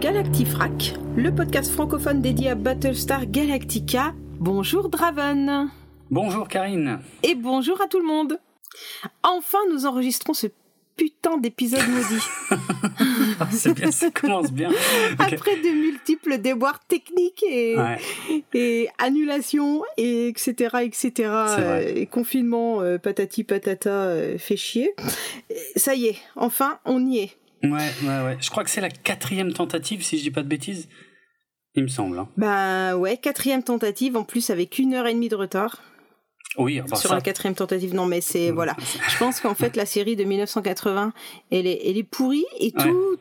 Galactifrac, le podcast francophone dédié à Battlestar Galactica. Bonjour Draven. Bonjour Karine. Et bonjour à tout le monde. Enfin, nous enregistrons ce putain d'épisode maudit. C'est bien, ça commence bien. Après de multiples déboires techniques et, et annulations et etc etc et confinement euh, patati patata euh, fait chier. Ça y est, enfin on y est. Ouais, ouais, ouais. Je crois que c'est la quatrième tentative, si je dis pas de bêtises. Il me semble. Hein. Bah ouais, quatrième tentative, en plus avec une heure et demie de retard. Oui, sur la quatrième tentative. Non, mais c'est voilà. Je pense qu'en fait la série de 1980, elle est, elle est pourrie et tout,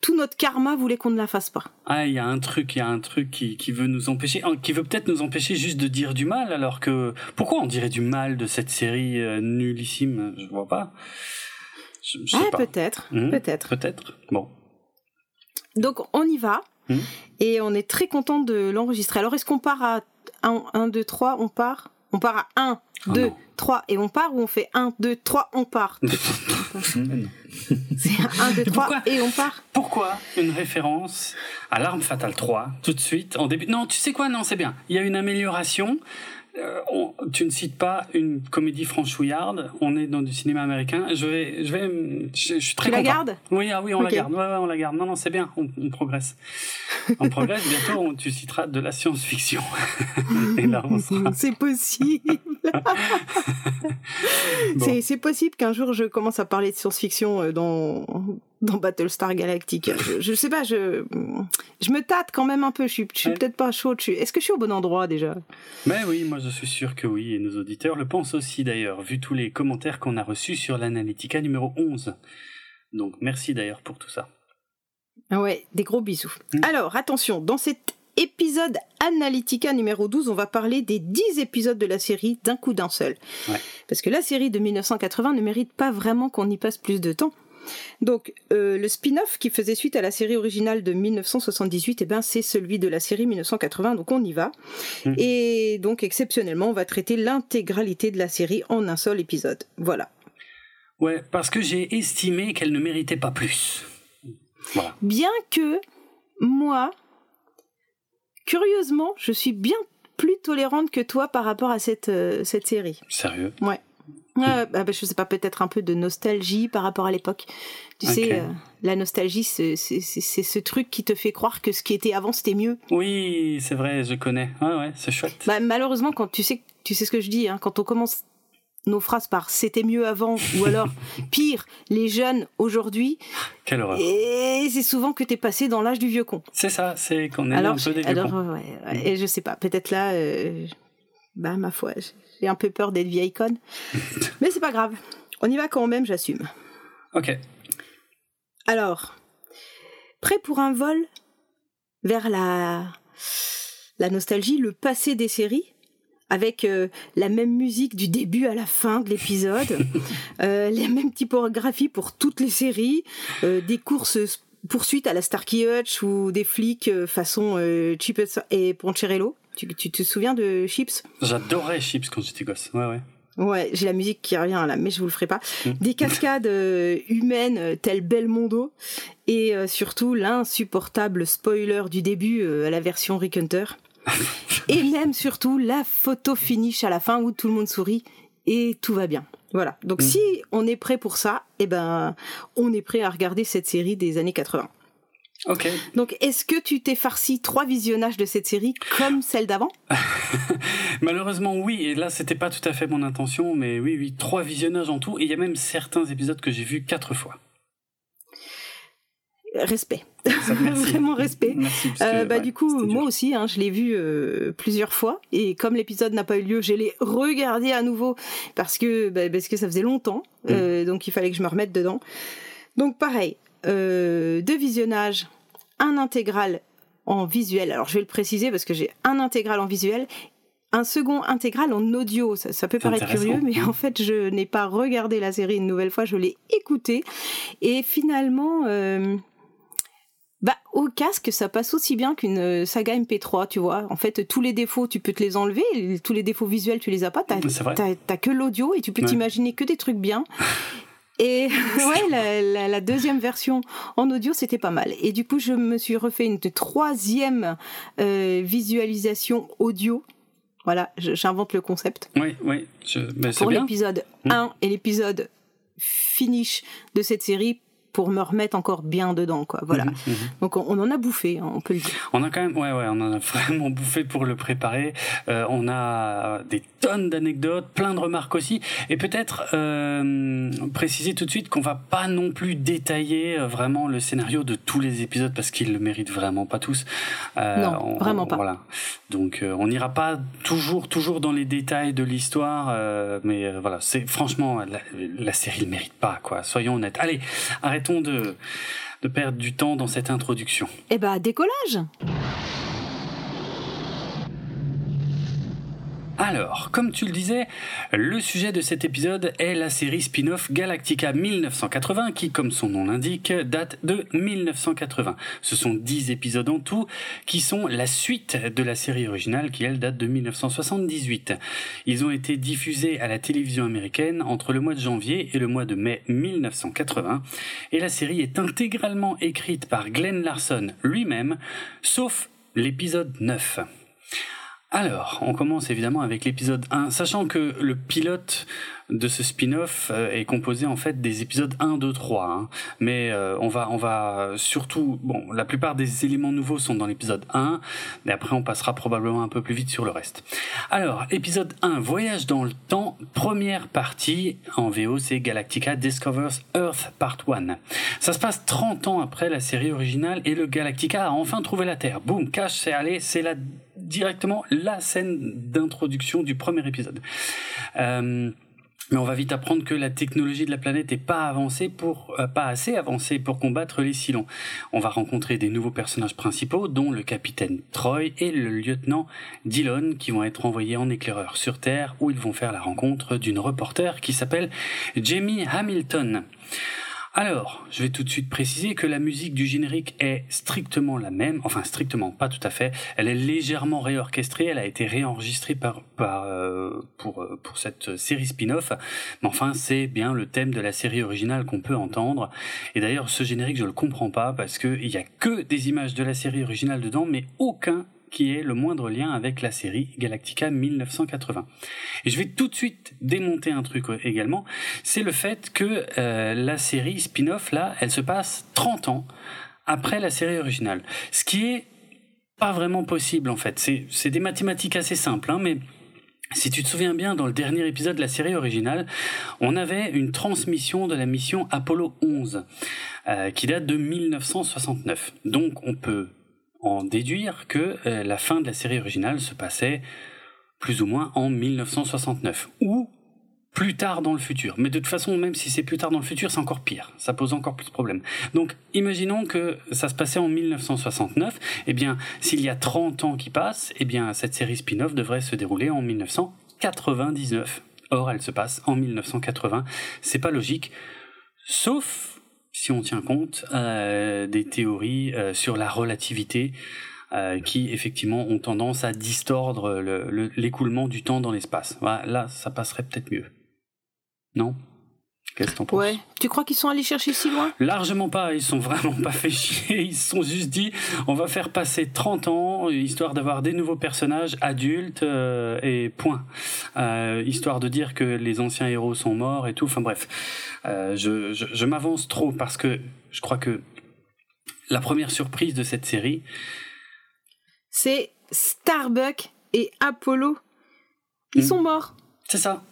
tout notre karma voulait qu'on ne la fasse pas. Ah, il y a un truc, il y a un truc qui, qui veut nous empêcher, qui veut peut-être nous empêcher juste de dire du mal, alors que pourquoi on dirait du mal de cette série euh, nullissime? Je vois pas. Je, ah, peut-être, hmm, peut-être. Peut-être. Bon. Donc on y va. Hmm. Et on est très content de l'enregistrer. Alors est-ce qu'on part à 1, 2, 3, on part? On part à 1, 2, 3 et on part ou on fait 1, 2, 3, on part? C'est 1, 2, 3 et on part. Pourquoi une référence à l'arme fatale 3 tout de suite en début? Non, tu sais quoi? Non, c'est bien. Il y a une amélioration. Euh, tu ne cites pas une comédie franchouillarde. On est dans du cinéma américain. Je vais, je vais, je, suis très. Tu la gardes? Oui, ah oui, on la garde. Ouais, ouais, on la garde. Non, non, c'est bien. On, on, progresse. On progresse. Bientôt, on, tu citeras de la science-fiction. Et là, on sera... C'est possible. bon. C'est possible qu'un jour je commence à parler de science-fiction euh, dans dans Battlestar Galactica. Je, je, sais pas, je, je me tâte quand même un peu. Je suis, je suis peut-être pas chaud. Est-ce que je suis au bon endroit déjà? Mais oui, moi je suis sûr que oui, et nos auditeurs le pensent aussi d'ailleurs, vu tous les commentaires qu'on a reçus sur l'Analytica numéro 11. Donc merci d'ailleurs pour tout ça. Ah ouais, des gros bisous. Mm. Alors attention, dans cet épisode Analytica numéro 12, on va parler des 10 épisodes de la série d'un coup d'un seul. Ouais. Parce que la série de 1980 ne mérite pas vraiment qu'on y passe plus de temps. Donc euh, le spin-off qui faisait suite à la série originale de 1978, eh ben c'est celui de la série 1980, donc on y va. Mmh. Et donc exceptionnellement, on va traiter l'intégralité de la série en un seul épisode. Voilà. Ouais, parce que j'ai estimé qu'elle ne méritait pas plus. Voilà. Bien que moi, curieusement, je suis bien plus tolérante que toi par rapport à cette, euh, cette série. Sérieux? Ouais. Ouais, bah, je sais pas, peut-être un peu de nostalgie par rapport à l'époque. Tu sais, euh, la nostalgie, c'est ce truc qui te fait croire que ce qui était avant, c'était mieux. Oui, c'est vrai, je connais. Ouais, ouais, c'est chouette. Bah, malheureusement, quand tu sais, tu sais ce que je dis, hein, quand on commence nos phrases par c'était mieux avant ou alors pire les jeunes aujourd'hui quelle horreur et c'est souvent que t'es passé dans l'âge du vieux con c'est ça c'est qu'on est alors, un peu des vieux alors, Ouais, ouais, et je sais pas peut-être là euh, bah ma foi j'ai un peu peur d'être vieille conne. Mais c'est pas grave. On y va quand même, j'assume. Ok. Alors, prêt pour un vol vers la, la nostalgie, le passé des séries avec euh, la même musique du début à la fin de l'épisode, euh, les mêmes typographies pour toutes les séries, euh, des courses poursuites à la Starkey Hutch ou des flics euh, façon Chip et Poncherello. Tu, tu, te souviens de Chips? J'adorais Chips quand j'étais gosse. Ouais, ouais. Ouais, j'ai la musique qui revient là, mais je vous le ferai pas. Mm. Des cascades euh, humaines euh, telles Belmondo et euh, surtout l'insupportable spoiler du début euh, à la version Rick Hunter. et même surtout la photo finish à la fin où tout le monde sourit et tout va bien. Voilà. Donc mm. si on est prêt pour ça, eh ben on est prêt à regarder cette série des années 80. Ok. Donc, est-ce que tu t'es farci trois visionnages de cette série comme celle d'avant? Malheureusement, oui. Et là, c'était pas tout à fait mon intention, mais oui, oui, trois visionnages en tout. Et il y a même certains épisodes que j'ai vus quatre fois. Respect, vraiment respect. Merci, euh, bah ouais, du coup, moi aussi, hein, je l'ai vu euh, plusieurs fois et comme l'épisode n'a pas eu lieu, je l'ai regardé à nouveau parce que bah, parce que ça faisait longtemps, mm. euh, donc il fallait que je me remette dedans. Donc pareil, euh, deux visionnages, un intégral en visuel. Alors je vais le préciser parce que j'ai un intégral en visuel un second intégral en audio. Ça, ça peut paraître curieux, mais en fait, je n'ai pas regardé la série une nouvelle fois, je l'ai écoutée. Et finalement, euh, bah, au casque, ça passe aussi bien qu'une saga MP3, tu vois. En fait, tous les défauts, tu peux te les enlever. Tous les défauts visuels, tu les as pas. T'as, que l'audio et tu peux ouais. t'imaginer que des trucs bien. Et ouais, la, deuxième version en audio, c'était pas mal. Et du coup, je me suis refait une troisième euh, visualisation audio. Voilà, j'invente le concept. Oui, oui. Ben, pour l'épisode 1 mm. et l'épisode finish de cette série pour me remettre encore bien dedans, quoi. Voilà. Mhm, mhm. Donc on, en a bouffé, hein, on peut le dire. On a quand même, ouais, ouais, on en a vraiment bouffé pour le préparer. Euh, on a des tonnes d'anecdotes, plein de remarques aussi, et peut-être euh, préciser tout de suite qu'on va pas non plus détailler euh, vraiment le scénario de tous les épisodes parce qu'ils le méritent vraiment pas tous. non, vraiment pas. Voilà. Donc on n'ira pas toujours, toujours dans les détails de l'histoire, mais voilà, c'est franchement la, la série le mérite pas, quoi. Soyons honnêtes. Allez, arrête de, perdre du temps dans cette introduction. Eh bah, décollage Alors, comme tu le disais, le sujet de cet épisode est la série spin-off Galactica 1980 qui, comme son nom l'indique, date de 1980. Ce sont 10 épisodes en tout qui sont la suite de la série originale qui, elle, date de 1978. Ils ont été diffusés à la télévision américaine entre le mois de janvier et le mois de mai 1980 et la série est intégralement écrite par Glenn Larson lui-même, sauf l'épisode 9. Alors, on commence évidemment avec l'épisode 1, sachant que le pilote de ce spin-off euh, est composé en fait des épisodes 1, 2, 3. Mais euh, on va on va surtout bon, la plupart des éléments nouveaux sont dans l'épisode 1, mais après on passera probablement un peu plus vite sur le reste. Alors, épisode 1, voyage dans le temps, première partie en VO, c'est Galactica Discovers Earth Part 1. Ça se passe 30 ans après la série originale et le Galactica a enfin trouvé la Terre. Boum, cash, c'est allé, c'est la directement la scène d'introduction du premier épisode. Euh, mais on va vite apprendre que la technologie de la planète n'est pas avancée pour euh, pas assez avancée pour combattre les Silons. On va rencontrer des nouveaux personnages principaux, dont le capitaine Troy et le lieutenant Dillon, qui vont être envoyés en éclaireur sur Terre, où ils vont faire la rencontre d'une reporter qui s'appelle Jamie Hamilton. Alors, je vais tout de suite préciser que la musique du générique est strictement la même, enfin strictement pas tout à fait. Elle est légèrement réorchestrée, elle a été réenregistrée par, par euh, pour euh, pour cette série spin-off, mais enfin c'est bien le thème de la série originale qu'on peut entendre. Et d'ailleurs, ce générique je le comprends pas parce que il y a que des images de la série originale dedans, mais aucun qui est le moindre lien avec la série Galactica 1980. Et je vais tout de suite démonter un truc également, c'est le fait que euh, la série spin-off, là, elle se passe 30 ans après la série originale. Ce qui est pas vraiment possible en fait. C'est des mathématiques assez simples, hein, mais si tu te souviens bien, dans le dernier épisode de la série originale, on avait une transmission de la mission Apollo 11, euh, qui date de 1969. Donc on peut en déduire que euh, la fin de la série originale se passait plus ou moins en 1969 ou plus tard dans le futur. Mais de toute façon, même si c'est plus tard dans le futur, c'est encore pire. Ça pose encore plus de problèmes. Donc, imaginons que ça se passait en 1969. Eh bien, s'il y a 30 ans qui passent, eh bien, cette série spin-off devrait se dérouler en 1999. Or, elle se passe en 1980. C'est pas logique. Sauf si on tient compte euh, des théories euh, sur la relativité euh, qui effectivement ont tendance à distordre l'écoulement du temps dans l'espace. là, ça passerait peut-être mieux. Non? Qu'est-ce que t'en penses Ouais. Tu crois qu'ils sont allés chercher si loin? Largement pas. Ils sont vraiment pas fait chier. Ils se sont juste dit, on va faire passer 30 ans, histoire d'avoir des nouveaux personnages adultes, euh, et point. Euh, histoire de dire que les anciens héros sont morts et tout. Enfin bref. Euh, je, je, je m'avance trop parce que je crois que la première surprise de cette série... C'est Starbuck et Apollo. Ils hmm. sont morts. C'est ça.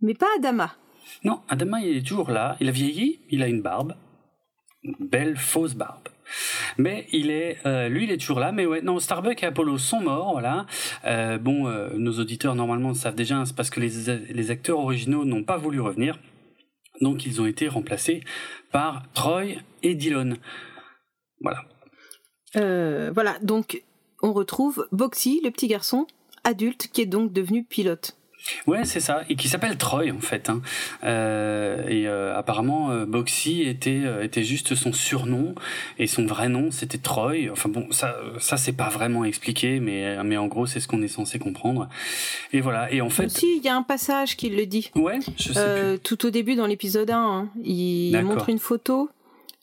Mais pas Adama. Non, Adama, il est toujours là. Il a vieilli, il a une barbe. Une belle fausse barbe. Mais il est, euh, lui, il est toujours là. Mais ouais, non, Starbuck et Apollo sont morts, voilà. Euh, bon, euh, nos auditeurs normalement le savent déjà, c'est parce que les, les acteurs originaux n'ont pas voulu revenir, donc ils ont été remplacés par Troy et Dillon. Voilà. voilà, donc on retrouve Boxy, le petit garçon adulte, qui est donc devenu pilote. Ouais, c'est ça, et qui s'appelle Troy en fait. Hein. Euh, et euh, apparemment, euh, Boxy était euh, était juste son surnom et son vrai nom c'était Troy. Enfin bon, ça ça c'est pas vraiment expliqué, mais mais en gros c'est ce qu'on est censé comprendre. Et voilà. Et en fait, Si, il y a un passage qui le dit. ouais, je sais Euh, tout au début dans l'épisode 1, hein. il montre une photo.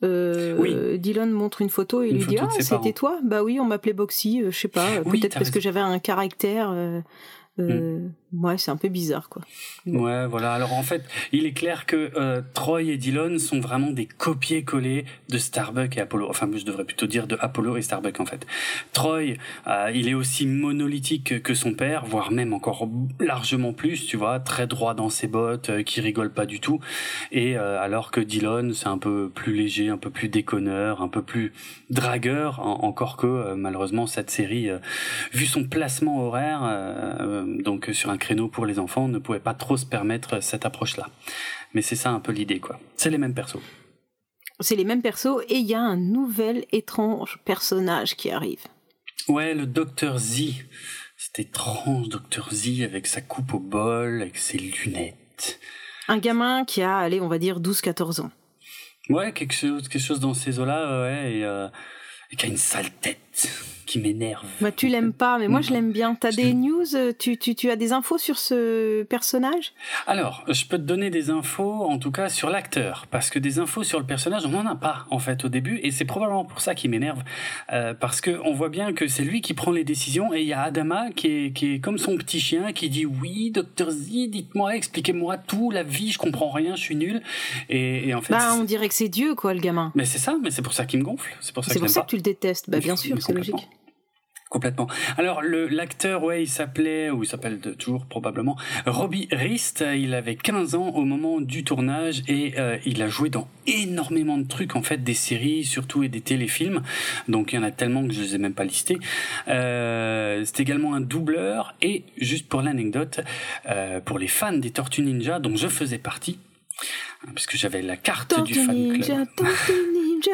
Euh, Oui. Dylan montre une photo et Une lui dit photo Ah, c'était toi? Bah oui, on m'appelait Boxy, euh, je sais pas, euh, Oui, peut-être parce que raison. j'avais un caractère. euh, euh, Ouais, c'est un peu bizarre quoi. Ouais, voilà. Alors en fait, il est clair que euh, Troy et Dillon sont vraiment des copier-coller de Starbuck et Apollo. Enfin, je devrais plutôt dire de Apollo et Starbuck en fait. Troy, euh, il est aussi monolithique que son père, voire même encore largement plus, tu vois, très droit dans ses bottes, euh, qui rigole pas du tout. Et alors que Dillon, c'est un peu plus léger, un peu plus déconneur, un peu plus dragueur, en- encore que malheureusement cette série, vu son placement horaire, donc sur un créneau pour les enfants, ne pouvait pas trop se permettre cette approche-là. Mais c'est ça un peu l'idée, quoi. C'est les mêmes persos. C'est les mêmes persos et il y a un nouvel étrange personnage qui arrive. Ouais, le Docteur Z. Cet étrange Docteur Z avec sa coupe au bol, avec ses lunettes. Un gamin qui a, allez, on va dire 12-14 ans. Ouais, quelque chose, quelque chose dans ces eaux-là, ouais, et, euh, et qui a une sale tête qui m'énerve. Bah, tu l'aimes pas, mais moi je l'aime bien. T'as des news euh, tu, tu, tu as des infos sur ce personnage? Alors, je peux te donner des infos, en tout cas, sur l'acteur, parce que des infos sur le personnage, on n'en a pas, en fait, au début, et c'est probablement pour ça qu'il m'énerve, euh, parce que on voit bien que c'est lui qui prend les décisions, et il y a Adama qui est, qui est comme son petit chien, qui dit oui, docteur Z, dites-moi, expliquez-moi tout, la vie, je comprends rien, je suis nul, et, et en fait, Bah, on dirait que c'est Dieu, quoi, le gamin. mais c'est ça, mais c'est pour ça qu'il me gonfle, c'est pour ça C'est que pour ça pas. que tu le détestes. Bah, bien sûr, c'est logique. Complètement. Alors l'acteur, ouais, il s'appelait ou il s'appelle toujours probablement Robbie Rist. Il avait 15 ans au moment du tournage et euh, il a joué dans énormément de trucs en fait, des séries surtout et des téléfilms. Donc il y en a tellement que je les ai même pas listés. Euh, c'est également un doubleur et juste pour l'anecdote, euh, pour les fans des Tortues Ninja dont je faisais partie. hein, Parce que j'avais la carte du fan club. Ninja, Tortue Ninja.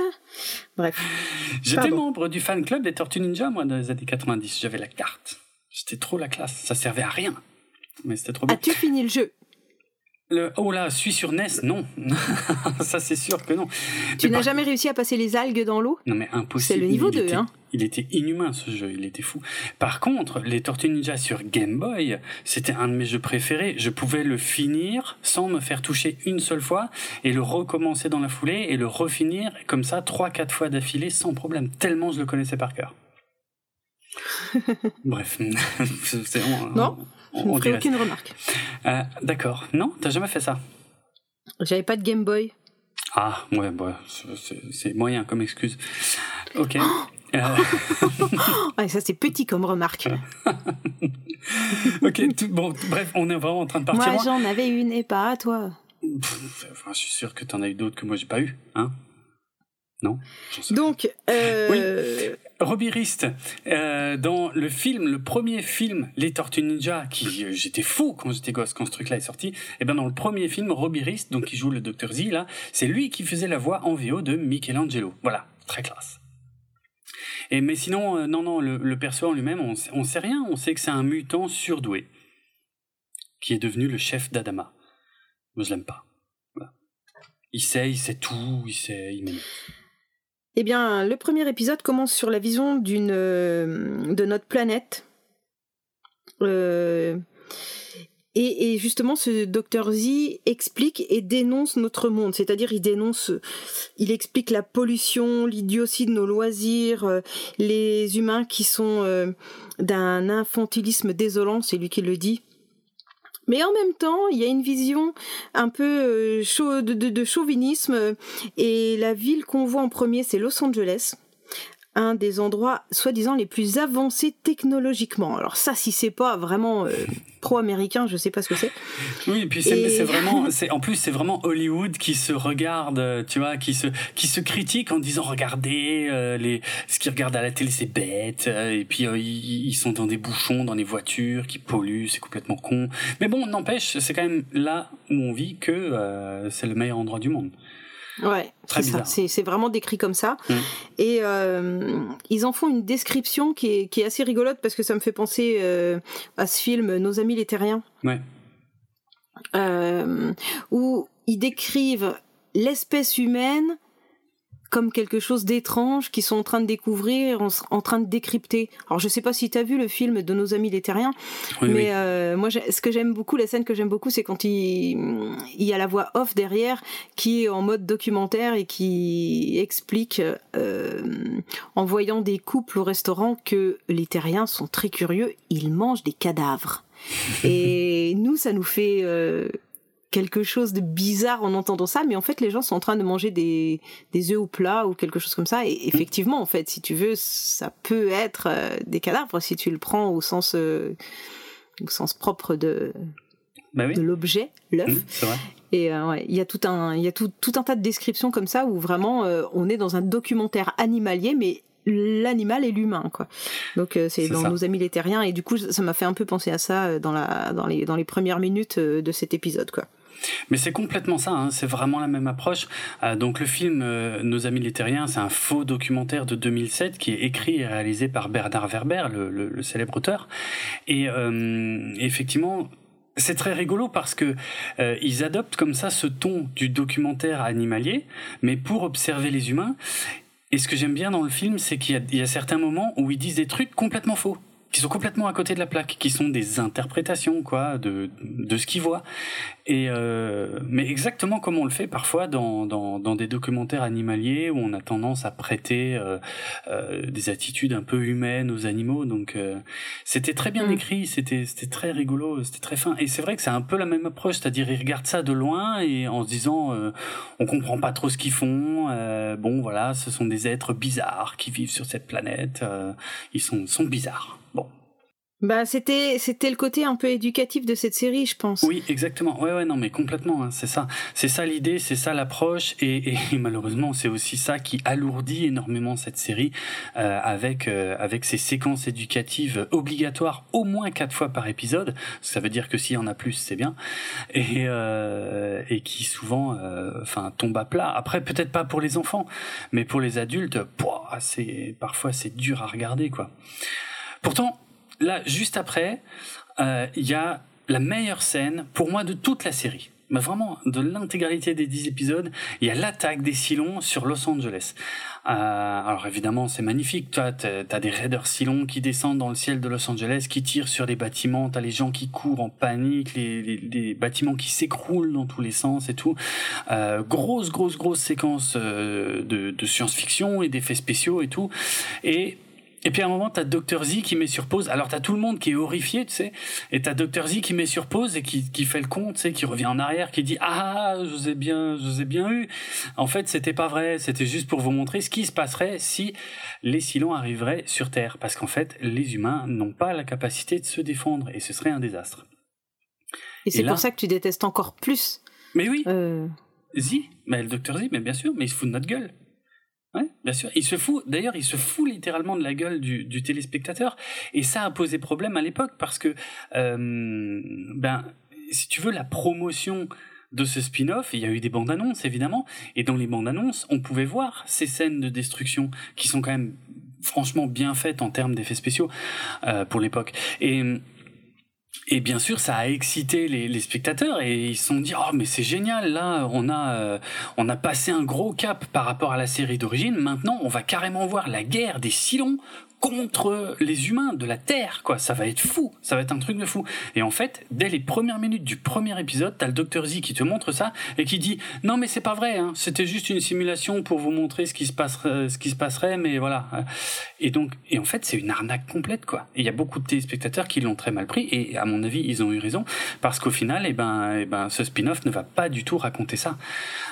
Bref. J'étais membre du fan club des Tortues Ninja, moi, dans les années 90. J'avais la carte. C'était trop la classe. Ça servait à rien. Mais c'était trop bien. As-tu fini le jeu? Le, oh là, suis sur NES, non. ça, c'est sûr que non. Tu n'as par- jamais réussi à passer les algues dans l'eau? Non, mais impossible. C'est le niveau il 2, était, hein. Il était inhumain, ce jeu. Il était fou. Par contre, les Tortues Ninja sur Game Boy, c'était un de mes jeux préférés. Je pouvais le finir sans me faire toucher une seule fois et le recommencer dans la foulée et le refinir comme ça trois, quatre fois d'affilée sans problème. Tellement je le connaissais par cœur. Bref. C'est- c'est- on- Non, on- Je ne ferai aucune remarque. Euh, D'accord. Non, t'as jamais fait ça? J'avais pas de Game Boy. Ah, ouais, bah, c'est- moyen comme excuse. Ok. Euh, Ouais, ça c'est petit comme remarque. ok, tout- bon, bref, on est vraiment en train de partir. Moi j'en avais une et pas à toi. Pff, enfin, je suis sûr que t'en as eu d'autres que moi j'ai pas eu, hein? Non? Sais Donc, euh, Robbie euh, dans le film, le premier film, Les Tortues Ninja, qui euh, j'étais fou quand j'étais gosse quand ce truc-là est sorti. Et ben dans le premier film, Robbie donc qui joue le Dr Z là, c'est lui qui faisait la voix en VO de Michelangelo. Voilà, très classe. Et mais sinon, euh, non non, le, le perso en lui-même, on, on sait rien. On sait que c'est un mutant surdoué qui est devenu le chef d'Adama. Moi, je l'aime pas. Voilà. Il sait, il sait tout, il sait, il m'énerve. Eh bien, le premier épisode commence sur la vision d'une euh, de notre planète. Euh, et, justement, ce docteur Z explique et dénonce notre monde, c'est-à-dire il dénonce, il explique la pollution, l'idiotie de nos loisirs, euh, les humains qui sont d'un infantilisme désolant, c'est lui qui le dit. Mais en même temps, il y a une vision un peu euh, de chauvinisme euh, et la ville qu'on voit en premier, c'est Los Angeles, un des endroits soi-disant les plus avancés technologiquement. Alors ça, si c'est pas vraiment euh, pro-américain, je sais pas ce que c'est. Oui, et puis c'est Et- vraiment, c'est en plus c'est vraiment Hollywood qui se regarde, euh, tu vois, qui se qui se critique en disant regardez euh, les ce qu'ils regardent à la télé c'est bête, et puis euh, ils, ils sont dans des bouchons dans les voitures qui polluent, c'est complètement con. Mais bon, n'empêche, c'est quand même là où on vit que c'est le meilleur endroit du monde. Ouais, c'est ça. C'est vraiment décrit comme ça. Mm. Et euh, ils en font une description qui est, qui est, assez rigolote parce que ça me fait penser euh, à ce film Nos amis les terriens. Ouais. Euh, où ils décrivent l'espèce humaine comme quelque chose d'étrange qu'ils sont en train de découvrir, en, train de décrypter. Alors je sais pas si tu as vu le film de nos amis les terriens, mais Euh, moi ce que j'aime beaucoup, la scène que j'aime beaucoup, c'est quand il, il y a la voix off derrière qui est en mode documentaire et qui explique euh, en voyant des couples au restaurant que les terriens sont très curieux, ils mangent des cadavres. et nous, ça nous fait euh, quelque chose de bizarre en entendant ça, mais en fait, les gens sont en train de manger des, des œufs au plat ou quelque chose comme ça. Et effectivement, en fait, si tu veux, ça peut être euh, des cadavres si tu le prends au sens, euh, au sens propre de, bah de l'objet, l'œuf. Mmh, et euh, ouais, il y a tout un, il y a tout, tout un tas de descriptions comme ça où vraiment on est dans un documentaire animalier, mais l'animal et l'humain quoi. Donc c'est dans nos amis les terriens et du coup ça m'a fait un peu penser à ça dans la dans les dans les premières minutes de cet épisode quoi mais c'est complètement ça, hein, c'est vraiment la même approche. Euh, donc le film euh, Nos amis les terriens, c'est un faux documentaire de 2007 qui est écrit et réalisé par Bernard Werber, le, célèbre auteur. Et euh, effectivement, c'est très rigolo parce que ils adoptent comme ça ce ton du documentaire animalier, mais pour observer les humains. Et ce que j'aime bien dans le film, c'est qu'il y, a certains moments où ils disent des trucs complètement faux qui sont complètement à côté de la plaque, qui sont des interprétations quoi de de ce qu'ils voient. Et euh, mais exactement comme on le fait parfois dans, dans, dans des documentaires animaliers où on a tendance à prêter euh, euh, des attitudes un peu humaines aux animaux. Donc euh, c'était très bien mm. écrit, c'était c'était très rigolo, c'était très fin. Et c'est vrai que c'est un peu la même approche, c'est-à-dire ils regardent ça de loin et en se disant euh, on comprend pas trop ce qu'ils font. Euh, bon voilà, ce sont des êtres bizarres qui vivent sur cette planète. ils sont sont bizarres. Bah c'était c'était le côté un peu éducatif de cette série, je pense. Oui, exactement. Ouais ouais non mais complètement, hein, c'est ça. C'est ça l'idée, c'est ça l'approche et, et, malheureusement, c'est aussi ça qui alourdit énormément cette série euh, avec euh, avec ces séquences éducatives obligatoires au moins quatre fois par épisode. Ça veut dire que s'il y en a plus, c'est bien. Et euh, et qui souvent euh, enfin tombent à plat. Après peut-être pas pour les enfants, mais pour les adultes, c'est parfois c'est dur à regarder quoi. Pourtant, là, juste après, euh, il y a la meilleure scène pour moi de toute la série. Mais vraiment, de l'intégralité des dix épisodes, il y a l'attaque des Silons sur Los Angeles. Euh, alors évidemment, c'est magnifique. Toi, t'as des raiders Silons qui descendent dans le ciel de Los Angeles, qui tirent sur les bâtiments. T'as les gens qui courent en panique, les, bâtiments qui s'écroulent dans tous les sens et tout. Euh, grosse, grosse, grosse séquence de, de science-fiction et d'effets spéciaux et tout. Et et puis à un moment, t'as Dr Z qui met sur pause. Alors t'as tout le monde qui est horrifié, tu sais. Et t'as Dr Z qui met sur pause et qui, qui fait le compte, tu sais, qui revient en arrière, qui dit ah, je vous ai bien, je vous ai bien eu. En fait, c'était pas vrai. C'était juste pour vous montrer ce qui se passerait si les Silons arriveraient sur Terre, parce qu'en fait, les humains n'ont pas la capacité de se défendre et ce serait un désastre. Et c'est pour ça que tu détestes encore plus. Mais oui. Euh... Z, mais le Dr Z, mais bien sûr, mais il se fout de notre gueule. Ouais, bien sûr. Il se fout, d'ailleurs, il se fout littéralement de la gueule du, téléspectateur. Et ça a posé problème à l'époque parce que, euh, ben, si tu veux, la promotion de ce spin-off, il y a eu des bandes annonces évidemment, et dans les bandes annonces, on pouvait voir ces scènes de destruction qui sont quand même franchement bien faites en termes d'effets spéciaux euh, pour l'époque. Et et bien sûr, ça a excité les, spectateurs et ils se sont dit oh mais c'est génial là on a euh, on a passé un gros cap par rapport à la série d'origine. Maintenant, on va carrément voir la guerre des Silons contre les humains de la Terre, quoi. Ça va être fou, ça va être un truc de fou. Et en fait, dès les premières minutes du premier épisode, t'as le Dr Z qui te montre ça et qui dit non mais c'est pas vrai, hein. c'était juste une simulation pour vous montrer ce qui se passerait, ce qui se passerait, mais voilà. Et donc, et en fait, c'est une arnaque complète, quoi. Il y a beaucoup de téléspectateurs qui l'ont très mal pris et à mon avis, ils ont eu raison parce qu'au final, eh ben, eh ben, ce spin-off ne va pas du tout raconter ça.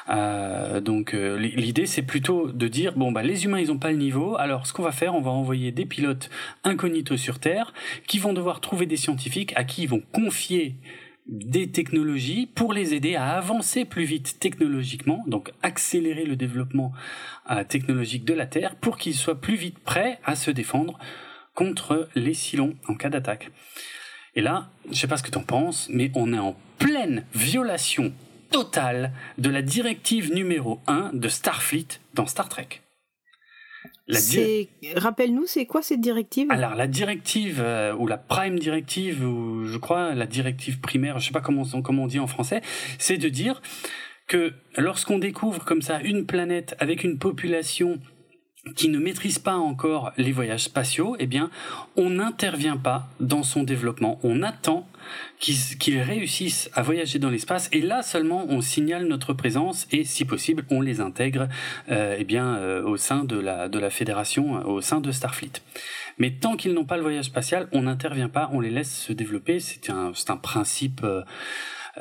Euh, donc, euh, l'idée, c'est plutôt de dire bon bah les humains, ils ont pas le niveau, alors ce qu'on va faire, on va envoyer des pilotes incognito sur Terre qui vont devoir trouver des scientifiques à qui ils vont confier des technologies pour les aider à avancer plus vite technologiquement, donc accélérer le développement euh, technologique de la Terre pour qu'ils soient plus vite prêts à se défendre contre les Silons en cas d'attaque. Et là, je sais pas ce que tu en penses, mais on est en pleine violation totale de la directive numéro 1 de Starfleet dans Star Trek. Rappelle-nous, c'est quoi cette directive? Alors, la directive, euh, ou la prime directive, ou je crois la directive primaire, je sais pas comment, comment on dit en français, c'est de dire que lorsqu'on découvre comme ça une planète avec une population qui ne maîtrise pas encore les voyages spatiaux, eh bien, on n'intervient pas dans son développement. On attend qu'ils réussissent à voyager dans l'espace et là seulement on signale notre présence et si possible on les intègre euh, eh bien euh, au sein de la de la fédération euh, au sein de Starfleet. Mais tant qu'ils n'ont pas le voyage spatial, on n'intervient pas, on les laisse se développer. C'est un c'est un principe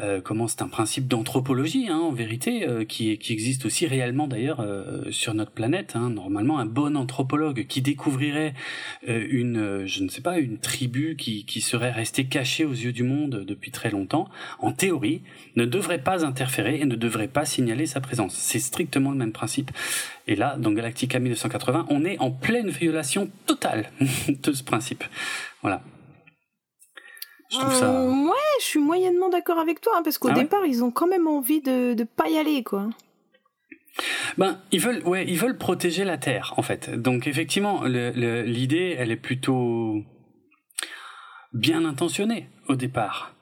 euh, comment c'est un principe d'anthropologie hein, en vérité euh, qui, qui existe aussi réellement d'ailleurs euh, sur notre planète. Hein. Normalement, un bon anthropologue qui découvrirait une, je ne sais pas, une tribu qui, qui serait restée cachée aux yeux du monde depuis très longtemps, en théorie, ne devrait pas interférer et ne devrait pas signaler sa présence. C'est strictement le même principe. Et là, dans Galactica 1980, on est en pleine violation totale de ce principe. Voilà. Je trouve ça. Euh, ouais, je suis moyennement d'accord avec toi, hein, parce qu'au ah départ, ils ont quand même envie de ne pas y aller, quoi. Ben, ils veulent, ouais, ils veulent protéger la Terre, en fait. Donc, effectivement, l'idée, elle est plutôt bien intentionnée au départ.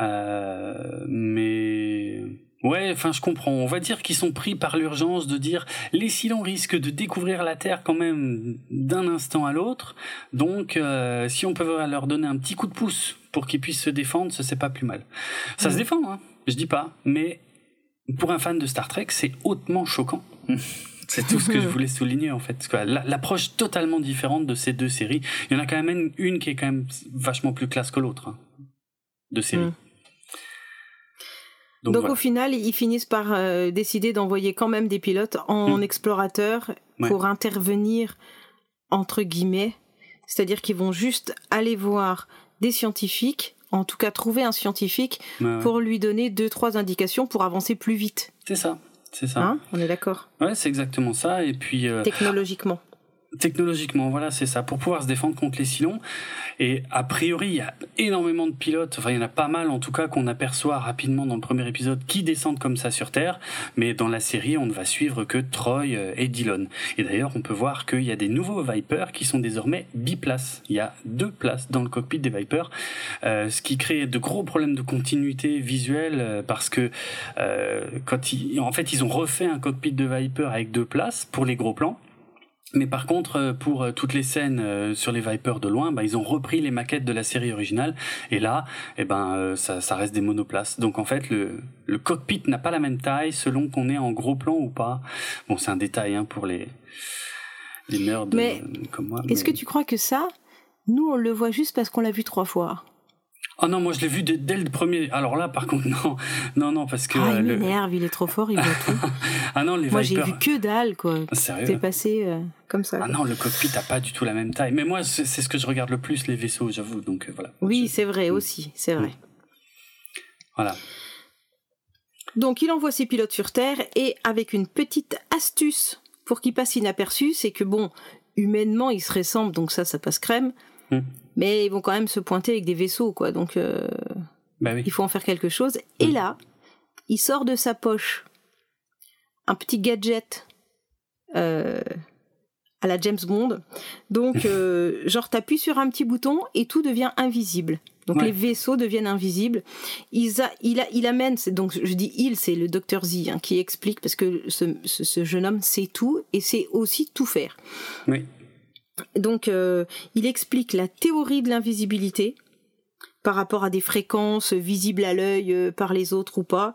Euh, mais Ouais, enfin je comprends. On va dire qu'ils sont pris par l'urgence de dire les Silons risquent de découvrir la Terre quand même d'un instant à l'autre. Donc euh, si on peut leur donner un petit coup de pouce pour qu'ils puissent se défendre, ce c'est pas plus mal. Ça se défend, hein, je dis pas, mais pour un fan de Star Trek, c'est hautement choquant. C'est tout ce que je voulais souligner en fait. L'approche totalement différente de ces deux séries. Il y en a quand même une qui est quand même vachement plus classe que l'autre hein, de série. Mm. Donc, au final, ils finissent par euh, décider d'envoyer quand même des pilotes en hmm. explorateur pour intervenir entre guillemets, c'est-à-dire qu'ils vont juste aller voir des scientifiques, en tout cas trouver un scientifique pour lui donner deux trois indications pour avancer plus vite. C'est ça, c'est ça. Hein On est d'accord. Ouais, c'est exactement ça. Et puis euh, technologiquement. Technologiquement, voilà, c'est ça, pour pouvoir se défendre contre les Silons. Et a priori, il y a énormément de pilotes, enfin il y en a pas mal en tout cas qu'on aperçoit rapidement dans le premier épisode qui descendent comme ça sur Terre, mais dans la série on ne va suivre que Troy euh, et Dillon. Et d'ailleurs on peut voir qu'il y a des nouveaux Vipers qui sont désormais biplaces. Il y a deux places dans le cockpit des Vipers, euh, ce qui crée de gros problèmes de continuité visuelle euh, parce que quand ils, en fait ils ont refait un cockpit de Viper avec deux places pour les gros plans mais par contre, euh, pour euh, toutes les scènes euh, sur les Vipers de loin, bah, ils ont repris les maquettes de la série originale. Et là, eh ben, ça, ça reste des monoplaces. Donc en fait, le, le cockpit n'a pas la même taille selon qu'on est en gros plan ou pas. Bon, c'est un détail hein, pour les, les nerds mais comme moi. Est-ce que tu crois que ça, nous, on le voit juste parce qu'on l'a vu trois fois? Oh non, moi je l'ai vu dès, le premier. Alors là, par contre, non, non, non, parce que. Ah, il m'énerve, il est trop fort, il voit tout. ah non, les Moi j'ai vu que dalle, quoi. Sérieux C'est passé euh, comme ça. Ah non, le cockpit n'a pas du tout la même taille. Mais moi, c'est ce que je regarde le plus, les vaisseaux, j'avoue. Donc euh, voilà. Oui, c'est vrai mm. aussi, c'est vrai. Mm. Voilà. Donc il envoie ses pilotes sur Terre et avec une petite astuce pour qu'ils passent inaperçus, c'est que bon, humainement ils se ressemblent, donc ça, ça passe crème. Mm mais ils vont quand même se pointer avec des vaisseaux, quoi. Donc, euh, bah il faut en faire quelque chose. Et mm. là, il sort de sa poche un petit gadget euh, à la James Bond. Donc, euh, genre, t'appuies sur un petit bouton et tout devient invisible. Donc les vaisseaux deviennent invisibles. Il, a, il, a, il amène, donc je dis il, c'est le docteur Z hein, qui explique parce que ce, ce, ce jeune homme sait tout et sait aussi tout faire. Oui. Donc, euh, il explique la théorie de l'invisibilité par rapport à des fréquences visibles à l'œil euh, par les autres ou pas.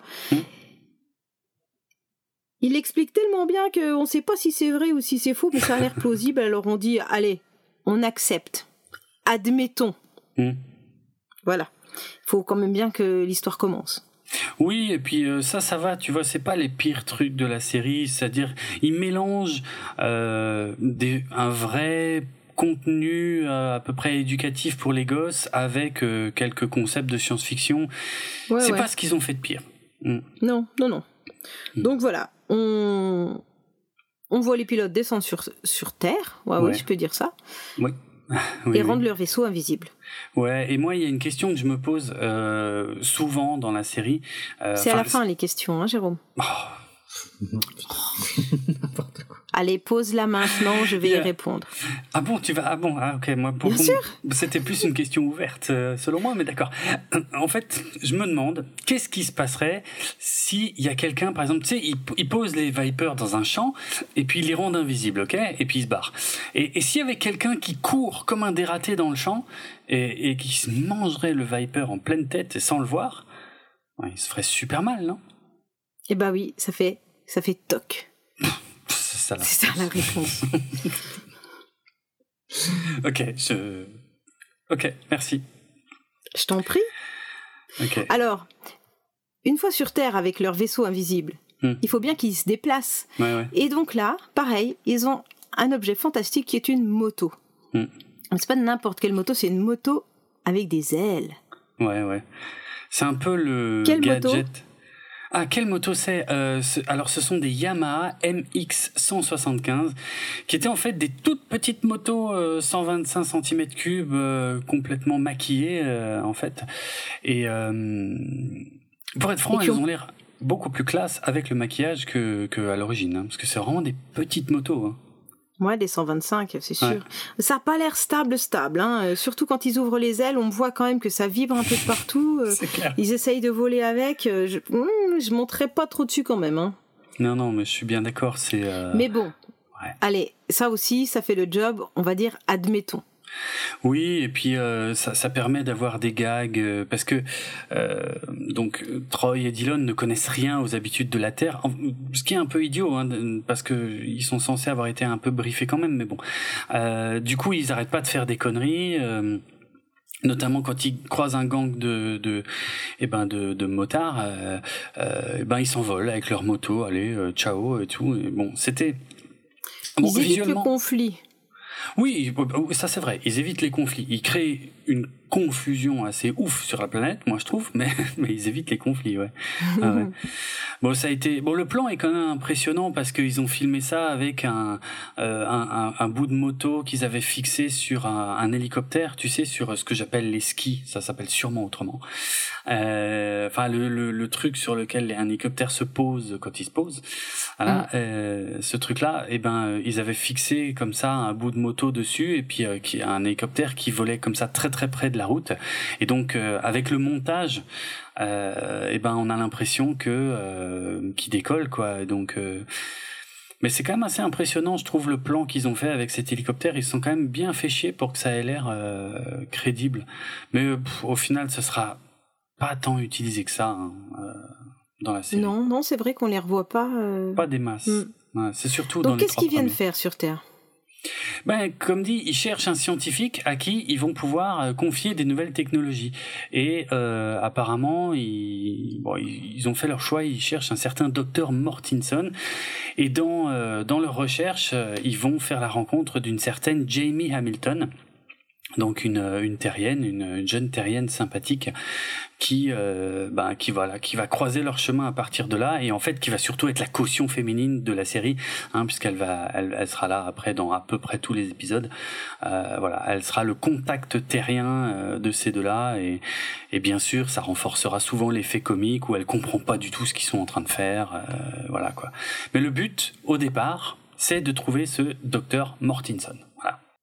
Il explique tellement bien qu'on ne sait pas si c'est vrai ou si c'est faux, mais ça a l'air plausible. Alors on dit, allez, on accepte, admettons. Hmm. Voilà. Il faut quand même bien que l'histoire commence. Oui, et puis euh, ça, ça va, tu vois, c'est pas les pires trucs de la série, c'est-à-dire, ils mélangent euh, des, un vrai contenu euh, à peu près éducatif pour les gosses avec quelques concepts de science-fiction. c'est pas ce qu'ils ont fait de pire. Mm. Non, non, non. Mm. Donc voilà, on, on voit les pilotes descendre sur, sur Terre, ouais, oui, je peux dire ça. Oui. et rendre leur vaisseau invisible. Ouais, et moi, il y a une question que je me pose euh, souvent dans la série. Euh, c'est à la fin les questions, hein, Jérôme. Oh. Allez, pose-la maintenant, je vais y répondre. Ah bon, tu vas Ah bon, ah, ok, moi pour Bien sûr. C'était plus une question ouverte, euh, selon moi, mais d'accord. En fait, je me demande, qu'est-ce qui se passerait s'il y a quelqu'un, par exemple, tu sais, il, pose les Vipers dans un champ, et puis il les rend invisibles, ok Et puis il se barre. Et, s'il y avait quelqu'un qui court comme un dératé dans le champ, et, et qui mangerait le Viper en pleine tête et sans le voir, il se ferait super mal, non? Eh bah oui, ça fait, ça fait toc. C'est ça la réponse. ok, je... Ok, merci. Je t'en prie. Alors, une fois sur Terre avec leur vaisseau invisible, hmm. il faut bien qu'ils se déplacent. Et donc là, pareil, ils ont un objet fantastique qui est une moto. Hmm. C'est pas n'importe quelle moto, c'est une moto avec des ailes. Ouais, ouais. C'est un peu le Quelle gadget. Moto ah, quelle moto c'est euh, Alors, ce sont des Yamaha MX 175, qui étaient en fait des toutes petites motos 125 cm3, complètement maquillées, euh, en fait. Et euh, pour être franc, elles ont l'air beaucoup plus classe avec le maquillage que, que à l'origine, hein, parce que c'est vraiment des petites motos. Hein. Ouais, des 125, c'est sûr. Ça n'a pas l'air stable, stable. Hein. Euh, surtout quand ils ouvrent les ailes, on voit quand même que ça vibre un peu de partout. Euh, ils essayent de voler avec. Euh, je, ne hmm, monterai pas trop dessus quand même. Hein. Non, non, mais je suis bien d'accord. C'est. Mais bon. Allez, ça aussi, ça fait le job. On va dire, admettons. Oui, et puis euh, ça, ça, permet d'avoir des gags euh, parce que euh, donc Troy et Dylan ne connaissent rien aux habitudes de la Terre, ce qui est un peu idiot hein, parce que ils sont censés avoir été un peu briefés quand même, mais bon. du coup, ils arrêtent pas de faire des conneries notamment quand ils croisent un gang de de eh ben de, de motards euh, eh ben ils s'envolent avec leur moto allez ciao et tout et bon c'était bon, le conflit oui, ça c'est vrai. Ils évitent les conflits. Ils créent une confusion assez ouf sur la planète, moi je trouve, mais, mais ils évitent les conflits, ouais. Ah bon, ça a été. Bon, le plan est quand même impressionnant parce qu'ils ont filmé ça avec un, euh, un, un, bout de moto qu'ils avaient fixé sur un, un, hélicoptère, tu sais, sur ce que j'appelle les skis. Ça s'appelle sûrement autrement. Euh, enfin, le, le, le, truc sur lequel un hélicoptère se pose quand il se pose. Voilà, euh, ce truc-là, eh ben, ils avaient fixé comme ça un bout de moto dessus et puis qui un hélicoptère qui volait comme ça très très près de la route. Et donc euh, avec le montage, euh, eh ben on a l'impression que euh, qui décolle quoi. Donc mais c'est quand même assez impressionnant, je trouve, le plan qu'ils ont fait avec cet hélicoptère. Ils sont quand même bien fait chier pour que ça ait l'air crédible. Mais au final, ce sera pas tant utilisé que ça hein, dans la série. Non, non, c'est vrai qu'on les revoit pas. Pas des masses. Mm. c'est surtout Donc qu'est-ce qu'ils viennent faire sur Terre? Ben, comme dit, ils cherchent un scientifique à qui ils vont pouvoir euh, confier des nouvelles technologies. Et euh, apparemment, ils, ont fait leur choix. Ils cherchent un certain docteur Mortinson. Et dans euh, dans leur recherche, ils vont faire la rencontre d'une certaine Jamie Hamilton donc une, une terrienne, une, jeune terrienne sympathique qui, euh, bah, qui voilà, qui va croiser leur chemin à partir de là et en fait qui va surtout être la caution féminine de la série, hein, puisqu'elle va, elle, elle, sera là après dans à peu près tous les épisodes. Euh, voilà, elle sera le contact terrien euh, de ces deux-là et, et bien sûr ça renforcera souvent l'effet comique où elle comprend pas du tout ce qu'ils sont en train de faire, euh, voilà quoi. Mais le but au départ, c'est de trouver ce docteur Mortinson.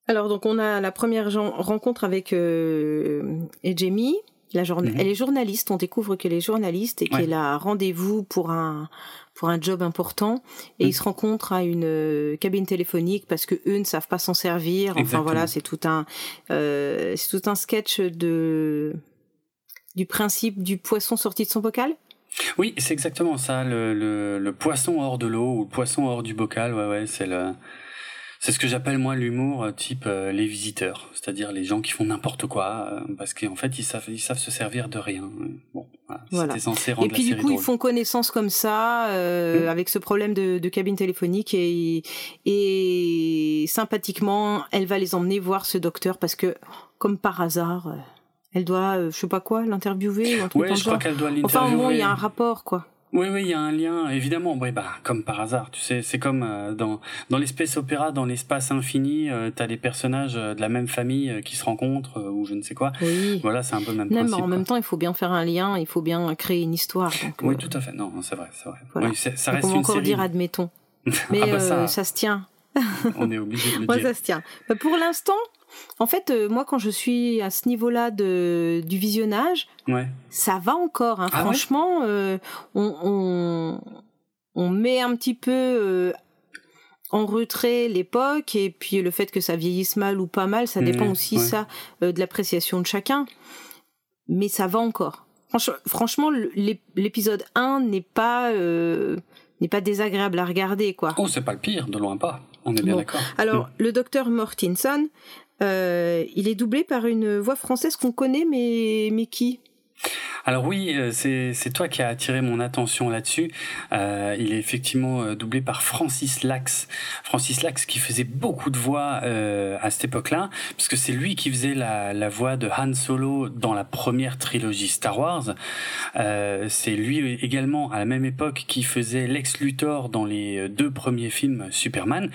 Alors donc on a la première rencontre avec euh, Jamie. La mhm. Elle est journaliste. On découvre qu'elle est journaliste et qu'elle a rendez-vous pour un pour un job important et ils se rencontrent à une euh, cabine téléphonique parce que eux ne savent pas s'en servir. Enfin voilà, c'est tout un euh, c'est tout un sketch de du principe du poisson sorti de son bocal. Oui, c'est exactement ça, le, le, le poisson hors de l'eau ou le poisson hors du bocal. Ouais, ouais, c'est le c'est ce que j'appelle moi l'humour euh, type euh, les visiteurs, c'est-à-dire les gens qui font n'importe quoi euh, parce qu'en fait ils savent ils savent se servir de rien. Bon, voilà. Censé rendre et puis du coup ils font connaissance comme ça mmh. avec ce problème de, de cabine téléphonique et et sympathiquement elle va les emmener voir ce docteur parce que comme par hasard elle doit je sais pas quoi l'interviewer ou un truc ouais, je crois qu'elle doit l'interviewer. Enfin au moins il y a un rapport quoi. Oui, oui, il y a un lien, évidemment. Oui, bah, comme par hasard, tu sais, c'est comme euh, dans dans l'espace opéra, dans l'espace infini, euh, t'as des personnages euh, de la même famille qui se rencontrent ou je ne sais quoi. Oui. Voilà, c'est un peu le même Non, principe. mais en quoi. même temps, il faut bien faire un lien, il faut bien créer une histoire. Donc, Oui, euh, tout à fait. Non, c'est vrai, c'est vrai. Voilà. Oui, ça reste on une encore série. dire admettons. Mais ah bah euh, ça, ça se tient. on est obligé de le Moi, dire. ça se tient. Bah, pour l'instant, en fait, euh, moi, quand je suis à ce niveau-là de du visionnage, Ouais. ça va encore. hein. Ah ouais Franchement, euh, on, on, on met un petit peu euh, en retrait l'époque et puis le fait que ça vieillisse mal ou pas mal, ça dépend Mhm, aussi ouais. ça de l'appréciation de chacun. Mais ça va encore. Franch- franchement, l'épisode 1 n'est pas n'est pas désagréable à regarder, quoi. Oh, c'est pas le pire, de loin pas. On est bien Bon. d'accord. Alors, le docteur Mortinson, euh, il est doublé par une voix française qu'on connaît, mais, mais qui? Alors oui, euh, c'est toi qui as attiré mon attention là-dessus. Euh, il est effectivement doublé par Francis Lax. Francis Lax qui faisait beaucoup de voix à cette époque-là, puisque c'est lui qui faisait la, la voix de Han Solo dans la première trilogie Star Wars. C'est lui également à la même époque qui faisait Lex Luthor dans les deux premiers films Superman.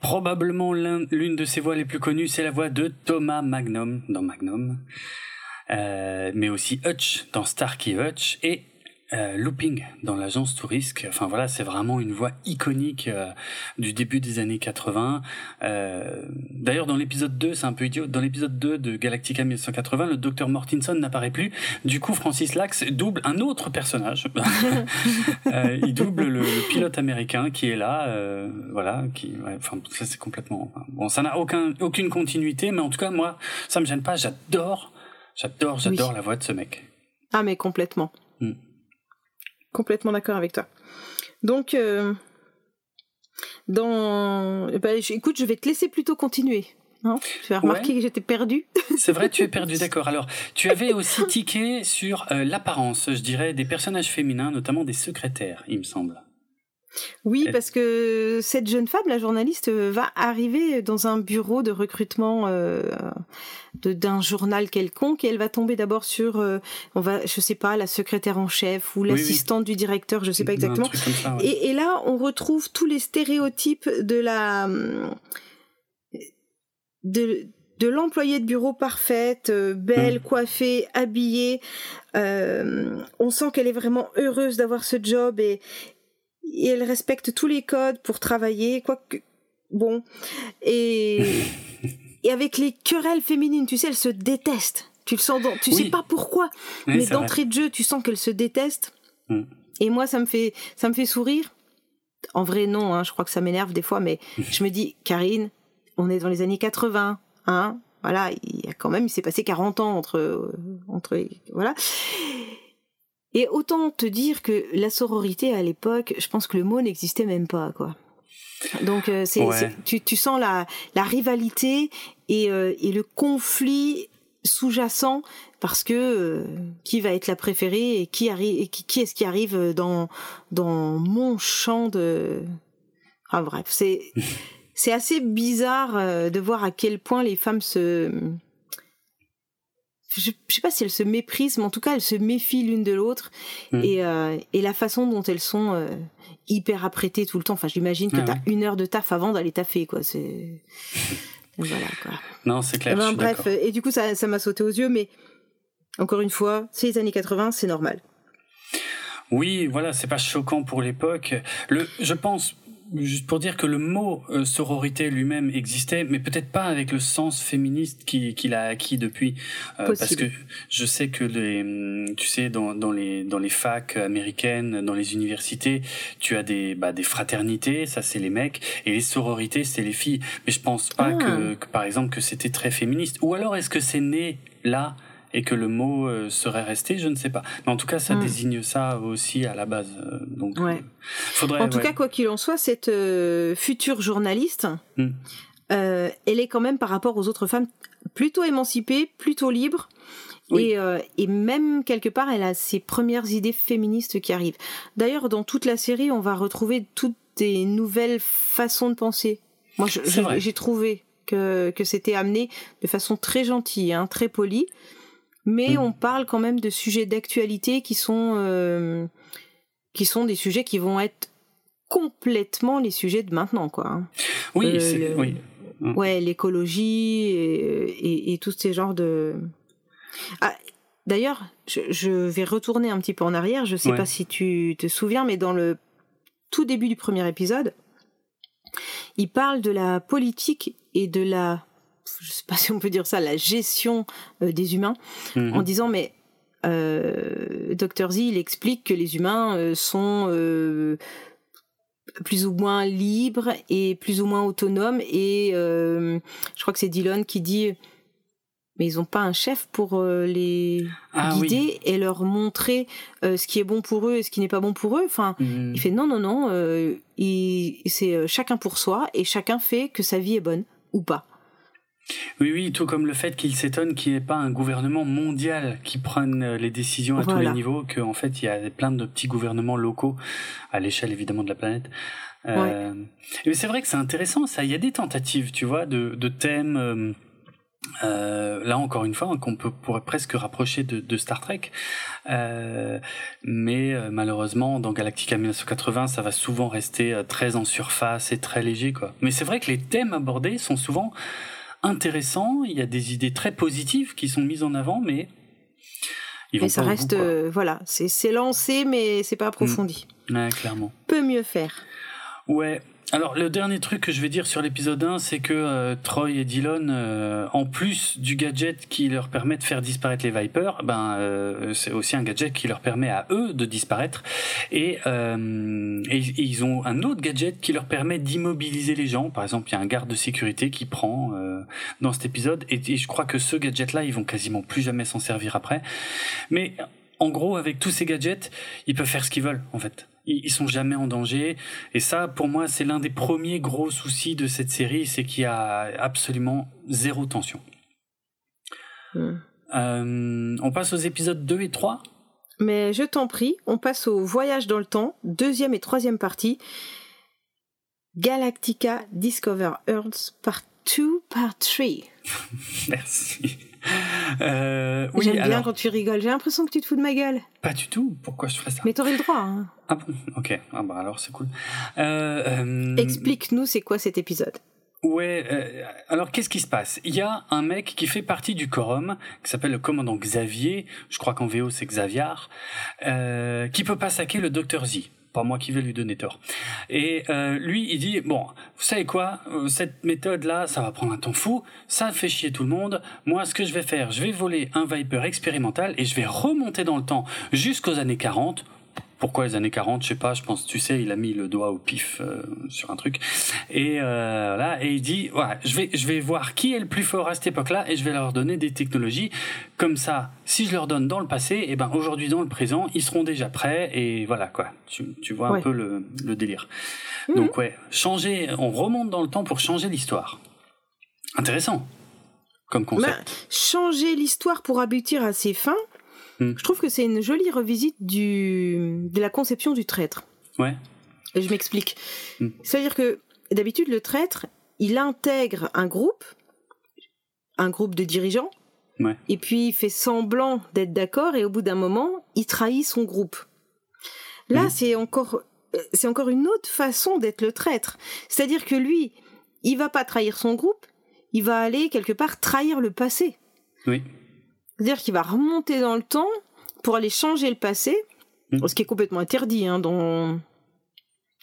Probablement l'un- l'une de ses voix les plus connues, c'est la voix de Thomas Magnum dans Magnum. Euh, mais aussi Hutch dans Starkey Hutch et euh, Looping dans l'agence Tourisque. Enfin voilà, c'est vraiment une voix iconique euh, du début des années 80. Euh, D'ailleurs, dans l'épisode 2, c'est un peu idiot, dans l'épisode 2 de Galactica 1980, le docteur Mortinson n'apparaît plus. Du coup, Francis Lax double un autre personnage. Il double le, le pilote américain qui est là, voilà, qui, ouais, enfin, ça c'est complètement, bon, ça n'a aucun, aucune continuité, mais en tout cas, moi, ça me gêne pas, j'adore, j'adore, j'adore la voix de ce mec. Ah, mais complètement. Hmm. Complètement d'accord avec toi. Donc, euh, dans. eh ben, j- écoute, je vais te laisser plutôt continuer. Hein tu as remarqué Ouais. que j'étais perdue. C'est vrai, tu es perdu, d'accord. Alors, tu avais aussi tiqué sur euh, l'apparence, je dirais, des personnages féminins, notamment des secrétaires, il me semble. Oui, parce que cette jeune femme, la journaliste, euh, va arriver dans un bureau de recrutement euh, d'un journal quelconque et elle va tomber d'abord sur, euh, on va, je sais pas, la secrétaire en chef ou oui. l'assistante du directeur, je sais pas exactement. ça, ouais. Et, et là, on retrouve tous les stéréotypes de la de de l'employée de bureau parfaite, euh, belle, Mm. coiffée, habillée. Euh, on sent qu'elle est vraiment heureuse d'avoir ce job et, et elle respecte tous les codes pour travailler. Quoique, bon, et et avec les querelles féminines, tu sais, elles se détestent. Tu le sens, dans, tu Oui. sais pas pourquoi, Oui, mais d'entrée de jeu, tu sens qu'elles se détestent. Mm. Et moi, ça me fait, ça me fait sourire. En vrai, non, hein, je crois que ça m'énerve des fois, mais je me dis, Karine, on est dans les années 80, hein, voilà, il y a quand même, il s'est passé 40 ans entre, euh, entre, voilà. Et autant te dire que la sororité à l'époque, je pense que le mot n'existait même pas, quoi. Donc euh, c'est, Ouais. c'est- tu, tu sens la, la rivalité et, euh, et le conflit sous-jacent parce que euh, qui va être la préférée et qui arrive et qui, qui est-ce qui arrive dans dans mon champ de ah bref c'est c'est assez bizarre de voir à quel point les femmes se je, je sais pas si elles se méprisent mais en tout cas elles se méfient l'une de l'autre Mm. et euh, et la façon dont elles sont euh, hyper apprêtées tout le temps enfin j'imagine que Ah t'as ouais. une heure de taf avant d'aller taffer quoi c'est voilà quoi Non, c'est clair, eh ben, je suis bref, et du coup, ça, ça m'a sauté aux yeux, mais encore une fois, c'est les années 80, c'est normal. Oui, voilà, c'est pas choquant pour l'époque. Le, je pense, juste pour dire que le mot euh, sororité lui-même existait, mais peut-être pas avec le sens féministe qui- qu'il a acquis depuis. Euh, parce que je sais que les, hum, tu sais, dans, dans les dans les facs américaines, dans les universités, tu as des bah, des fraternités, ça c'est les mecs, et les sororités c'est les filles. Mais je pense pas Ah. que, que, par exemple que c'était très féministe. Ou alors est-ce que c'est né là? Et que le mot euh, serait resté, je ne sais pas. Mais en tout cas, ça Hmm. désigne ça aussi à la base. euh, donc, Ouais. euh, faudrait. en tout ouais. cas, quoi qu'il en soit, cette future journaliste, Hmm. elle est quand même par rapport aux autres femmes plutôt émancipée, plutôt libre. Oui. Et, euh, et même quelque part, elle a ses premières idées féministes qui arrivent. D'ailleurs, dans toute la série, on va retrouver toutes des nouvelles façons de penser. Moi, j'ai trouvé que, que c'était amené de façon très gentille, hein, très polie. Mais Mm. on parle quand même de sujets d'actualité qui sont euh, qui sont des sujets qui vont être complètement les sujets de maintenant, quoi. Hein. Oui, c'est, oui. Mm. Ouais, l'écologie et, et, tous ces genres de. Ah, D'ailleurs, je, vais retourner un petit peu en arrière. Je sais pas si tu te souviens, mais dans le tout début du premier épisode, il parle de la politique et de la, je sais pas si on peut dire ça, la gestion euh, des humains, en disant mais euh, Dr Z, il explique que les humains euh, sont plus ou moins libres et plus ou moins autonomes. Et je crois que c'est Dylan qui dit mais ils n'ont pas un chef pour les ah guider et leur montrer ce qui est bon pour eux et ce qui n'est pas bon pour eux. Enfin, mmh. il fait non, non, non, c'est chacun pour soi et chacun fait que sa vie est bonne ou pas. Oui, oui, tout comme le fait qu'il s'étonne qu'il n'y ait pas un gouvernement mondial qui prenne euh, les décisions à tous les niveaux, qu'en fait il y a plein de petits gouvernements locaux à l'échelle évidemment de la planète. Euh, mais c'est vrai que c'est intéressant, ça. Il y a des tentatives, tu vois, de, de thèmes. Euh, euh là encore une fois, qu'on peut pourrait presque rapprocher de, de Star Trek, euh, mais malheureusement dans Galactica 1980, ça va souvent rester très en surface et très léger, quoi. Mais c'est vrai que les thèmes abordés sont souvent intéressant, il y a des idées très positives qui sont mises en avant, mais ils vont ça reste, euh, voilà, c'est lancé, mais c'est pas approfondi. Mm. Ouais, clairement. Peut mieux faire. Ouais, alors le dernier truc que je vais dire sur l'épisode 1, c'est que euh, Troy et Dylan, euh, en plus du gadget qui leur permet de faire disparaître les Vipers, ben euh, c'est aussi un gadget qui leur permet à eux de disparaître. Et, et, ils ont un autre gadget qui leur permet d'immobiliser les gens. Par exemple, il y a un garde de sécurité qui prend dans cet épisode, et, et je crois que ce gadget-là, ils vont quasiment plus jamais s'en servir après. Mais en gros, avec tous ces gadgets, ils peuvent faire ce qu'ils veulent, en fait ils sont jamais en danger. Et ça, pour moi, c'est l'un des premiers gros soucis de cette série, c'est qu'il y a absolument zéro tension. Hmm. Euh, on passe aux épisodes 2 et 3 Mais je t'en prie, on passe au voyage dans le temps, deuxième et troisième partie. Galactica Discover Earth, part 2, part 3. Merci. Euh, oui, J'aime bien quand tu rigoles. J'ai l'impression que tu te fous de ma gueule. Pas du tout. Pourquoi je ferais ça? Mais t'aurais le droit. Hein. Ah bon? Ok. Ah bah alors c'est cool. Euh, euh, Explique-nous c'est quoi cet épisode? Ouais, alors qu'est-ce qui se passe? Il y a un mec qui fait partie du quorum, qui s'appelle le commandant Xavier, je crois qu'en VO c'est Xaviar, qui peut pas saquer le docteur Z pas moi qui vais lui donner tort. Et euh, lui, il dit bon, vous savez quoi, euh, cette méthode-là, ça va prendre un temps fou, ça fait chier tout le monde. Moi, ce que je vais faire, je vais voler un Viper expérimental et je vais remonter dans le temps jusqu'aux années 40 pourquoi les années 40 Je sais pas, je pense, tu sais, il a mis le doigt au pif euh, sur un truc. Et euh, là, et il dit, voilà, je vais, je vais voir qui est le plus fort à cette époque-là et je vais leur donner des technologies. Comme ça, si je leur donne dans le passé, et eh ben aujourd'hui dans le présent, ils seront déjà prêts et voilà quoi. Tu, tu vois un peu le, le délire. Mhm. Donc ouais, changer, on remonte dans le temps pour changer l'histoire. Intéressant comme concept. Bah, changer l'histoire pour aboutir à ses fins Hmm. Je trouve que c'est une jolie revisite du, de la conception du traître. Ouais. Et je m'explique. Hmm. C'est-à-dire que d'habitude, le traître, il intègre un groupe, un groupe de dirigeants, ouais. et puis il fait semblant d'être d'accord, et au bout d'un moment, il trahit son groupe. Là, hmm. c'est encore, c'est encore une autre façon d'être le traître. C'est-à-dire que lui, il va pas trahir son groupe, il va aller quelque part trahir le passé. Oui. C'est-à-dire qu'il va remonter dans le temps pour aller changer le passé, mm. ce qui est complètement interdit. Hein, dans...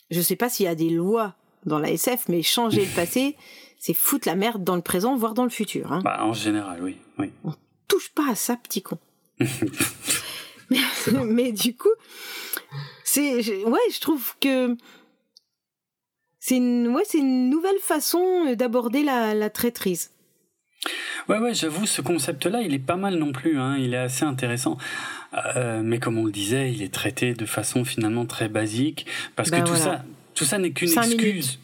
Je sais pas s'il y a des lois dans la SF, mais changer le passé, c'est foutre la merde dans le présent, voire dans le futur. Hein. Bah, en général, oui. oui. On touche pas à ça, petit con. mais, du coup, c'est ouais, je trouve que c'est une ouais, c'est une nouvelle façon d'aborder la, la traîtrise. Ouais, ouais, j'avoue, ce concept-là, il est pas mal non plus, hein, il est assez intéressant. Euh, mais comme on le disait, il est traité de façon finalement très basique, parce que bah, tout ça, tout ça n'est qu'une excuse.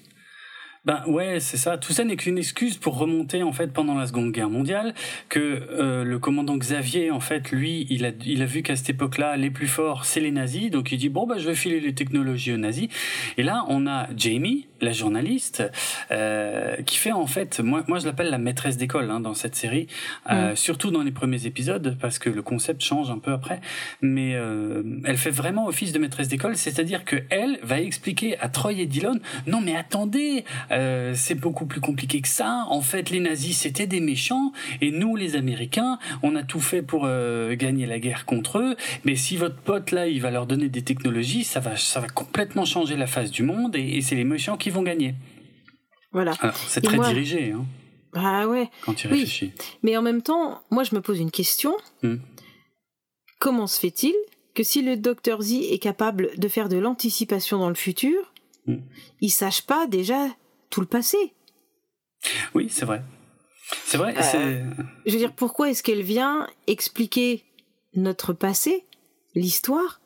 Ben ouais, c'est ça. Tout ça n'est qu'une excuse pour remonter en fait pendant la Seconde Guerre mondiale que euh, le commandant Xavier en fait lui il a il a vu qu'à cette époque-là les plus forts c'est les nazis donc il dit bon bah je vais filer les technologies aux nazis et là on a Jamie la journaliste euh, qui fait en fait moi moi je l'appelle la maîtresse d'école hein, dans cette série euh, mm. surtout dans les premiers épisodes parce que le concept change un peu après mais elle fait vraiment office de maîtresse d'école c'est-à-dire que elle va expliquer à Troy et Dillon non mais attendez euh, c'est beaucoup plus compliqué que ça. En fait, les nazis, c'était des méchants, et nous, les Américains, on a tout fait pour euh, gagner la guerre contre eux. Mais si votre pote, là, il va leur donner des technologies, ça va, ça va complètement changer la face du monde, et, c'est les méchants qui vont gagner. Voilà. C'est très dirigé. Hein, ah ouais. Quand tu réfléchis. Mais en même temps, moi, je me pose une question. Hmm. Comment se fait-il que si le docteur Z est capable de faire de l'anticipation dans le futur, hmm. il sache pas déjà tout le passé. Oui, c'est vrai. C'est vrai. Euh, je veux dire, pourquoi est-ce qu'elle vient expliquer notre passé, l'histoire,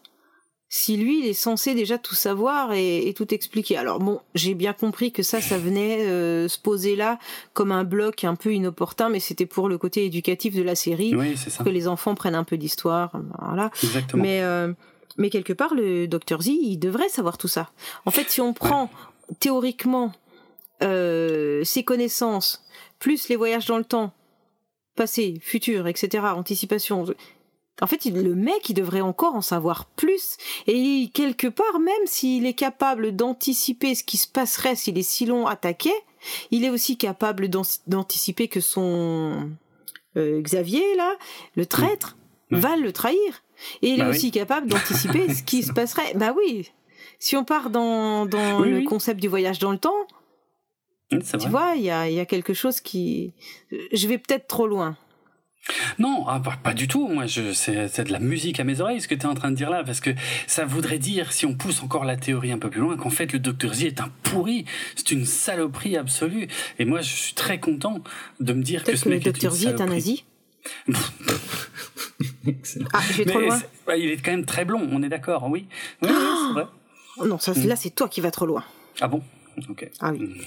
si lui, il est censé déjà tout savoir et, tout expliquer? Alors bon, j'ai bien compris que ça, ça venait euh, se poser là comme un bloc un peu inopportun, mais c'était pour le côté éducatif de la série, oui, ça. que les enfants prennent un peu d'histoire, voilà. Exactement. Mais euh, mais quelque part, le docteur Z, il devrait savoir tout ça. En fait, si on prend théoriquement euh, ses connaissances, plus les voyages dans le temps, passé, futur, etc., anticipation. En fait, le mec, il devrait encore en savoir plus. Et quelque part, même s'il est capable d'anticiper ce qui se passerait si les Silons attaquaient, il est aussi capable d'anticiper que son euh, Xavier, là, le traître, va le trahir. Et il est bah aussi capable d'anticiper ce qui se passerait. Bah oui. Si on part dans, le concept du voyage dans le temps, tu vois, il y a, quelque chose qui. Je vais peut-être trop loin. Non, ah, pas, du tout. Moi, c'est, de la musique à mes oreilles ce que tu es en train de dire là, parce que ça voudrait dire, si on pousse encore la théorie un peu plus loin, qu'en fait le Docteur Z est un pourri, c'est une saloperie absolue. Et moi, je suis très content de me dire que ce mec le Docteur Z est un nazi. ah, je vais trop loin. Bah, il est quand même très blond, on est d'accord, oui. Vrai. Non, ça, là, c'est toi qui vas trop loin. Ah bon? Ok. Ah oui.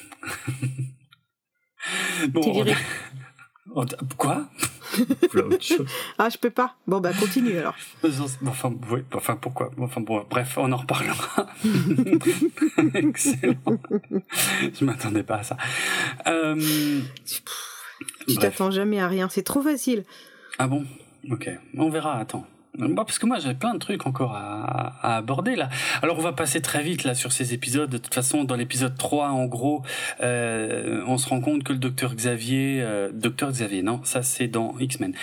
bon, Quoi Ah, je peux pas. Bon, bah, continue alors. Enfin, oui, enfin pourquoi? Enfin, bon, bref, on en reparlera. Excellent. Je m'attendais pas à ça. Euh... Tu t'attends jamais à rien, c'est trop facile. Ah bon? Ok, on verra, attends. Bah, parce que moi j'ai plein de trucs encore à, à, aborder là. Alors on va passer très vite là sur ces épisodes. De toute façon, dans l'épisode 3, en gros, euh, on se rend compte que le docteur Xavier, euh, docteur Xavier, non, ça c'est dans X-Men.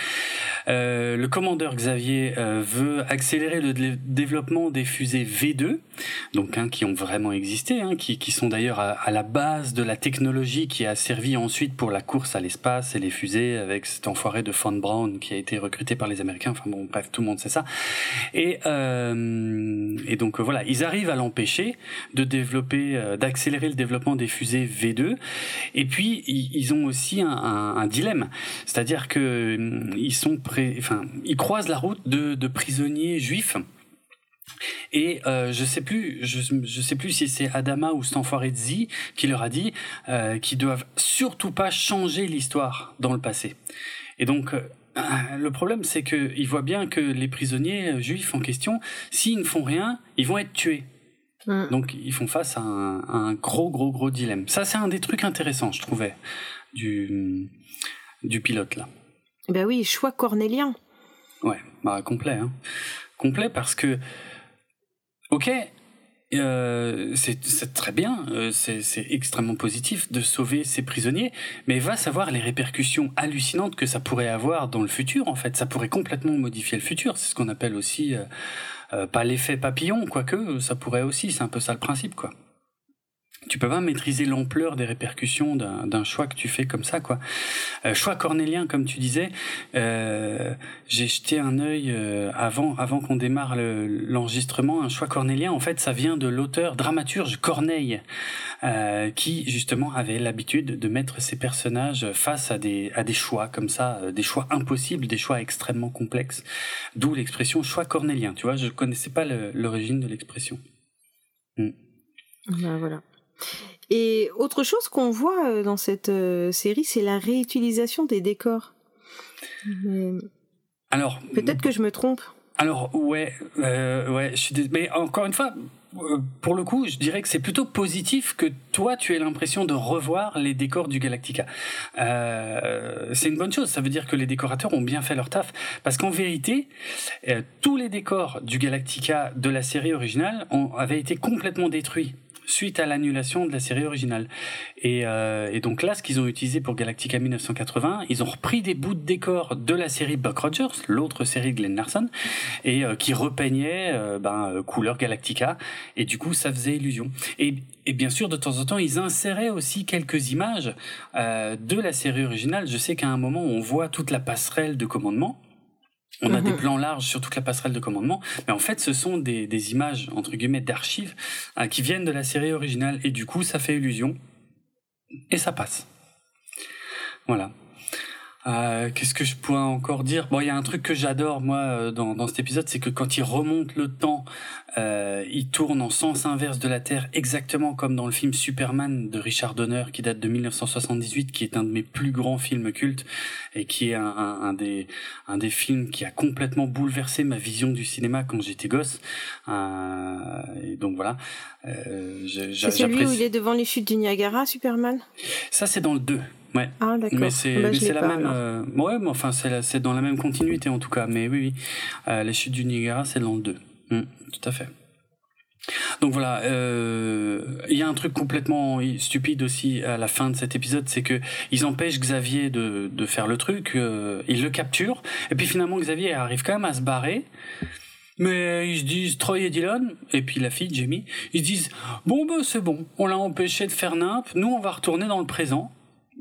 Euh, le commandeur Xavier euh, veut accélérer le développement des fusées V2, donc hein, qui ont vraiment existé, hein, qui, qui sont d'ailleurs à, à, la base de la technologie qui a servi ensuite pour la course à l'espace et les fusées avec cet enfoiré de Von Braun qui a été recruté par les Américains. Enfin bon, bref, tout le monde c'est ça. Et, euh, et donc voilà, ils arrivent à l'empêcher de développer, euh, d'accélérer le développement des fusées V2. Et puis ils, ont aussi un, dilemme, c'est-à-dire que ils sont prêts, enfin, ils croisent la route de, prisonniers juifs. Et euh, je sais plus, je, je sais plus si c'est Adama ou Stanford qui leur a dit euh, qu'ils doivent surtout pas changer l'histoire dans le passé. Et donc le problème, c'est qu'ils voient bien que les prisonniers euh, juifs en question, s'ils ne font rien, ils vont être tués. Mm. Donc, ils font face à un, gros, gros, gros dilemme. Ça, c'est un des trucs intéressants, je trouvais, du, du pilote, là. Ben oui, choix cornélien. Ouais, bah, complet, hein. Complet parce que, ok, euh, c'est très bien, euh, c'est extrêmement positif de sauver ces prisonniers, mais va savoir les répercussions hallucinantes que ça pourrait avoir dans le futur. En fait, ça pourrait complètement modifier le futur. C'est ce qu'on appelle aussi euh, pas l'effet papillon, quoique ça pourrait aussi. C'est un peu ça le principe, quoi tu peux pas maîtriser l'ampleur des répercussions d'un choix que tu fais comme ça quoi. Euh, choix cornélien comme tu disais, euh, j'ai jeté un œil euh, avant avant qu'on démarre l'enregistrement. un choix cornélien en fait ça vient de l'auteur dramaturge Corneille qui justement avait l'habitude de mettre ses personnages face à des à des choix comme ça, des choix impossibles, des choix extrêmement complexes. D'où l'expression choix cornélien. Tu vois, je connaissais pas l'origine de l'expression. Ben voilà. Et autre chose qu'on voit dans cette série, c'est la réutilisation des décors. Alors, peut-être que je me trompe. Alors ouais, euh, ouais, je suis mais encore une fois, euh, pour le coup, je dirais que c'est plutôt positif que toi, tu aies l'impression de revoir les décors du Galactica. Euh, c'est une bonne chose. Ça veut dire que les décorateurs ont bien fait leur taf, parce qu'en vérité, euh, tous les décors du Galactica de la série originale ont, avaient été complètement détruits suite à l'annulation de la série originale. Et, euh, et donc là, ce qu'ils ont utilisé pour Galactica 1980, ils ont repris des bouts de décor de la série Buck Rogers, l'autre série de Glenn Larson, et euh, qui repeignaient euh, ben, euh, couleur Galactica, et du coup, ça faisait illusion. Et, et bien sûr, de temps en temps, ils inséraient aussi quelques images euh, de la série originale. Je sais qu'à un moment, on voit toute la passerelle de commandement, on a des mhm. plans larges sur toute la passerelle de commandement, mais en fait, ce sont des, des images entre guillemets d'archives euh, qui viennent de la série originale et du coup, ça fait illusion et ça passe. Voilà. Euh, Qu'est-ce que je pourrais encore dire? Bon, il y a un truc que j'adore moi euh, dans, dans cet épisode, c'est que quand il remonte le temps, euh, il tourne en sens inverse de la Terre, exactement comme dans le film Superman de Richard Donner, qui date de 1978, qui est un de mes plus grands films cultes et qui est un, un, un des un des films qui a complètement bouleversé ma vision du cinéma quand j'étais gosse. Euh, et donc voilà. Euh, c'est celui où il est devant les chutes du Niagara, Superman? Ça, c'est dans le 2. Ouais. Ah. Mais c'est bah, la même. Euh, ouais, mais enfin, c'est dans la même continuité en tout cas. Mais oui, oui. Euh, les chutes du Niagara, c'est dans le 2. Mm, tout à fait. Donc voilà, euh, il y a un truc complètement stupide aussi à la fin de cet épisode, c'est que ils empêchent Xavier de, de faire le truc, euh, ils le capturent, et puis finalement Xavier arrive quand même à se barrer. Mais ils se disent, Troy et Dylan, et puis la fille, Jamie, ils se disent, bon bah c'est bon, on l'a empêché de faire nimp, nous on va retourner dans le présent.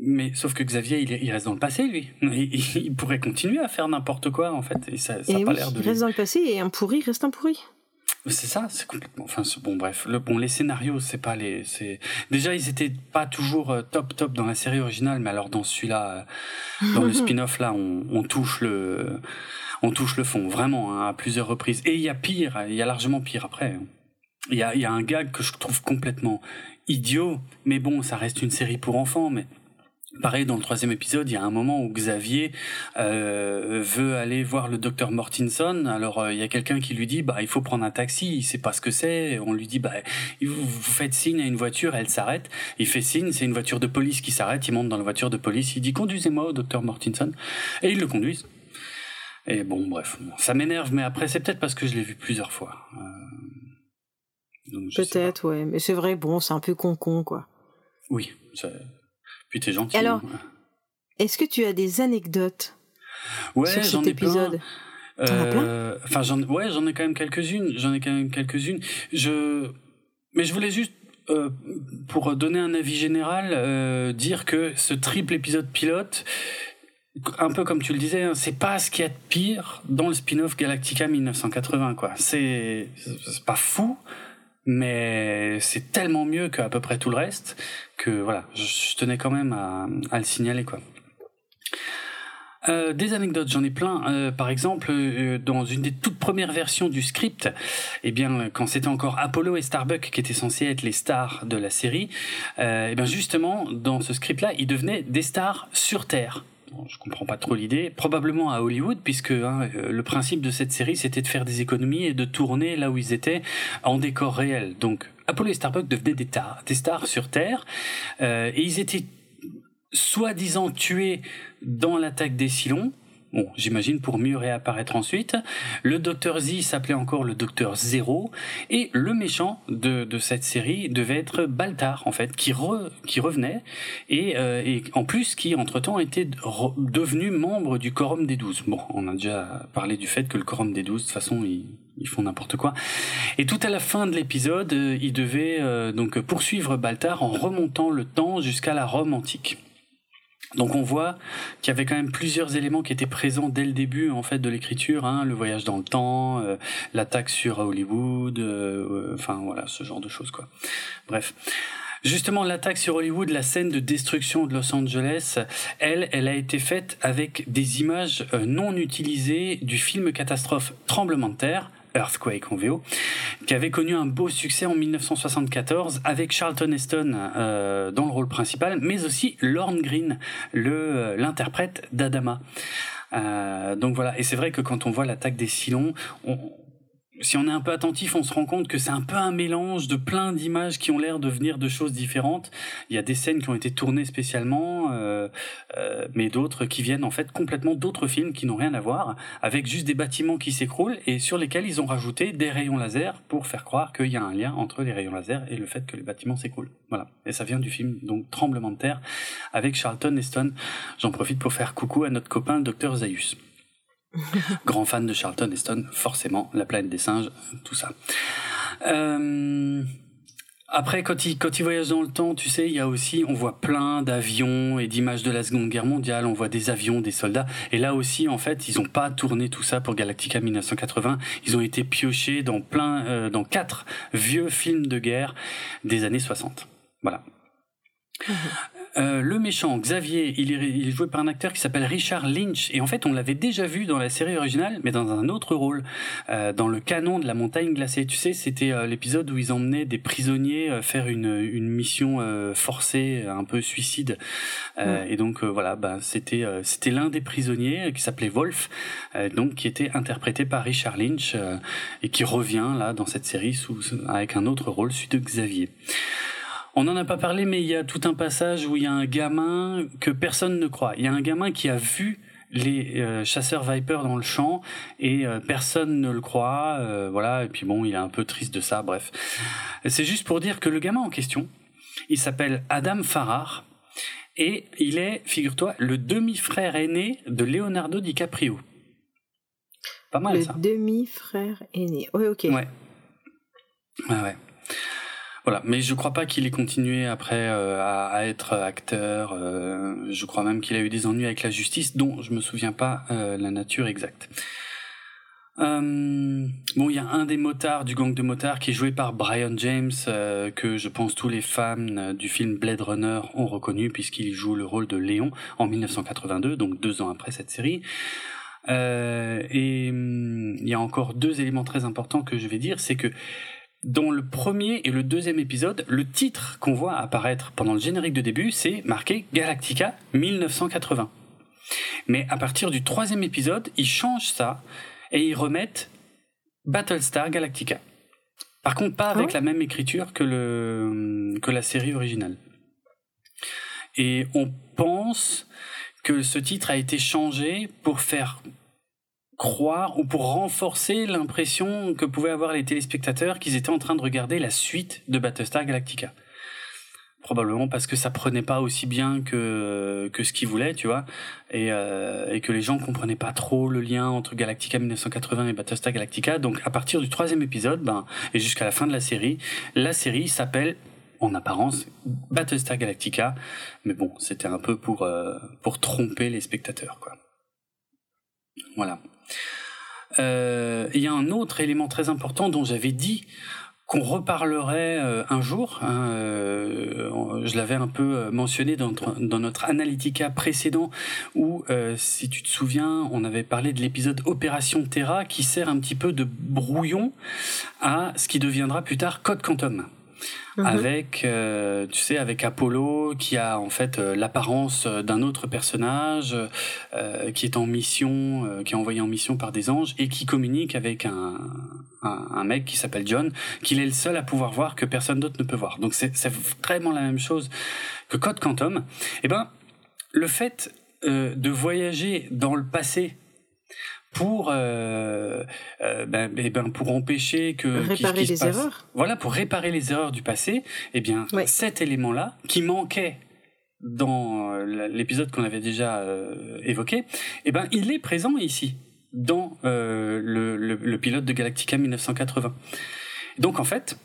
Mais sauf que Xavier, il, il, reste dans le passé, lui. Il, il, pourrait continuer à faire n'importe quoi, en fait. Et ça, ça et a pas l'air de. Il reste dans le passé et un pourri reste un pourri. C'est ça, c'est complètement. Enfin, bon, bref. Le, bon, les scénarios, c'est pas les. C'est déjà, ils étaient pas toujours euh, top top dans la série originale, mais alors dans celui-là, euh, dans le spin-off là, on, on, touche le, on touche le fond vraiment hein, à plusieurs reprises. Et il y a pire, il y a largement pire après. Il y a, il y a un gag que je trouve complètement idiot, mais bon, ça reste une série pour enfants, mais Pareil, dans le troisième épisode, il y a un moment où Xavier euh, veut aller voir le docteur Mortinson. Alors, euh, il y a quelqu'un qui lui dit, bah, il faut prendre un taxi. Il sait pas ce que c'est. On lui dit, bah, vous, vous faites signe à une voiture, elle s'arrête. Il fait signe, c'est une voiture de police qui s'arrête. Il monte dans la voiture de police. Il dit, conduisez-moi au docteur Mortinson. Et ils le conduisent. Et bon, bref, ça m'énerve, mais après, c'est peut-être parce que je l'ai vu plusieurs fois. Euh... Peut-être, ouais. Mais c'est vrai, bon, c'est un peu con-con, quoi. Oui, puis t'es gentil. Alors, est-ce que tu as des anecdotes ouais, sur cet épisode? T'en as plein? Euh, Enfin, j'en, ouais, j'en ai quand même quelques-unes. J'en ai quand même quelques-unes. Je, mais je voulais juste euh, pour donner un avis général, euh, dire que ce triple épisode pilote, un peu comme tu le disais, hein, c'est pas ce qu'il y a de pire dans le spin-off Galactica 1980, quoi. C'est, c'est pas fou, mais c'est tellement mieux qu'à peu près tout le reste que voilà, je, tenais quand même à, le signaler quoi. Euh, des anecdotes, j'en ai plein. Euh, par exemple, euh, dans une des toutes premières versions du script, eh bien, quand c'était encore Apollo et Starbuck qui étaient censés être les stars de la série, eh bien justement, dans ce script-là, ils devenaient des stars sur Terre je comprends pas trop l'idée. Probablement à Hollywood, puisque hein, euh, le principe de cette série, c'était de faire des économies et de tourner là où ils étaient en décor réel. Donc, Apollo et Starbuck devenaient des, stars sur Terre, euh, et ils étaient soi-disant tués dans l'attaque des Silons, Bon, j'imagine pour mieux réapparaître ensuite. Le docteur Z s'appelait encore le docteur Zéro. Et le méchant de, de cette série devait être Baltar, en fait, qui, re, qui revenait. Et, euh, et en plus, qui, entre-temps, était devenu membre du Quorum des Douze. Bon, on a déjà parlé du fait que le Quorum des Douze, de toute façon, ils, ils font n'importe quoi. Et tout à la fin de l'épisode, euh, il devait euh, donc poursuivre Baltar en remontant le temps jusqu'à la Rome antique. Donc on voit qu'il y avait quand même plusieurs éléments qui étaient présents dès le début en fait de l'écriture, hein, le voyage dans le temps, euh, l'attaque sur Hollywood, euh, euh, enfin voilà ce genre de choses quoi. Bref. Justement, l'attaque sur Hollywood, la scène de destruction de Los Angeles, elle, elle a été faite avec des images non utilisées du film catastrophe Tremblement de terre Earthquake en VO, qui avait connu un beau succès en 1974 avec Charlton Heston dans le rôle principal, mais aussi Lorne Green, le l'interprète d'Adama. donc voilà, et c'est vrai que quand on voit l'attaque des Silons, on, si on est un peu attentif, on se rend compte que c'est un peu un mélange de plein d'images qui ont l'air de venir de choses différentes. Il y a des scènes qui ont été tournées spécialement, euh, euh, mais d'autres qui viennent en fait complètement d'autres films qui n'ont rien à voir, avec juste des bâtiments qui s'écroulent et sur lesquels ils ont rajouté des rayons laser pour faire croire qu'il y a un lien entre les rayons laser et le fait que les bâtiments s'écroulent. Voilà. Et ça vient du film donc Tremblement de terre avec Charlton Heston. J'en profite pour faire coucou à notre copain docteur Zaius. Grand fan de Charlton Heston, forcément, La planète des singes, tout ça. Euh, après, quand il, quand il voyage dans le temps, tu sais, il y a aussi, on voit plein d'avions et d'images de la Seconde Guerre mondiale, on voit des avions, des soldats. Et là aussi, en fait, ils n'ont pas tourné tout ça pour Galactica 1980. Ils ont été piochés dans plein, euh, dans quatre vieux films de guerre des années 60. Voilà. Mmh. Euh, le méchant, Xavier, il est, joué par un acteur qui s'appelle Richard Lynch. Et en fait, on l'avait déjà vu dans la série originale, mais dans un autre rôle, euh, dans le canon de la montagne glacée. Tu sais, c'était euh, l'épisode où ils emmenaient des prisonniers faire une, une mission forcée, un peu suicide. Et donc voilà, bah, c'était c'était l'un des prisonniers qui s'appelait Wolf, donc qui était interprété par Richard Lynch et qui revient là dans cette série sous, avec un autre rôle, celui de Xavier. On n'en a pas parlé, mais il y a tout un passage où il y a un gamin que personne ne croit. Il y a un gamin qui a vu les euh, chasseurs Viper dans le champ et euh, personne ne le croit. Euh, voilà, et puis bon, il est un peu triste de ça, bref. C'est juste pour dire que le gamin en question, il s'appelle Adam Farrar et il est, figure-toi, le demi-frère aîné de Leonardo DiCaprio. Pas mal ça. Le demi-frère aîné. Oui, ok. Ouais. Ouais, ouais. Voilà, mais je crois pas qu'il ait continué après euh, à, être acteur. Euh, je crois même qu'il a eu des ennuis avec la justice, dont je me souviens pas euh, la nature exacte. bon, il y a un des motards du gang de motards qui est joué par Brian James, que je pense tous les fans du film Blade Runner ont reconnu puisqu'il joue le rôle de Léon en 1982, donc deux ans après cette série. et hum, il y a encore deux éléments très importants que je vais dire, c'est que dans le premier et le deuxième épisode, le titre qu'on voit apparaître pendant le générique de début, c'est marqué Galactica 1980. Mais à partir du troisième épisode, ils changent ça et ils remettent Battlestar Galactica. Par contre, pas avec ah la même écriture que, le, que la série originale. Et on pense que ce titre a été changé pour faire croire ou pour renforcer l'impression que pouvaient avoir les téléspectateurs qu'ils étaient en train de regarder la suite de Battlestar Galactica. Probablement parce que ça prenait pas aussi bien que que ce qu'ils voulaient, tu vois, et, euh, et que les gens comprenaient pas trop le lien entre Galactica 1980 et Battlestar Galactica. Donc à partir du troisième épisode, ben et jusqu'à la fin de la série, la série s'appelle en apparence Battlestar Galactica, mais bon, c'était un peu pour euh, pour tromper les spectateurs, quoi. Voilà. Euh, il y a un autre élément très important dont j'avais dit qu'on reparlerait euh, un jour. Hein, euh, je l'avais un peu mentionné dans, dans, notre Analytica précédent, où, si tu te souviens, on avait parlé de l'épisode Opération Terra, qui sert un petit peu de brouillon à ce qui deviendra plus tard Code Quantum. Mhm. avec euh, tu sais avec Apollo qui a en fait euh, l'apparence d'un autre personnage euh, qui est en mission qui est envoyé en mission par des anges et qui communique avec un mec qui s'appelle John qu'il est le seul à pouvoir voir que personne d'autre ne peut voir donc c'est c'est vraiment la même chose que Code Quantum et eh ben le fait de voyager dans le passé pour euh, euh, ben, eh ben, pour empêcher que réparer les erreurs. Voilà, pour réparer les erreurs du passé. Eh bien, cet élément-là qui manquait dans euh, l'épisode qu'on avait déjà euh, évoqué, eh ben, il est présent ici dans le, le, le, pilote de Galactica 1980. Donc en fait,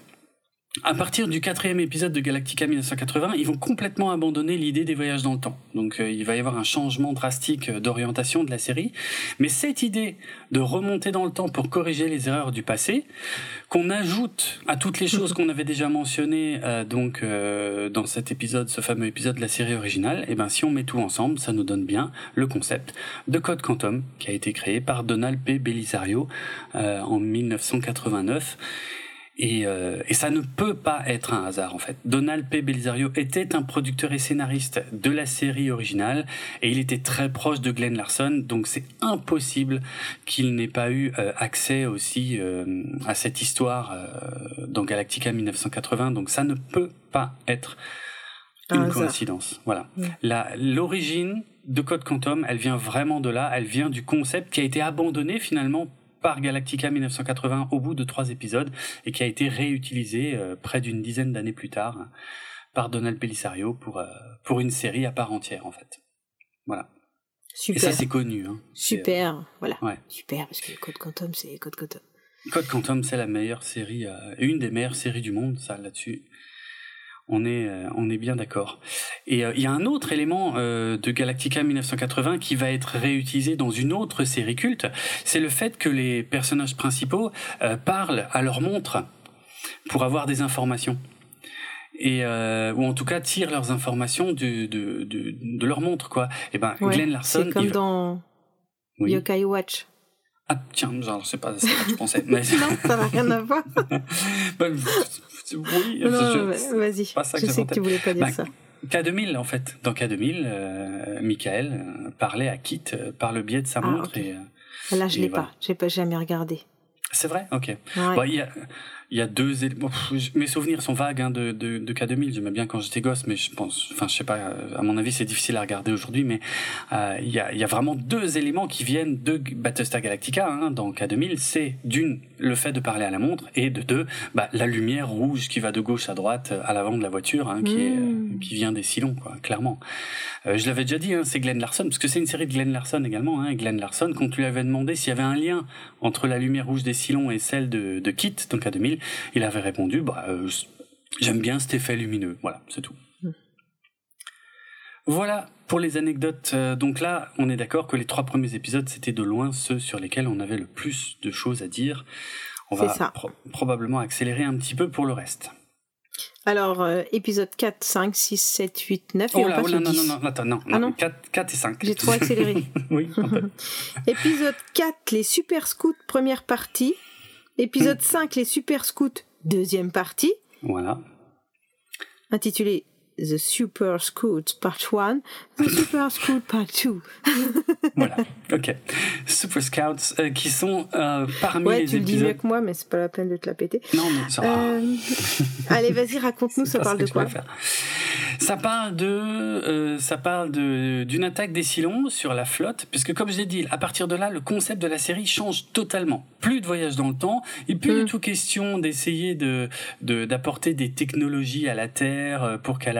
à partir du quatrième épisode de Galactica 1980, ils vont complètement abandonner l'idée des voyages dans le temps. Donc euh, il va y avoir un changement drastique euh, d'orientation de la série. Mais cette idée de remonter dans le temps pour corriger les erreurs du passé, qu'on ajoute à toutes les choses qu'on avait déjà mentionnées euh, donc dans cet épisode, ce fameux épisode de la série originale, et eh ben si on met tout ensemble, ça nous donne bien le concept de Code Quantum qui a été créé par Donald P. Belisario en 1989 et, euh, et, ça ne peut pas être un hasard en fait. Donald P. Belisario était un producteur et scénariste de la série originale et il était très proche de Glenn Larson, donc c'est impossible qu'il n'ait pas eu euh, accès aussi euh, à cette histoire euh, dans Galactica 1980. Donc ça ne peut pas être une coïncidence. Voilà. La L'origine de Code Quantum, elle vient vraiment de là. Elle vient du concept qui a été abandonné finalement par Galactica 1980 au bout de trois épisodes et qui a été réutilisé euh, près d'une dizaine d'années plus tard par Donald Pellisario pour, euh, pour une série à part entière en fait. Voilà. Super. Et ça c'est connu. Hein. Super, euh, voilà. Ouais. Super, parce que Code Quantum c'est Code Quantum. Code Quantum c'est la meilleure série, une des meilleures séries du monde, ça là-dessus on est, euh, on est bien d'accord. Et euh, il y a un autre élément euh, de Galactica 1980 qui va être réutilisé dans une autre série culte, c'est le fait que les personnages principaux parlent à leur montre pour avoir des informations. Et ou en tout cas tirent leurs informations de, de, de, leur montre quoi. Et ben Glenn Larson. C'est comme dans Yokai Watch. Ah tiens, genre c'est pas ça que je pensais. non, ça n'a rien à voir. Ben, oui, vas-y. Je sais que tu voulais pas dire bah, ça. K2000 en fait. Dans K2000, euh, Michael euh, parlait à Kit euh, par le biais de sa ah, montre et. Là, je l'ai pas. J'ai pas jamais regardé. C'est vrai, ok. Bon, il y a, il y a deux éléments. Mes souvenirs sont vagues hein, de, de, de K2000. J'aimais bien quand j'étais gosse, mais je pense, enfin, je sais pas. À mon avis, c'est difficile à regarder aujourd'hui, mais euh, il y, a, il y a vraiment deux éléments qui viennent de Battlestar Galactica hein, dans K2000. C'est d'une le fait de parler à la montre et de deux bah, la lumière rouge qui va de gauche à droite à l'avant de la voiture, hein, qui est mmh. qui vient des silons, quoi, clairement. Euh, je l'avais déjà dit, hein, c'est Glenn Larson, parce que c'est une série de Glenn Larson également. Hein, Glenn Larson, quand tu lui avais demandé s'il y avait un lien entre la lumière rouge des silons et celle de, de Kit dans K2000, il avait répondu bah, euh, J'aime bien cet effet lumineux. Voilà, c'est tout. Hmm. Voilà pour les anecdotes. Euh, donc là, on est d'accord que les trois premiers épisodes, c'était de loin ceux sur lesquels on avait le plus de choses à dire. On va probablement accélérer un petit peu pour le reste. Alors, euh, épisode 4, 5, 6, 7, 8, 9. Oh là, oh là non, non, non, attends, non, ah non 4, 4 et 5. J'ai trop accéléré. oui, un peu. épisode 4, les super scouts, première partie. Épisode 5, hmm. les super scouts, deuxième partie. Voilà. Intitulé The Super Scouts Part 1, The Super Scouts Part 2. voilà, ok. Super Scouts euh, qui sont euh, parmi ouais, les tu épisodes... tu le dis mieux que moi, mais c'est pas la peine de te la péter. Non, mais ça va. Euh... Allez, vas-y, raconte-nous, ça parle de quoi ça parle de, euh, ça parle de d'une attaque des Silons sur la flotte, puisque comme je l'ai dit, à partir de là, le concept de la série change totalement. Plus de voyage dans le temps, et plus du mm. tout question d'essayer de d'apporter des technologies à la Terre pour qu'elle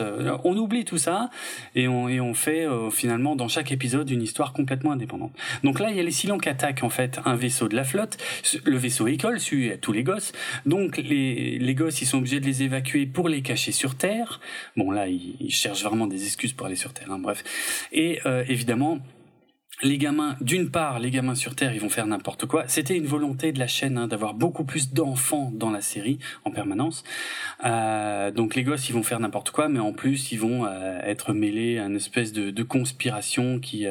Euh, on oublie tout ça et on fait euh, finalement dans chaque épisode une histoire complètement indépendante. Donc là, il y a les Silons qui attaquent en fait un vaisseau de la flotte. Le vaisseau école suit tous les gosses. Donc les les gosses, ils sont obligés de les évacuer pour les cacher sur Terre. Bon là, ils, cherchent vraiment des excuses pour aller sur Terre. Hein, bref. Et euh, évidemment, les gamins, d'une part, les gamins sur Terre, ils vont faire n'importe quoi. C'était une volonté de la chaîne hein, d'avoir beaucoup plus d'enfants dans la série en permanence. Euh, donc les gosses, ils vont faire n'importe quoi, mais en plus, ils vont euh, être mêlés à une espèce de, de conspiration qui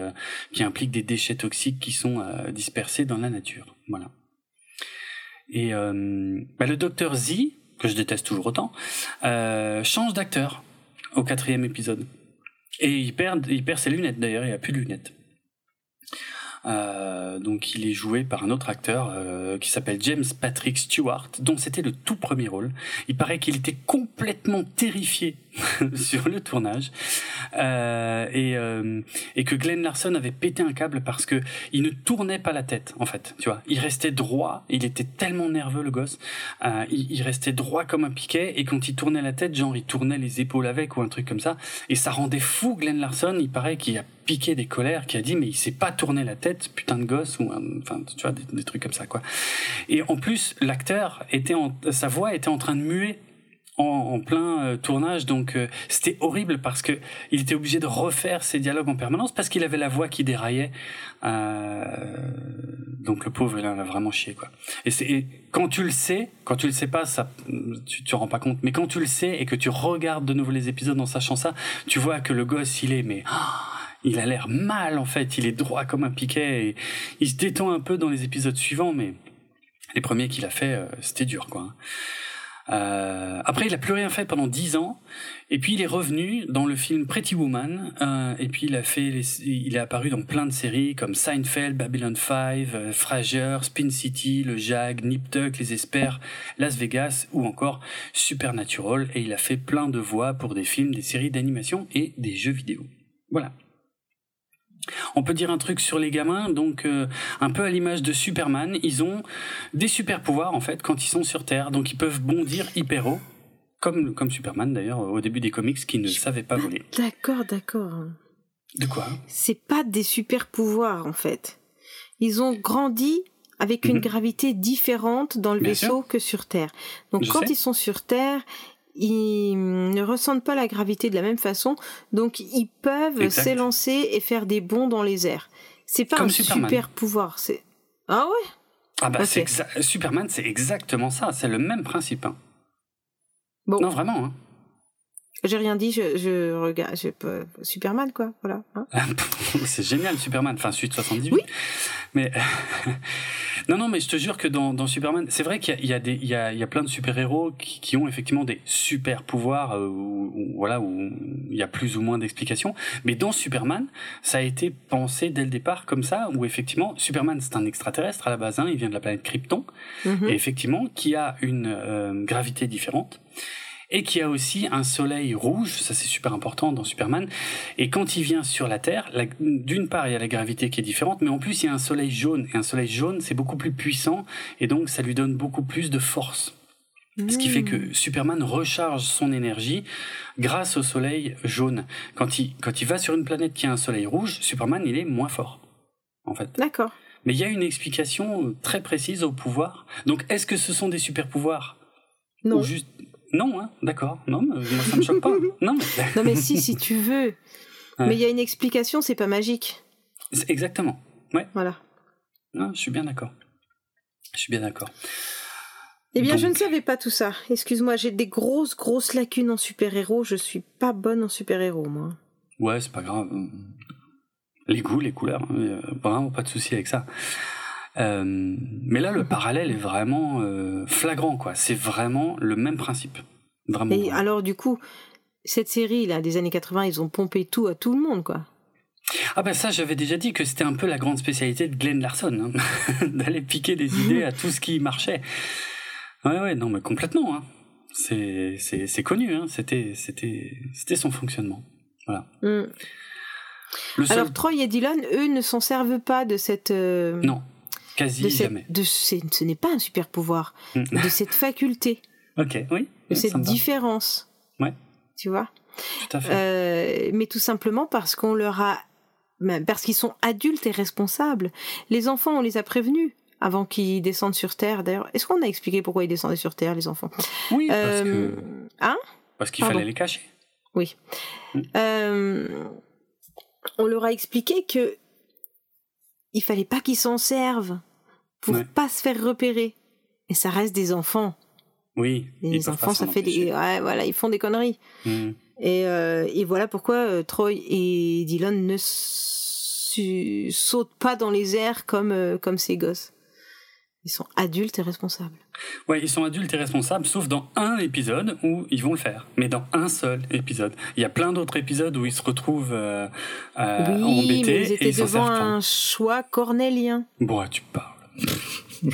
qui implique des déchets toxiques qui sont dispersés dans la nature. Voilà. Et bah, le docteur Z, que je déteste toujours autant, change d'acteur au quatrième épisode. Et il perd, il perd ses lunettes d'ailleurs, il n'y a plus de lunettes. Euh, donc il est joué par un autre acteur euh, qui s'appelle James Patrick Stewart, dont c'était le tout premier rôle. Il paraît qu'il était complètement terrifié sur le tournage. Euh, et, euh, et que Glenn Larson avait pété un câble parce que il ne tournait pas la tête en fait tu vois. Il restait droit il était tellement nerveux le gosse euh, il, restait droit comme un piquet et quand il tournait la tête genre il tournait les épaules avec ou un truc comme ça. Et ça rendait fou Glenn Larson il paraît qu'il a piqué des colères qui a dit mais il sait pas tourner la tête putain de gosse ou enfin tu vois des, des, trucs comme ça quoi. Et en plus l'acteur était en, sa voix était en train de muer en, en, plein euh, tournage, donc euh, c'était horrible parce que il était obligé de refaire ses dialogues en permanence parce qu'il avait la voix qui déraillait. Euh, donc le pauvre, il a vraiment chié quoi. Et, et, quand tu le sais, quand tu le sais pas, ça, tu te rends pas compte. Mais quand tu le sais et que tu regardes de nouveau les épisodes en sachant ça, tu vois que le gosse, il est mais. Il a l'air mal en fait, il est droit comme un piquet et il se détend un peu dans les épisodes suivants, mais les premiers qu'il a fait, euh, c'était dur quoi. Euh, après, il a plus rien fait pendant dix ans, et puis il est revenu dans le film Pretty Woman, euh, et puis il a fait, les, il est apparu dans plein de séries comme Seinfeld, Babylon 5, euh, Frasier, Spin City, Le Jag, Nip Tuck, Les Espers, Las Vegas, ou encore Supernatural, et il a fait plein de voix pour des films, des séries d'animation et des jeux vidéo. Voilà. On peut dire un truc sur les gamins, donc euh, un peu à l'image de Superman, ils ont des super pouvoirs en fait quand ils sont sur Terre, donc ils peuvent bondir hyper haut, comme comme Superman d'ailleurs au début des comics qui ne savait pas voler. D'accord, d'accord. De quoi? C'est pas des super pouvoirs en fait. Ils ont grandi avec une mmh. gravité différente dans le Bien vaisseau sûr. que sur Terre. Donc Je quand sais. ils sont sur Terre, ils ne ressentent pas la gravité de la même façon, donc ils peuvent s'élancer et faire des bonds dans les airs. C'est pas Comme un Superman. super pouvoir, c'est ah ouais? Ah bah Superman, c'est exactement ça, c'est le même principe. hein. Bon, Non vraiment. Hein. J'ai rien dit, je, je regarde, je peux Superman quoi, voilà. hein. c'est génial Superman, enfin de 78. Oui. Mais non non mais je te jure que dans, dans Superman, c'est vrai qu'il y y a des il y a, il y a plein de super héros qui, qui ont effectivement des super pouvoirs euh, voilà où il y a plus ou moins d'explications. Mais dans Superman, ça a été pensé dès le départ comme ça où effectivement Superman c'est un extraterrestre à la base, hein, il vient de la planète Krypton Mhm. et effectivement qui a une euh, gravité différente et qui a aussi un soleil rouge, ça c'est super important dans Superman. Et quand il vient sur la Terre, d'une part il y a la gravité qui est différente, mais en plus il y a un soleil jaune. Et un soleil jaune c'est beaucoup plus puissant et donc ça lui donne beaucoup plus de force. Ce qui fait Hmm. que Superman recharge son énergie grâce au soleil jaune. Quand il, quand il va sur une planète qui a un soleil rouge, Superman il est moins fort. En fait. D'accord. Mais il y a une explication euh, très précise au pouvoir. Donc, est-ce que ce sont des super pouvoirs? Non. Ou juste... Non, hein, d'accord. Non, mais moi, ça me choque pas. Non, mais... Non mais si si tu veux. Ouais. Mais il y a une explication, c'est pas magique. C'est Exactement. Voilà. Non, je suis bien d'accord. Je suis bien d'accord. Eh bien, je ne savais pas tout ça. Excuse-moi, j'ai des grosses, grosses lacunes en super-héros. Je suis pas bonne en super-héros, moi. Ouais, c'est pas grave. Les goûts, les couleurs, hein, euh, vraiment pas de souci avec ça. Euh, mais là, le parallèle est vraiment euh, flagrant, quoi. C'est vraiment le même principe. Vraiment. Et vraiment. alors, du coup, cette série, là, des années 80, ils ont pompé tout à tout le monde, quoi. Ah ben ça, j'avais déjà dit que c'était un peu la grande spécialité de Glenn Larson, hein, d'aller piquer des idées à tout ce qui marchait. Ouais, ouais, non, mais complètement. Hein. C'est, c'est, c'est connu. Hein. C'était, c'était, c'était son fonctionnement. Voilà. Le seul... Alors, Troy et Dylan, eux, ne s'en servent pas de cette... euh, non, quasi de cette- jamais. de ce n'est pas un super pouvoir, Mm. de cette faculté, ok, oui. de cette différence. Ouais. Tu vois? Tout à fait. Euh, mais tout simplement parce qu'on leur a, parce qu'ils sont adultes et responsables. Les enfants, on les a prévenus avant qu'ils descendent sur Terre. D'ailleurs, est-ce qu'on a expliqué pourquoi ils descendaient sur Terre, les enfants? Oui, parce, Euh, que, Hein? parce qu'il fallait les cacher. Oui. Mm. Euh, on leur a expliqué que il fallait pas qu'ils s'en servent pour Ouais. pas se faire repérer. Et ça reste des enfants. Oui. ils Les enfants, ça fait des, ouais, voilà, ils font des conneries. Mm. Et, euh, et voilà pourquoi euh, Troy et Dylan ne sautent pas dans les airs comme, euh, comme ces gosses. Ils sont adultes et responsables. Ouais, ils sont adultes et responsables, sauf dans un épisode où ils vont le faire. Mais dans un seul épisode. Il y a plein d'autres épisodes où ils se retrouvent euh, euh, oui, embêtés mais ils et étaient ils s'en devant un choix cornélien. Bon, tu parles.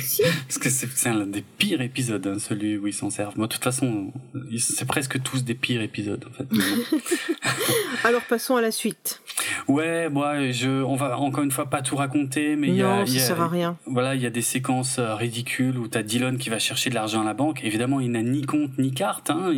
Parce que c'est un des pires épisodes, hein, celui où ils s'en servent. Moi, de toute façon, c'est presque tous des pires épisodes, en fait. Alors, passons à la suite. Ouais, moi, je, on va encore une fois pas tout raconter, mais il y a, ça sert à rien. Voilà, il y a des séquences euh, ridicules où t'as Dylan qui va chercher de l'argent à la banque. Évidemment, il n'a ni compte ni carte. Hein.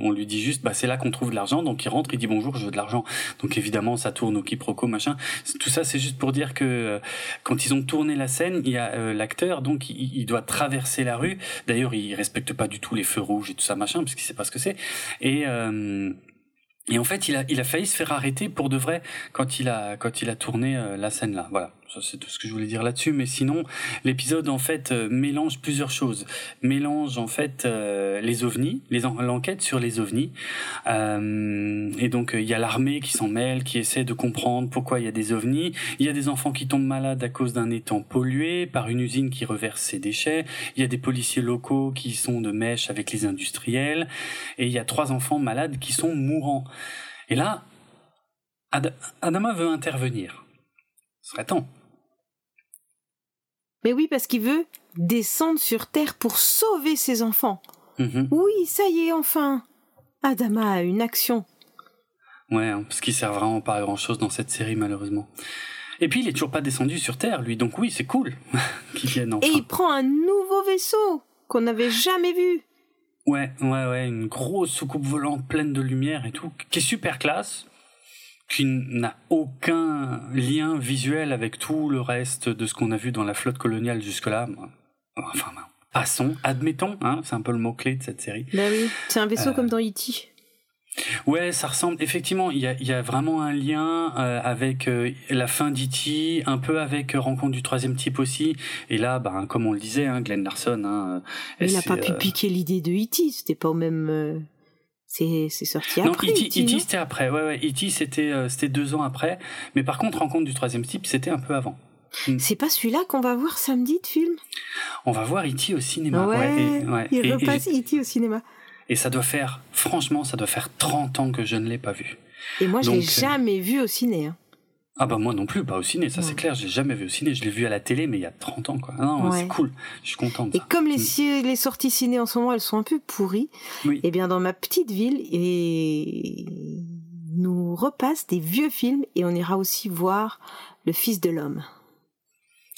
on lui dit juste, bah c'est là qu'on trouve de l'argent. Donc il rentre, il dit bonjour, je veux de l'argent. Donc évidemment, ça tourne au quiproquo, machin. Tout ça, c'est juste pour dire que euh, quand ils ont tourné la scène, il y a euh, l'acteur, donc il, doit traverser la rue. D'ailleurs, il respecte pas du tout les feux rouges et tout ça, machin, parce qu'il sait pas ce que c'est. Et et en fait, il a, il a failli se faire arrêter pour de vrai quand il a, quand il a tourné la scène là. Voilà. C'est tout ce que je voulais dire là-dessus. Mais sinon, l'épisode, en fait, euh, mélange plusieurs choses. Mélange, en fait, euh, les ovnis, l'enquête sur les ovnis. Euh, et donc, il y a l'armée qui s'en mêle, qui essaie de comprendre pourquoi il y a des ovnis. Il y a des enfants qui tombent malades à cause d'un étang pollué par une usine qui reverse ses déchets. Il y a des policiers locaux qui sont de mèche avec les industriels. Et il y a trois enfants malades qui sont mourants. Et là, Adama veut intervenir. Ce serait temps. Mais oui, parce qu'il veut descendre sur Terre pour sauver ses enfants. Mhm. Oui, ça y est, enfin. Adama a une action. Ouais, hein, parce qu'il sert vraiment pas à grand chose dans cette série, malheureusement. Et puis, il est toujours pas descendu sur Terre, lui, donc oui, c'est cool qu'il vienne enfin. Et il prend un nouveau vaisseau qu'on n'avait jamais vu. Ouais, ouais, ouais, une grosse soucoupe volante pleine de lumière et tout, qui est super classe, qui n'a aucun lien visuel avec tout le reste de ce qu'on a vu dans la flotte coloniale jusque-là. Enfin, passons, admettons, hein, c'est un peu le mot-clé de cette série. Bah oui, c'est un vaisseau euh, comme dans E.T. Ouais, ça ressemble. Effectivement, il y a, y a vraiment un lien euh, avec euh, la fin d'E.T., un peu avec Rencontre du troisième type aussi. Et là, ben, comme on le disait, hein, Glenn Larson. Hein, il n'a pas pu piquer l'idée de E.T., c'était pas au même. C'est sorti après. Non, E.T. E c'était après. Ouais, ouais. E.T. c'était euh, c'était deux ans après. Mais par contre, Rencontre du troisième type, c'était un peu avant. Hmm. C'est pas celui-là qu'on va voir samedi de film? On va voir E.T. au cinéma. Ouais, ouais, il repasse E.T. au cinéma. Et ça doit faire, franchement, ça doit faire 30 ans que je ne l'ai pas vu. Et moi, je l'ai euh, jamais vu au ciné. Hein. Ah bah moi non plus, pas au ciné, ça c'est clair, je l'ai jamais vu au ciné, je l'ai vu à la télé mais il y a 30 ans quoi. Non, c'est cool, je suis contente. Et comme les, mm. les sorties ciné en ce moment, elles sont un peu pourries, et eh bien dans ma petite ville, et nous repasse des vieux films et on ira aussi voir Le Fils de l'homme.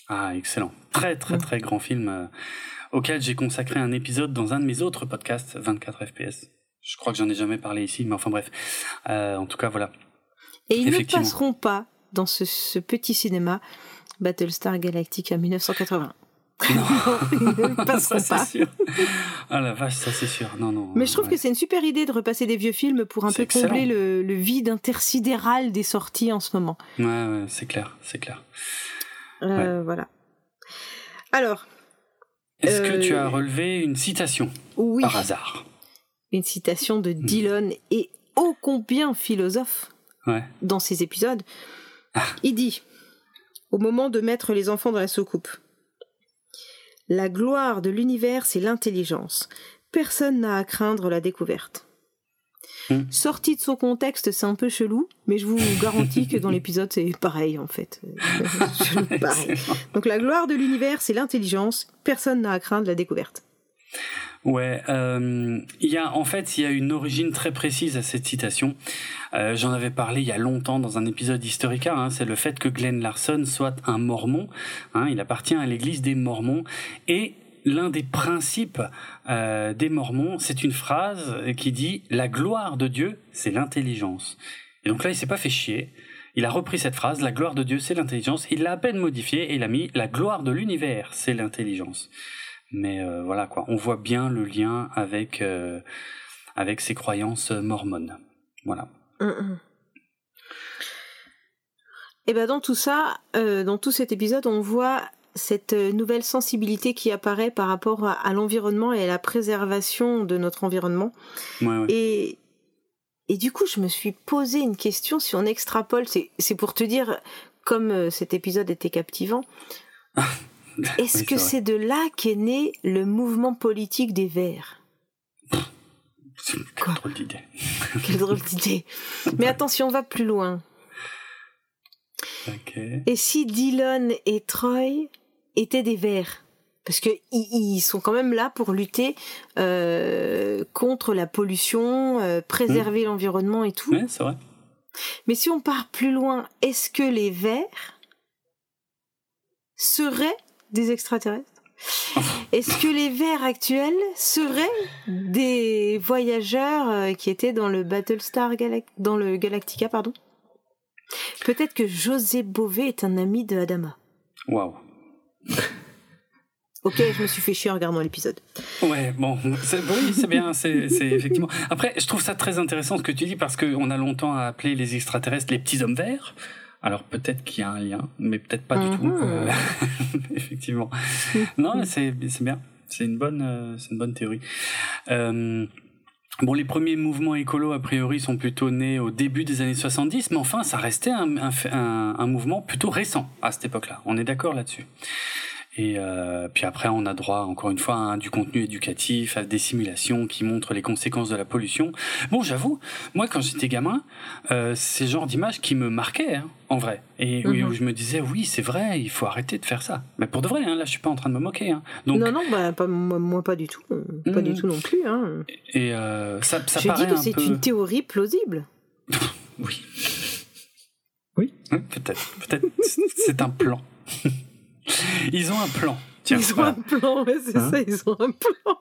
Ah excellent, très très mm. très grand film euh, auquel j'ai consacré un épisode dans un de mes autres podcasts, 24 FPS. Je crois que j'en ai jamais parlé ici, mais enfin bref. Euh, en tout cas voilà. Et ils ne passeront pas dans ce, petit cinéma Battlestar Galactica 1980. Non, ne ça c'est sûr. Ah la vache, ça c'est sûr. Non, non. Mais je trouve que c'est une super idée de repasser des vieux films pour un peu combler le, vide intersidéral des sorties en ce moment. Ouais, ouais c'est clair, c'est clair. Euh, voilà. Alors. Est-ce que tu as euh, relevé une citation oui, par hasard? Une citation de hmm. Dylan et ô combien philosophe dans ces épisodes. Il dit, au moment de mettre les enfants dans la soucoupe, La gloire de l'univers, c'est l'intelligence. Personne n'a à craindre la découverte. Hmm. Sorti de son contexte, c'est un peu chelou, mais je vous garantis que dans l'épisode, c'est pareil en fait. Donc la gloire de l'univers, c'est l'intelligence. Personne n'a à craindre la découverte. Ouais, euh, il y a en fait il y a une origine très précise à cette citation. Euh, J'en avais parlé il y a longtemps dans un épisode Historica. Hein, c'est le fait que Glenn Larson soit un Mormon. Hein, il appartient à l'Église des Mormons et l'un des principes euh, des Mormons, c'est une phrase qui dit la gloire de Dieu, c'est l'intelligence. Et donc là, il s'est pas fait chier. Il a repris cette phrase, la gloire de Dieu, c'est l'intelligence. Il l'a à peine modifiée et il a mis la gloire de l'univers, c'est l'intelligence. Mais euh, voilà quoi, on voit bien le lien avec euh, avec ses croyances mormones. Voilà. Et ben dans tout ça, euh, dans tout cet épisode, on voit cette nouvelle sensibilité qui apparaît par rapport à, l'environnement et à la préservation de notre environnement. Et et du coup, je me suis posé une question si on extrapole, c'est pour te dire comme cet épisode était captivant. Est-ce que c'est de là qu'est né le mouvement politique des Verts? Quelle drôle d'idée. Quelle drôle d'idée. Mais attention, on va plus loin. Et si Dylan et Troy étaient des Verts? Parce que ils, sont quand même là pour lutter euh, contre la pollution, euh, préserver mmh. l'environnement et tout. Oui, c'est vrai. Mais si on part plus loin, est-ce que les vers seraient des extraterrestres Est-ce que les vers actuels seraient des voyageurs euh, qui étaient dans le Battlestar dans le Galactica, pardon? Peut-être que José Bové est un ami de Adama. Waouh. Ok, je me suis fait chier en regardant l'épisode. Ouais, bon, oui, c'est bien, c'est effectivement. Après, je trouve ça très intéressant ce que tu dis parce qu'on a longtemps appelé les extraterrestres les petits hommes verts. Alors peut-être qu'il y a un lien, mais peut-être pas du tout. Mhm. Euh, effectivement. non, c'est bien. C'est une bonne, euh, c'est une bonne théorie. Euh, Bon, les premiers mouvements écolos, a priori, sont plutôt nés au début des années 70, mais enfin, ça restait un, un, un mouvement plutôt récent à cette époque-là. On est d'accord là-dessus. Et euh, puis après, on a droit, encore une fois, à du contenu éducatif, à des simulations qui montrent les conséquences de la pollution. Bon, j'avoue, moi, quand j'étais gamin, euh, c'est genre d'image qui me marquait, hein, en vrai. Et où mhm. je me disais, oui, c'est vrai, il faut arrêter de faire ça. Mais pour de vrai, hein, là, je suis pas en train de me moquer. Hein. Donc... Non, non, bah, pas, moi, pas du tout. Pas du mhm. tout non plus. Hein. Et euh, ça, ça je dis que c'est une théorie plausible. oui. Oui, peut-être. Peut-être. c'est un plan. Ils ont un plan. ils ont un plan, ouais, c'est hein ça, ils ont un plan.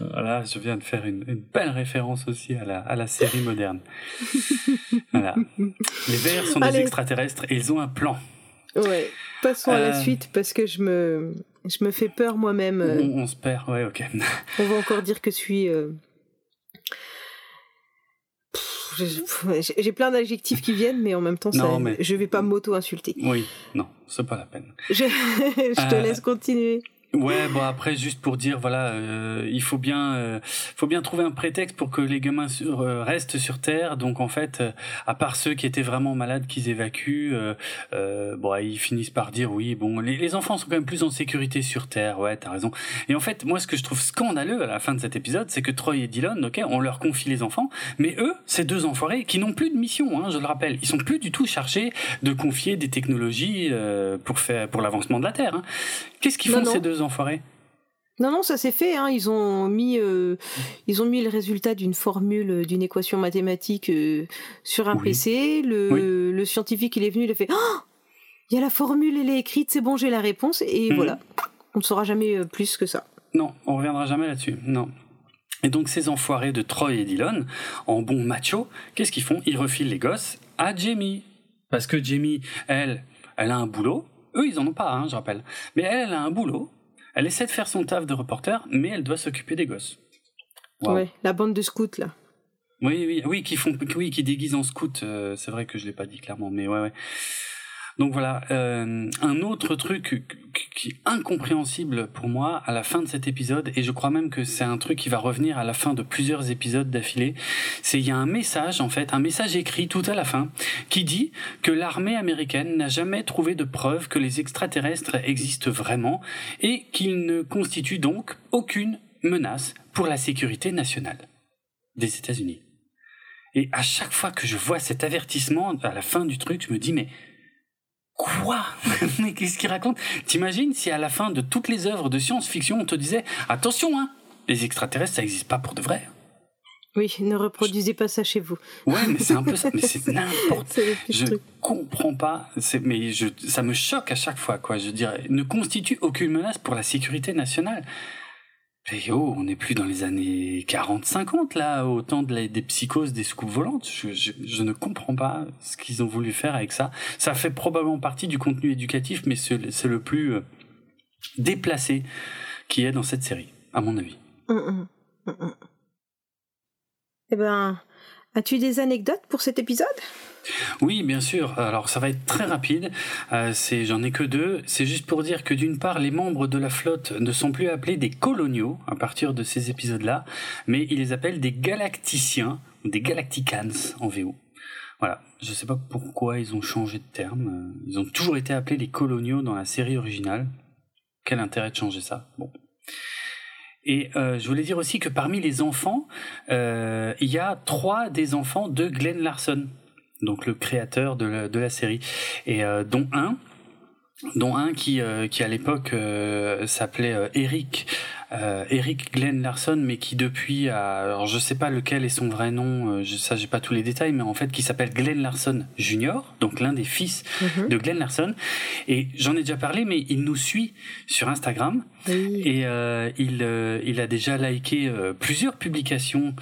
voilà, je viens de faire une, belle référence aussi à la, à la série moderne. voilà. Les vers sont des extraterrestres et ils ont un plan. Ouais, passons à la euh, suite parce que je me, je me fais peur moi-même. On, se perd, ouais, ok. on va encore dire que je suis. Euh, j'ai plein d'adjectifs qui viennent, mais en même temps, ça, je vais pas m'auto-insulter. Oui, non, c'est pas la peine. Je, je te euh, laisse continuer. Ouais, bon après juste pour dire voilà, euh, il faut bien, euh, faut bien trouver un prétexte pour que les gamins euh, restent sur terre. Donc en fait, à part ceux qui étaient vraiment malades, qu'ils évacuent, bon ils finissent par dire oui, bon les, les, enfants sont quand même plus en sécurité sur terre. Ouais, t'as raison. Et en fait, moi ce que je trouve scandaleux à la fin de cet épisode, c'est que Troy et Dylan, ok, on leur confie les enfants, mais eux, ces deux enfoirés qui n'ont plus de mission, hein, je le rappelle, ils sont plus du tout chargés de confier des technologies pour faire pour l'avancement de la terre. Hein. Qu'est-ce qu'ils font ces deux enfoirés non, non, ça s'est fait. Hein. Ils ont mis, euh, ils ont mis le résultat d'une formule, euh, d'une équation mathématique euh, sur un PC. Le, le, scientifique, il est venu, il a fait, oh il y a la formule, elle est écrite, c'est bon, j'ai la réponse, et mhm. voilà. On ne saura jamais plus que ça. Non, on reviendra jamais là-dessus. Non. Et donc ces enfoirés de Troy et Dylan, en bon macho, qu'est-ce qu'ils font? Ils refilent les gosses à Jamie. Parce que Jamie, elle, elle a un boulot, eux, ils en ont pas, hein, je rappelle. Mais elle, elle a un boulot. Elle essaie de faire son taf de reporter, mais elle doit s'occuper des gosses. Ouais, la bande de scouts là. Oui, oui, oui, qui font, oui, qui déguisent en scouts. Euh, c'est vrai que je l'ai pas dit clairement, mais ouais, ouais. Donc voilà, euh, un autre truc qui est incompréhensible pour moi à la fin de cet épisode, et je crois même que c'est un truc qui va revenir à la fin de plusieurs épisodes d'affilée, c'est il y a un message en fait, un message écrit tout à la fin, qui dit que l'armée américaine n'a jamais trouvé de preuve que les extraterrestres existent vraiment, et qu'ils ne constituent donc aucune menace pour la sécurité nationale des États-Unis. Et à chaque fois que je vois cet avertissement à la fin du truc, je me dis mais Quoi Mais qu'est-ce qu'il raconte? T'imagines si à la fin de toutes les œuvres de science-fiction, on te disait attention, hein, les extraterrestres, ça n'existe pas pour de vrai. Oui, ne reproduisez pas ça chez vous. Ouais, mais c'est un peu ça. Mais c'est n'importe. Je ne comprends pas. Mais je, ça me choque à chaque fois, quoi. Je dirais, ne constitue aucune menace pour la sécurité nationale. Et oh, on n'est plus dans les années 40-50 là, au temps de des psychoses des scoops volantes. Je, ne comprends pas ce qu'ils ont voulu faire avec ça. Ça fait probablement partie du contenu éducatif, mais c'est le plus euh, déplacé qui est dans cette série, à mon avis. Hum, hum, hum, eh ben, as-tu des anecdotes pour cet épisode? Oui, bien sûr. Alors ça va être très rapide. Euh, j'en ai que deux. C'est juste pour dire que d'une part, les membres de la flotte ne sont plus appelés des coloniaux à partir de ces épisodes-là, mais ils les appellent des galacticiens ou des galacticans en VO. Voilà. Je ne sais pas pourquoi ils ont changé de terme. Euh, ils ont toujours été appelés les coloniaux dans la série originale. Quel intérêt de changer ça? Et euh, je voulais dire aussi que parmi les enfants, il y a trois des enfants de Glenn Larson donc le créateur de la, série, et euh, dont un dont un qui, qui à l'époque s'appelait Eric euh, Eric Glenn Larson, mais qui depuis, alors je sais pas lequel est son vrai nom, euh, je, ça j'ai pas tous les détails, mais en fait qui s'appelle Glenn Larson Jr., donc l'un des fils mhm. de Glenn Larson. Et j'en ai déjà parlé, mais il nous suit sur Instagram et euh, il, euh, il a déjà liké euh, plusieurs publications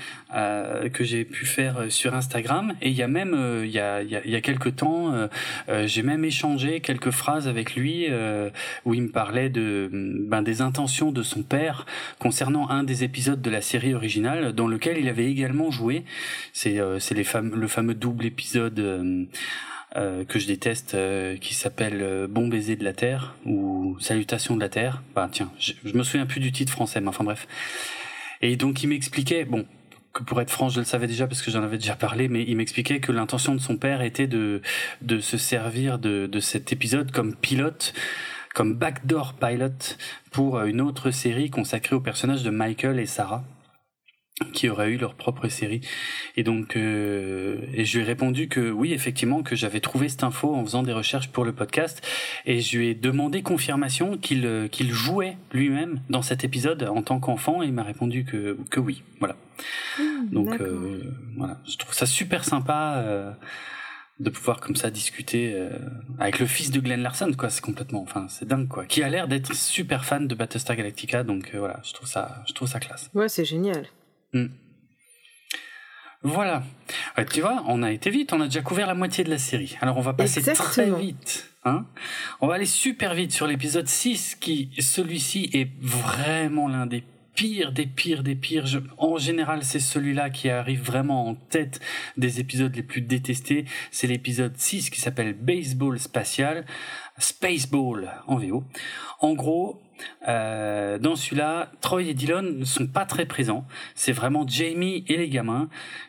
que j'ai pu faire sur Instagram. Et il y a même, il y a, il y a quelques temps, j'ai même échangé quelques phrases avec lui où il me parlait de ben, des intentions de son père concernant un des épisodes de la série originale dans lequel il avait également joué. C'est les le fameux double épisode euh, que je déteste, euh, qui s'appelle euh, Bon baiser de la terre ou Salutation de la terre. Bah tiens, je, me souviens plus du titre français, mais enfin bref. Et donc il m'expliquait, bon, que pour être franc, je le savais déjà parce que j'en avais déjà parlé, mais il m'expliquait que l'intention de son père était de se servir de cet épisode comme pilote comme backdoor pilot pour une autre série consacrée au personnage de Michael et Sarah qui auraient eu leur propre série. Et donc, euh, et je lui ai répondu que oui, effectivement, que j'avais trouvé cette info en faisant des recherches pour le podcast, et je lui ai demandé confirmation qu'il euh, qu'il jouait lui-même dans cet épisode en tant qu'enfant, et il m'a répondu que que oui, voilà. Mmh, donc euh, voilà, je trouve ça super sympa. Euh, de pouvoir comme ça discuter euh, avec le fils de Glenn Larson quoi c'est complètement enfin c'est dingue quoi qui a l'air d'être super fan de Battlestar Galactica donc euh, voilà je trouve ça je trouve ça classe ouais c'est génial Hmm. Voilà. tu vois, on a été vite, on a déjà couvert la moitié de la série. Alors on va passer très vite. Hein on va aller super vite sur l'épisode 6 qui, celui-ci, est vraiment l'un des pires, des pires, des pires. en général, c'est celui-là qui arrive vraiment en tête des épisodes les plus détestés. C'est l'épisode 6 qui s'appelle Baseball Spatial, Spaceball en VO. En gros, euh, dans celui-là, Troy et Dylan ne sont pas très présents. C'est vraiment Jamie et les gamins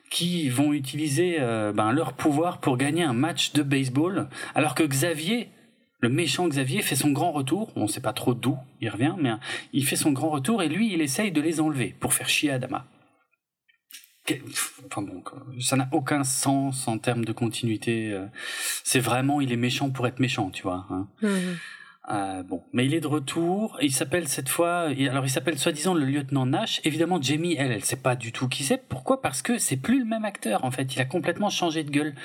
qui vont utiliser euh, ben, leur pouvoir pour gagner un match de baseball, alors que Xavier, le méchant Xavier, fait son grand retour. On ne sait pas trop d'où il revient, mais il fait son grand retour et lui, il essaye de les enlever pour faire chier Adama. Enfin bon, ça n'a aucun sens en termes de continuité. Euh. C'est vraiment, il est méchant pour être méchant, tu vois. Hein. Mmh. Euh, bon, mais il est de retour. Il s'appelle cette fois, alors il s'appelle soi-disant le lieutenant Nash. Évidemment, Jamie, elle, elle sait pas du tout qui c'est. Pourquoi? Parce que c'est plus le même acteur. En fait, il a complètement changé de gueule.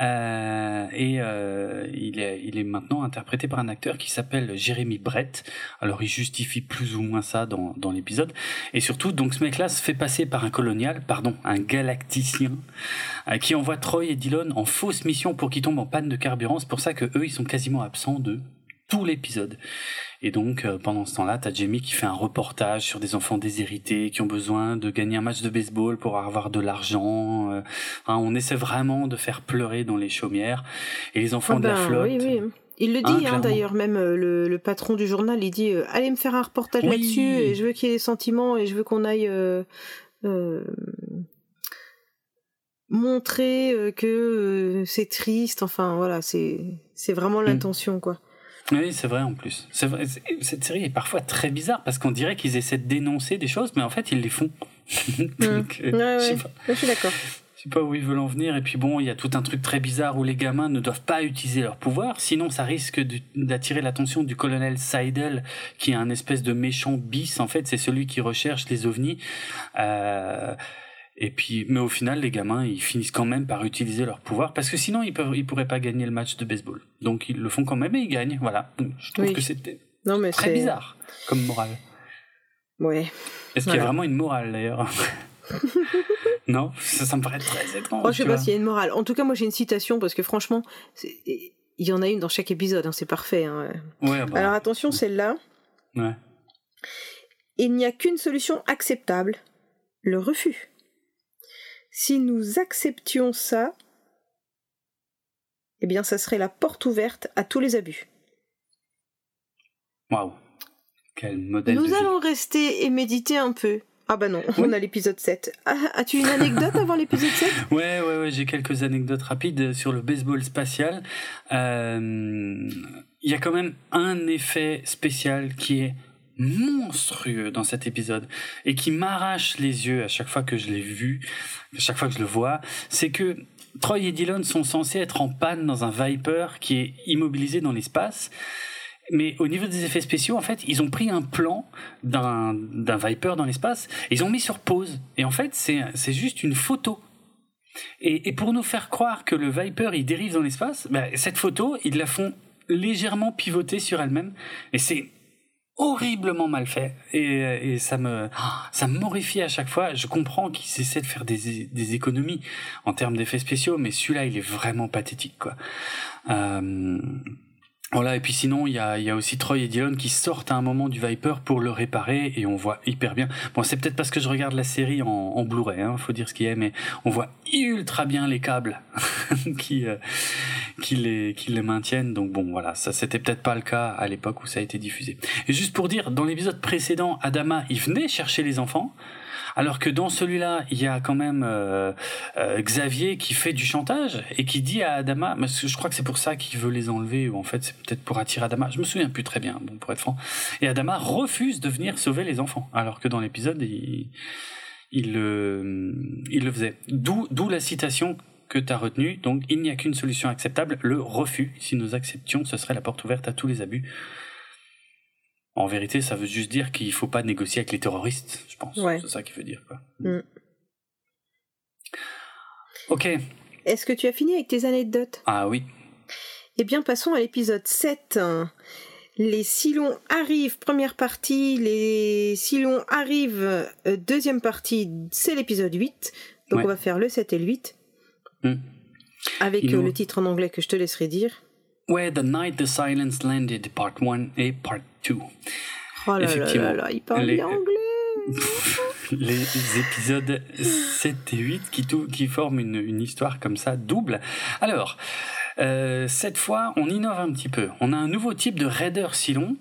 Euh, et euh, il, est, il est maintenant interprété par un acteur qui s'appelle Jérémy Brett. Alors il justifie plus ou moins ça dans, dans l'épisode. Et surtout, donc ce mec-là se fait passer par un colonial, pardon, un galacticien, euh, qui envoie Troy et Dillon en fausse mission pour qu'ils tombent en panne de carburant. C'est pour ça que eux, ils sont quasiment absents de tout l'épisode. Et donc, euh, pendant ce temps-là, t'as Jamie qui fait un reportage sur des enfants déshérités qui ont besoin de gagner un match de baseball pour avoir de l'argent. Euh, hein, on essaie vraiment de faire pleurer dans les chaumières. Et les enfants ah de la ben, flotte... Oui, oui. Il le dit hein, hein d'ailleurs, même euh, le, patron du journal, il dit allez me faire un reportage là-dessus et je veux qu'il y ait des sentiments et je veux qu'on aille montrer que c'est triste. Enfin voilà, c'est c'est vraiment mm. l'intention quoi. Oui, c'est vrai en plus. Vrai, cette série est parfois très bizarre parce qu'on dirait qu'ils essaient de dénoncer des choses, mais en fait ils les font. Donc, euh, ouais, ouais. Je, suis d'accord. Je sais pas où ils veulent en venir. Et puis bon, il y a tout un truc très bizarre où les gamins ne doivent pas utiliser leur pouvoir, sinon ça risque d'attirer l'attention du colonel Seidel, qui est un espèce de méchant bis. En fait, c'est celui qui recherche les ovnis. Euh, et puis, mais au final, les gamins, ils finissent quand même par utiliser leur pouvoir parce que sinon, ils peuvent, ils pourraient pas gagner le match de baseball. Donc, ils le font quand même et ils gagnent. Voilà. Je trouve que c'était très bizarre comme morale. Ouais. Est-ce qu'il y a vraiment une morale d'ailleurs? Non, ça, me paraît très étrange. Oh, je sais pas s'il y a une morale. En tout cas, moi, j'ai une citation parce que franchement, il y en a une dans chaque épisode. Hein, c'est parfait. Hein. Ouais, ah bah. Alors attention, celle-là. Ouais. Il n'y a qu'une solution acceptable le refus si nous acceptions ça, eh bien, ça serait la porte ouverte à tous les abus. Waouh Quel modèle Nous allons rester et méditer un peu. Ah bah non, on a l'épisode 7. Ah, as-tu une anecdote avant l'épisode 7 Ouais, ouais, ouais, j'ai quelques anecdotes rapides sur le baseball spatial. Euh, il y a quand même un effet spécial qui est monstrueux dans cet épisode et qui m'arrache les yeux à chaque fois que je l'ai vu, à chaque fois que je le vois, c'est que Troy et Dylan sont censés être en panne dans un Viper qui est immobilisé dans l'espace. Mais au niveau des effets spéciaux, en fait, ils ont pris un plan d'un Viper dans l'espace, ils ont mis sur pause. Et en fait, c'est juste une photo. Et, et pour nous faire croire que le Viper il dérive dans l'espace, ben, cette photo, ils la font légèrement pivoter sur elle-même. Et c'est horriblement mal fait. Et, et ça me ça me à chaque fois. Je comprends qu'ils essaient de faire des, des économies en termes d'effets spéciaux mais celui-là il est vraiment pathétique quoi. Euh, voilà, et puis sinon, il y a, y a aussi Troy et Dylan qui sortent à un moment du Viper pour le réparer et on voit hyper bien. Bon, c'est peut-être parce que je regarde la série en, en Blu-ray, hein, faut dire ce qu'il y a, mais on voit ultra bien les câbles qui, euh, qui, les, qui les maintiennent. Donc bon, voilà, ça c'était peut-être pas le cas à l'époque où ça a été diffusé. Et juste pour dire, dans l'épisode précédent, Adama, il venait chercher les enfants. Alors que dans celui-là, il y a quand même euh, euh, Xavier qui fait du chantage et qui dit à Adama, mais je crois que c'est pour ça qu'il veut les enlever, ou en fait c'est peut-être pour attirer Adama, je me souviens plus très bien, bon, pour être franc. Et Adama refuse de venir sauver les enfants, alors que dans l'épisode, il, il, le, faisait. D'où, d'où la citation que tu as retenue, donc il n'y a qu'une solution acceptable, le refus. Si nous acceptions, ce serait la porte ouverte à tous les abus. En vérité, ça veut juste dire qu'il faut pas négocier avec les terroristes, je pense. Ouais. C'est ça qu'il veut dire, quoi. Mm. Ok. Est-ce que tu as fini avec tes anecdotes? Ah oui. Eh bien, passons à l'épisode 7. Les Silons arrivent, première partie. Les Silons arrivent, euh, deuxième partie, c'est l'épisode 8. Donc Ouais. on va faire le 7 et le 8. Mm. Avec euh, le titre en anglais que je te laisserai dire. Ouais, The Night the Silence Landed, Part 1 et Part 2. Oh là là Effectivement. là là, il parle Les- anglais. les épisodes 7 et 8 qui, forment une, une histoire comme ça double. Alors, euh, cette fois, on innove un petit peu. On a un nouveau type de raider Silon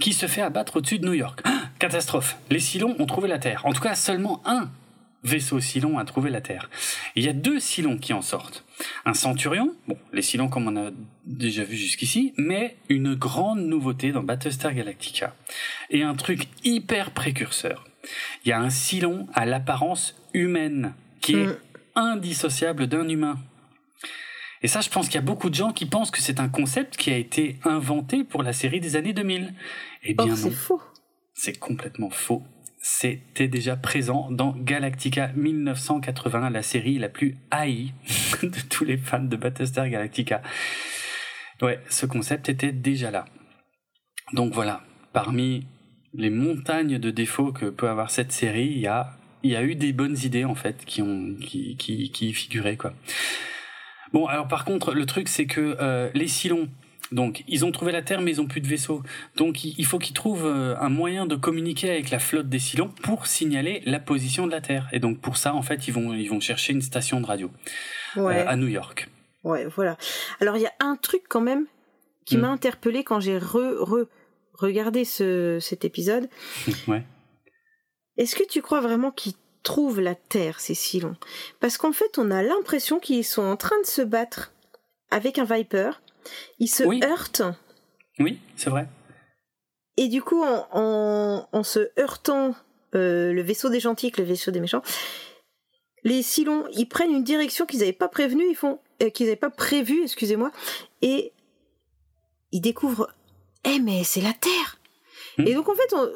qui se fait abattre au-dessus de New York. Ah, catastrophe Les Silons ont trouvé la Terre. En tout cas, seulement un vaisseau Silon a trouvé la Terre. Et il y a deux Silons qui en sortent. Un Centurion, bon, les Silons comme on a déjà vu jusqu'ici, mais une grande nouveauté dans Battlestar Galactica. Et un truc hyper précurseur. Il y a un Silon à l'apparence humaine qui est Mm. indissociable d'un humain. Et ça, je pense qu'il y a beaucoup de gens qui pensent que c'est un concept qui a été inventé pour la série des années 2000. Eh bien c'est non, faux. c'est complètement faux. C'était déjà présent dans Galactica 1980, la série la plus haïe de tous les fans de Battlestar Galactica. Ouais, ce concept était déjà là. Donc voilà, parmi les montagnes de défauts que peut avoir cette série, il y a, y a eu des bonnes idées en fait qui ont qui, qui, qui y figuraient quoi. Bon, alors par contre, le truc c'est que euh, les Silons, donc ils ont trouvé la Terre mais ils ont plus de vaisseau. Donc il faut qu'ils trouvent euh, un moyen de communiquer avec la flotte des Silons pour signaler la position de la Terre. Et donc pour ça, en fait, ils vont ils vont chercher une station de radio euh, à New York. Ouais, voilà. Alors il y a un truc quand même qui Mm. m'a interpellé quand j'ai re, re regardé ce, cet épisode. ouais. Est-ce que tu crois vraiment qu'ils trouvent la Terre, ces Silons Parce qu'en fait, on a l'impression qu'ils sont en train de se battre avec un Viper. Ils se Oui. heurtent. Oui, c'est vrai. Et du coup, en, en, en se heurtant euh, le vaisseau des gentils avec le vaisseau des méchants, les Silons, ils prennent une direction qu'ils n'avaient pas prévenue, ils font, euh, qu'ils n'avaient pas prévue, excusez-moi, et ils découvrent, eh mais c'est la Terre. Hmm. Et donc en fait, on,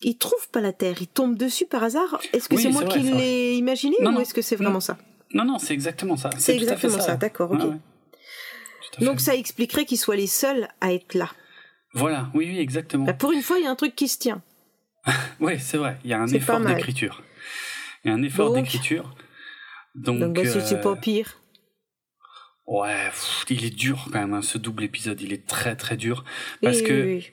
ils trouvent pas la Terre, ils tombent dessus par hasard. Est-ce que Oui, c'est moi vrai, qui l'ai imaginé Non, ou est-ce que c'est Non. vraiment ça? Non, non, c'est exactement ça. C'est exactement ça, d'accord, ok. Ouais, ouais. Donc ça expliquerait qu'ils soient les seuls à être là. Voilà, oui, oui, exactement. Bah, pour une fois, il y a un truc qui se tient. Oui, c'est vrai. Il y a un effort d'écriture. Il y a un effort d'écriture. Donc, Donc, bah, c'est- c'est euh, pas pire. ouais, pff, il est dur quand même. hein, ce double épisode, il est très très dur parce Oui, que oui, oui.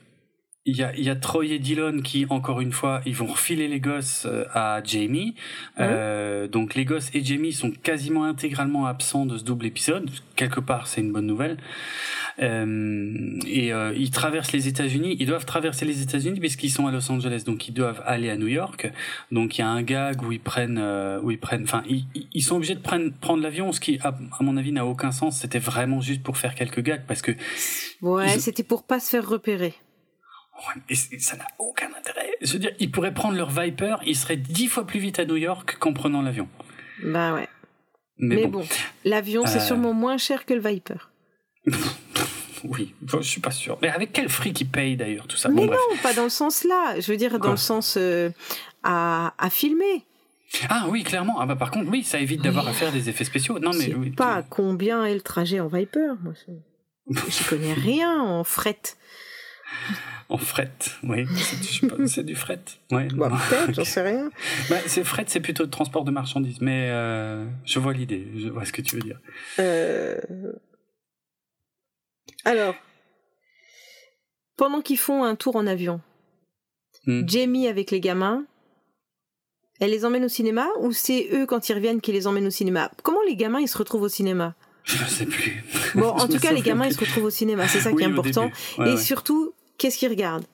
Il y a, y a Troy et Dylan qui, encore une fois, ils vont refiler les gosses euh, à Jamie. Euh, donc les gosses et Jamie sont quasiment intégralement absents de ce double épisode. Quelque part, c'est une bonne nouvelle. Euh, et euh, ils traversent les États-Unis. Ils doivent traverser les États-Unis puisqu'ils sont à Los Angeles, donc ils doivent aller à New York. Donc il y a un gag où ils prennent, euh, où ils prennent, enfin ils, ils sont obligés de prendre, prendre l'avion, ce qui, à, à mon avis, n'a aucun sens. C'était vraiment juste pour faire quelques gags parce que Ouais, Ils- c'était pour pas se faire repérer. Ouais, mais c'est- ça n'a aucun intérêt. Je veux dire, ils pourraient prendre leur Viper, ils seraient dix fois plus vite à New York qu'en prenant l'avion. Bah ouais. Mais, Mais bon. bon, l'avion, c'est Euh. sûrement moins cher que le Viper. oui, je suis pas sûr. Mais avec quel fric ils payent d'ailleurs tout ça? Mais non, pas dans le sens là. Je veux dire dans le sens euh, à, à filmer. Ah oui, clairement. Ah bah par contre, oui, ça évite d'avoir à faire des effets spéciaux. Non mais oui, pas combien est le trajet en Viper. Moi, je connais rien en fret. En fret, oui. C'est du fret. Ouais. Bah, peut-être, j'en sais rien. Bah, c'est fret, c'est plutôt le transport de marchandises, mais euh, je vois l'idée, je vois ce que tu veux dire. Euh... Alors, pendant qu'ils font un tour en avion, hmm. Jamie avec les gamins, elle les emmène au cinéma ou c'est eux quand ils reviennent qui les emmènent au cinéma? Comment les gamins ils se retrouvent au cinéma? Je sais plus. Bon, en tout cas, les gamins ils se retrouvent au cinéma, c'est ça qui est important. Et surtout, qu'est-ce qu'ils regardent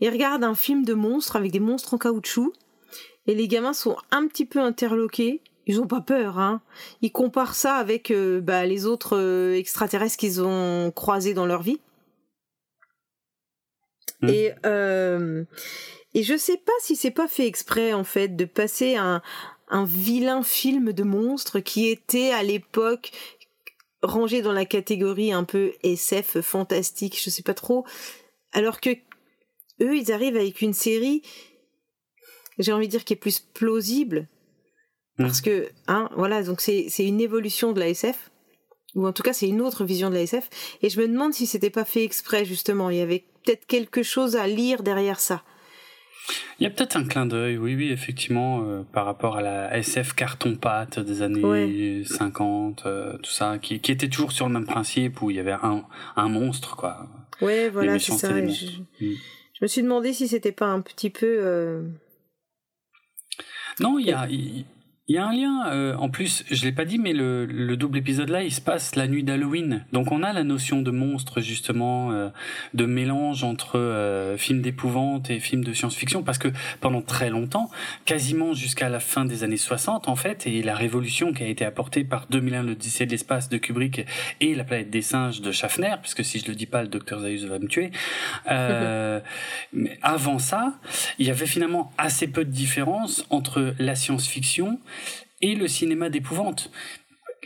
Ils regardent un film de monstres avec des monstres en caoutchouc. Et les gamins sont un petit peu interloqués. Ils ont pas peur, hein. Ils comparent ça avec euh, bah, les autres euh, extraterrestres qu'ils ont croisés dans leur vie. Hmm. Et euh, et je sais pas si c'est pas fait exprès en fait de passer un un vilain film de monstres qui était à l'époque rangé dans la catégorie un peu SF fantastique, je sais pas trop. Alors que eux, ils arrivent avec une série, j'ai envie de dire, qui est plus plausible. Parce mmh. que, hein, voilà, donc c'est, une évolution de la SF. Ou en tout cas, c'est une autre vision de la SF. Et je me demande si c'était pas fait exprès, justement. Il y avait peut-être quelque chose à lire derrière ça. Il y a peut-être un clin d'œil, oui, oui, effectivement, euh, par rapport à la SF carton-pâte des années 50, euh, tout ça, qui, qui, était toujours sur le même principe où il y avait un, un monstre, quoi. Ouais, voilà, c'est ça. Mm. Je, me suis demandé si c'était pas un petit peu. Euh, non, il y a, il y a un lien, euh, en plus, je l'ai pas dit, mais le, le, double épisode là, il se passe la nuit d'Halloween. Donc on a la notion de monstre, justement, euh, de mélange entre euh, film d'épouvante et film de science-fiction, parce que pendant très longtemps, quasiment jusqu'à la fin des années 60, en fait, et la révolution qui a été apportée par 2001, l'Odyssée de l'espace de Kubrick et la planète des singes de Schaffner, puisque si je le dis pas, le docteur Zayus va me tuer. Euh, mais avant ça, il y avait finalement assez peu de différence entre la science-fiction et le cinéma d'épouvante.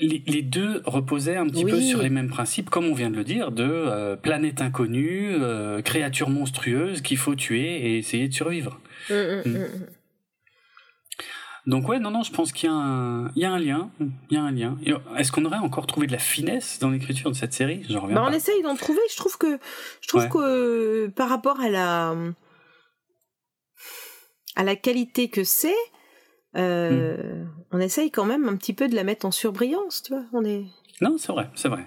Les, deux reposaient un petit peu sur les mêmes principes, comme on vient de le dire, de euh, planète inconnue, euh, créature monstrueuse qu'il faut tuer et essayer de survivre. Mm, mm, mm. Donc ouais, non, non, je pense qu'il y, a un, il y a un lien. Il y a un lien. Est-ce qu'on aurait encore trouvé de la finesse dans l'écriture de cette série? Reviens. Bah, on essaye d'en trouver. Je trouve que, je trouve que par rapport à la, à la qualité que c'est, euh, hmm. on essaye quand même un petit peu de la mettre en surbrillance, tu vois. On est. Non, c'est vrai, c'est vrai.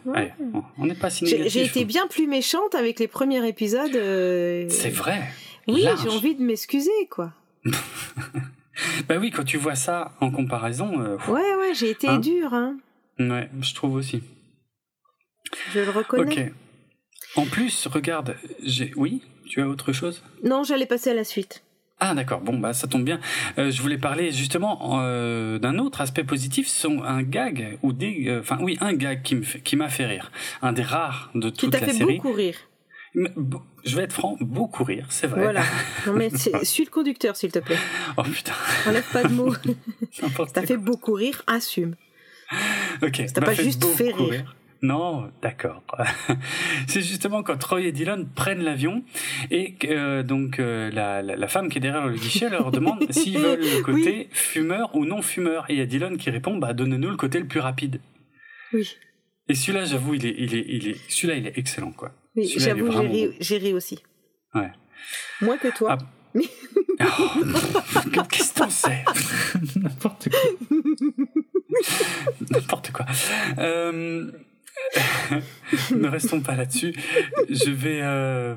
on n'est pas si J'ai été bien plus méchante avec les premiers épisodes. Euh, c'est vrai. Oui, j'ai envie de m'excuser, quoi. bah oui, quand tu vois ça en comparaison. Euh, ouais, ouais, j'ai été hein dure, hein. Ouais, je trouve aussi. Je le reconnais. Ok. En plus, regarde, j'ai. Oui, tu as autre chose? Non, j'allais passer à la suite. Ah d'accord, bon bah ça tombe bien. Euh, je voulais parler justement euh, d'un autre aspect positif, sont un gag ou des, euh, enfin oui un gag qui me qui m'a fait rire, un des rares de toute la série. Qui t'a fait beaucoup rire. Je vais être franc, beaucoup rire, c'est vrai. Voilà. Non mais suis le conducteur s'il te plaît. Oh putain. Enlève pas de mots. T'as fait beaucoup rire, assume. Ok. T'as pas juste fait rire. Non, d'accord. c'est justement quand Troy et Dylan prennent l'avion et euh, donc euh, la, la, femme qui est derrière le guichet leur demande s'ils veulent le côté fumeur ou non fumeur. Et il y a Dylan qui répond bah donnez-nous le côté le plus rapide. Oui. Et celui-là, j'avoue, il est, il est, il est, celui-là, il est excellent quoi. Oui, j'avoue, j'ai ri, j'ai ri aussi. Ouais. Moins que toi. Ah. oh, Qu'est-ce que t'en sais? N'importe quoi. N'importe quoi. Euh, ne restons pas là-dessus. Je vais. Euh,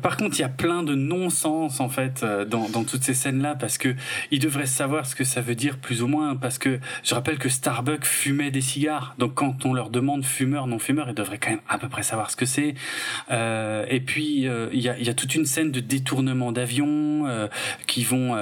par contre, il y a plein de non-sens en fait euh, dans, toutes ces scènes-là parce que ils devraient savoir ce que ça veut dire plus ou moins. Parce que je rappelle que Starbucks fumait des cigares, donc quand on leur demande fumeur non fumeur, ils devraient quand même à peu près savoir ce que c'est. Euh, et puis il y, a, toute une scène de détournement d'avion qui vont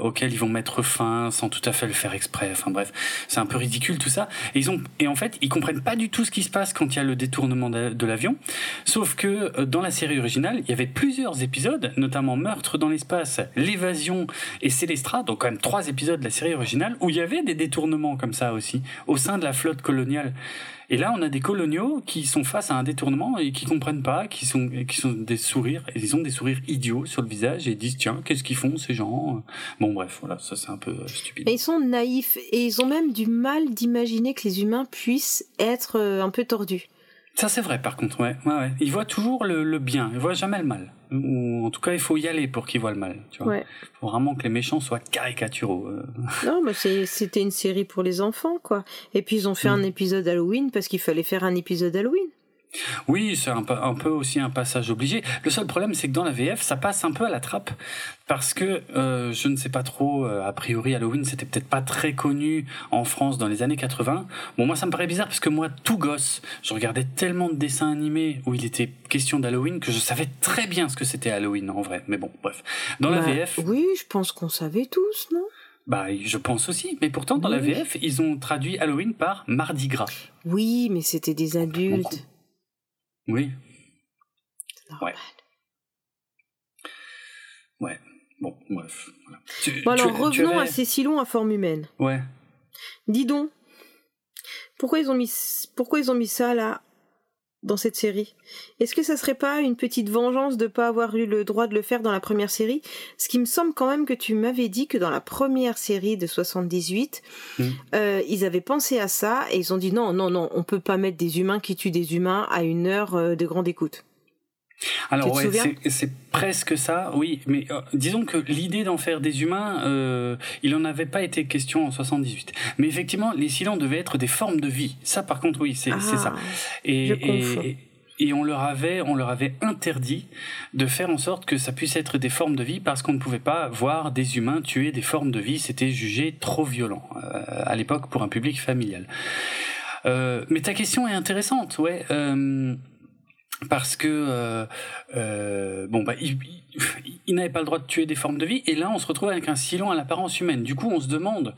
auquel ils vont mettre fin sans tout à fait le faire exprès. Enfin bref, c'est un peu ridicule tout ça. Et ils ont et en fait ils comprennent pas du tout ce qui se passe quand il y a le détournement de, l'avion. Sauf que euh, dans la série originale, il y avait plusieurs épisodes, notamment Meurtre dans l'espace, L'évasion et Célestra, donc quand même trois épisodes de la série originale, où il y avait des détournements comme ça aussi, au sein de la flotte coloniale. Et là, on a des coloniaux qui sont face à un détournement et qui comprennent pas, qui sont, qui sont des sourires, et ils ont des sourires idiots sur le visage et disent tiens, qu'est-ce qu'ils font ces gens? Bon, bref, voilà, ça c'est un peu euh, stupide. Et ils sont naïfs et ils ont même du mal d'imaginer que les humains puissent être euh, un peu tordus. Ça c'est vrai par contre, ouais. ouais, ouais. Ils voient toujours le, le bien, ils voient jamais le mal. Ou en tout cas, il faut y aller pour qu'ils voient le mal. Tu vois. Ouais. faut vraiment que les méchants soient caricaturaux. euh. Non, mais c'était une série pour les enfants, quoi. Et puis ils ont fait Mm. un épisode Halloween parce qu'il fallait faire un épisode Halloween. Oui, c'est un, peu- un peu aussi un passage obligé. Le seul problème, c'est que dans la VF, ça passe un peu à la trappe. Parce que, euh, je ne sais pas trop, euh, a priori, Halloween, c'était peut-être pas très connu en France dans les années 80. Bon, moi, ça me paraît bizarre parce que moi, tout gosse, je regardais tellement de dessins animés où il était question d'Halloween que je savais très bien ce que c'était Halloween, en vrai. Mais bon, bref. Dans la Bah, VF, Oui, je pense qu'on savait tous, non? Bah, je pense aussi. Mais pourtant, dans la. VF, ils ont traduit Halloween par Mardi Gras. Oui, mais c'était des adultes. Oui. Normal. Ouais. Bon, bref. Voilà. Tu- Bon alors tu- tu revenons avais- à Cécilon à forme humaine. Ouais. Dis donc, pourquoi ils ont mis, pourquoi ils ont mis ça là dans cette série Est-ce que ça serait pas une petite vengeance de pas avoir eu le droit de le faire dans la première série? Ce qui me semble quand même que tu m'avais dit que dans la première série de 78, Mm. euh, ils avaient pensé à ça et ils ont dit non, non, non, on peut pas mettre des humains qui tuent des humains à une heure euh, de grande écoute. Alors ouais, c'est- presque ça, oui. Mais euh, disons que l'idée d'en faire des humains, euh, il en avait pas été question en 78. Mais effectivement, les silents devaient être des formes de vie. Ça, par contre, oui, c'est ça. Ah, Et, je et, et on leur avait, on leur avait interdit de faire en sorte que ça puisse être des formes de vie parce qu'on ne pouvait pas voir des humains tuer des formes de vie. C'était jugé trop violent euh, à l'époque pour un public familial. Euh, mais ta question est intéressante, ouais. Parce que euh, euh, bon bah il, n'avait pas le droit de tuer des formes de vie et là on se retrouve avec un silon à l'apparence humaine. Du coup on se demande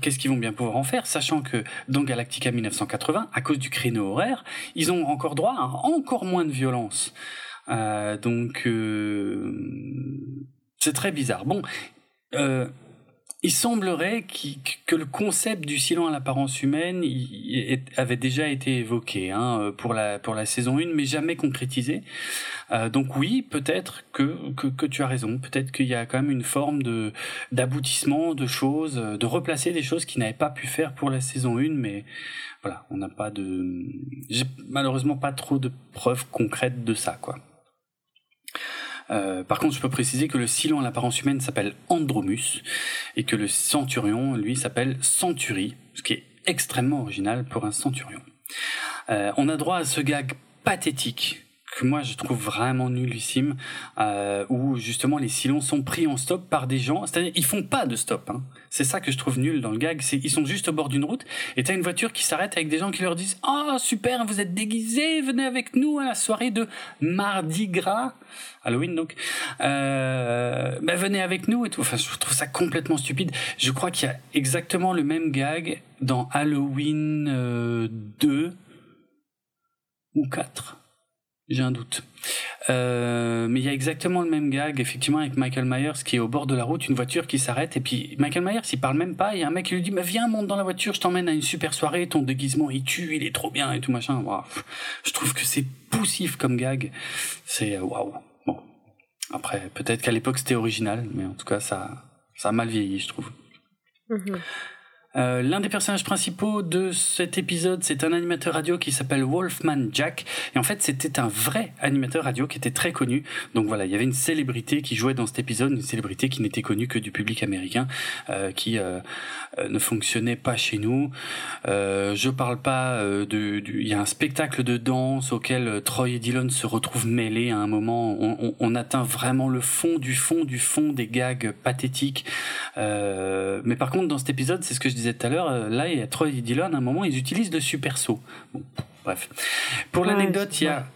qu'est-ce qu'ils vont bien pouvoir en faire, sachant que dans Galactica 1980, à cause du créneau horaire, ils ont encore droit à encore moins de violence. Euh, donc c'est très bizarre. Bon. Il semblerait que le concept du silent à l'apparence humaine avait déjà été évoqué hein, pour, la, saison 1, mais jamais concrétisé. Euh, donc oui, peut-être que, tu as raison. Peut-être qu'il y a quand même une forme d'aboutissement de choses, de replacer des choses qui n'avaient pas pu faire pour la saison 1, mais voilà, on n'a pas de... J'ai malheureusement pas trop de preuves concrètes de ça, quoi. Euh, par contre, je peux préciser que le silon à l'apparence humaine s'appelle Andromus et que le centurion, lui, s'appelle Century, ce qui est extrêmement original pour un centurion. Euh, on a droit à ce gag pathétique que moi je trouve vraiment nullissime, euh, où justement les silons sont pris en stop par des gens, c'est-à-dire ils font pas de stop. Hein. C'est ça que je trouve nul dans le gag, c'est ils sont juste au bord d'une route et t'as une voiture qui s'arrête avec des gens qui leur disent ah super vous êtes déguisés, venez avec nous à la soirée de Mardi Gras, Halloween donc, euh, bah, venez avec nous et tout. Enfin je trouve ça complètement stupide. Je crois qu'il y a exactement le même gag dans Halloween euh, 2 ou 4 j'ai un doute. Euh, mais il y a exactement le même gag, effectivement, avec Michael Myers qui est au bord de la route, une voiture qui s'arrête, et puis Michael Myers, il parle même pas, il y a un mec qui lui dit, mais viens, monte dans la voiture, je t'emmène à une super soirée, ton déguisement, il tue, il est trop bien, et tout machin. Waouh. Je trouve que c'est poussif comme gag. C'est, euh, waouh. Bon. Après, peut-être qu'à l'époque c'était original, mais en tout cas, ça, ça a mal vieilli, je trouve. Mhm. Euh, L'un des personnages principaux de cet épisode, c'est un animateur radio qui s'appelle Wolfman Jack. Et en fait, c'était un vrai animateur radio qui était très connu. Donc voilà, il y avait une célébrité qui jouait dans cet épisode, une célébrité qui n'était connue que du public américain, euh, qui euh, euh, ne fonctionnait pas chez nous. Euh, je parle pas de, il y a un spectacle de danse auquel Troy et Dillon se retrouvent mêlés à un moment. On, on- on atteint vraiment le fond du fond du fond des gags pathétiques. Mais par contre, dans cet épisode, c'est ce que je disais tout à l'heure, euh, là, il y a Troy Dillon, à un moment, ils utilisent le super saut. Bon, bref. Pour Ouais, l'anecdote, il y a,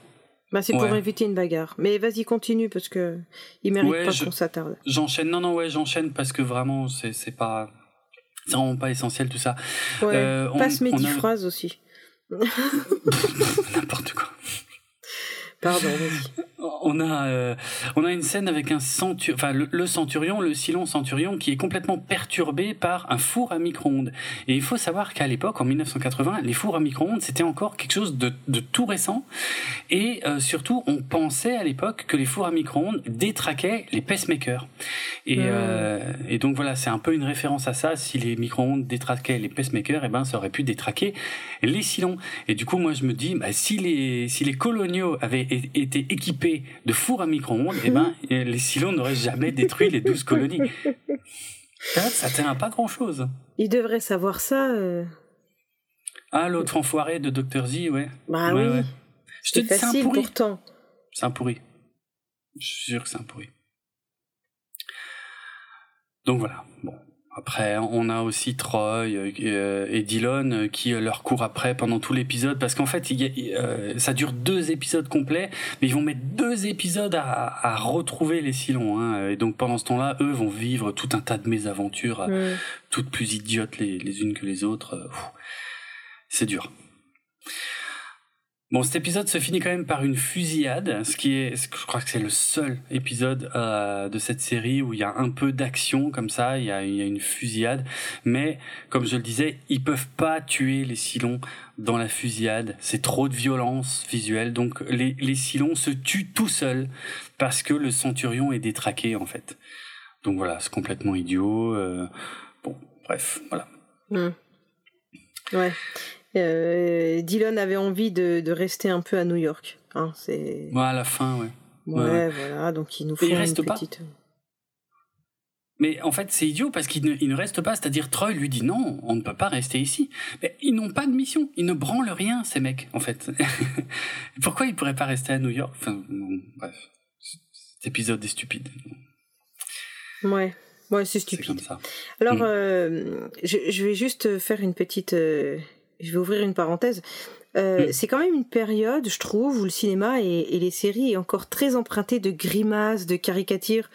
Bah, c'est pour Ouais. éviter une bagarre. Mais vas-y, continue parce que il mérite Ouais, pas je- qu'on s'attarde. j'enchaîne, non, non, ouais, j'enchaîne parce que vraiment, c'est, pas, c'est vraiment pas essentiel tout ça. Ouais. Euh, on- Passe mes dix a- phrases aussi. N'importe quoi. Pardon, vas-y. On a euh, on a une scène avec un centurion, enfin le, centurion, le Silon centurion, qui est complètement perturbé par un four à micro-ondes. Et il faut savoir qu'à l'époque, en 1980, les fours à micro-ondes c'était encore quelque chose de, de tout récent. Et euh, surtout, on pensait à l'époque que les fours à micro-ondes détraquaient les pacemakers. Et, euh, et donc voilà, c'est un peu une référence à ça. Si les micro-ondes détraquaient les pacemakers, et eh ben ça aurait pu détraquer les Silons. Et du coup, moi je me dis, bah, si les si les coloniaux avaient été équipés de four à micro-ondes, eh ben, les silos n'auraient jamais détruit les douze colonies. Ça tient à pas grand-chose. Il devrait savoir ça. Euh. Ah, l'autre enfoiré de Dr. Z, ouais. Bah oui. Je te c'est un pourri. pourtant. C'est un pourri. Je suis sûr que c'est un pourri. Donc voilà. Après, on a aussi Troy euh, et Dylan euh, qui euh, leur courent après pendant tout l'épisode parce qu'en fait, ça dure deux épisodes complets, mais ils vont mettre deux épisodes à, retrouver les Silons. Hein, et donc pendant ce temps-là, eux vont vivre tout un tas de mésaventures, toutes plus idiotes les, unes que les autres. C'est dur. Bon, cet épisode se finit quand même par une fusillade, ce qui est, je crois que c'est le seul épisode euh, de cette série où il y a un peu d'action comme ça, il y, a, une fusillade, mais comme je le disais, ils peuvent pas tuer les Silons dans la fusillade, c'est trop de violence visuelle, donc les, les Silons se tuent tout seuls parce que le Centurion est détraqué en fait. Donc voilà, c'est complètement idiot. Euh, bon, bref, voilà. Hmm. Ouais. Euh, Dylan avait envie de, rester un peu à New York. Hein, c'est... Ouais, à la fin, ouais. Ouais, voilà, donc il nous faut une reste petite... Mais en fait, c'est idiot parce qu'il ne, il ne reste pas. C'est-à-dire, Troy lui dit non, on ne peut pas rester ici. Mais ils n'ont pas de mission. Ils ne branlent rien, ces mecs, en fait. Pourquoi ils pourraient pas rester à New York? Enfin, bref. Cet épisode est stupide. Ouais. Ouais, c'est stupide. comme ça. Alors, mm. euh, je, je, vais juste faire une petite, euh, je vais ouvrir une parenthèse. Euh, mm. C'est quand même une période, je trouve, où le cinéma et, les séries est encore très emprunté de grimaces, de caricatures.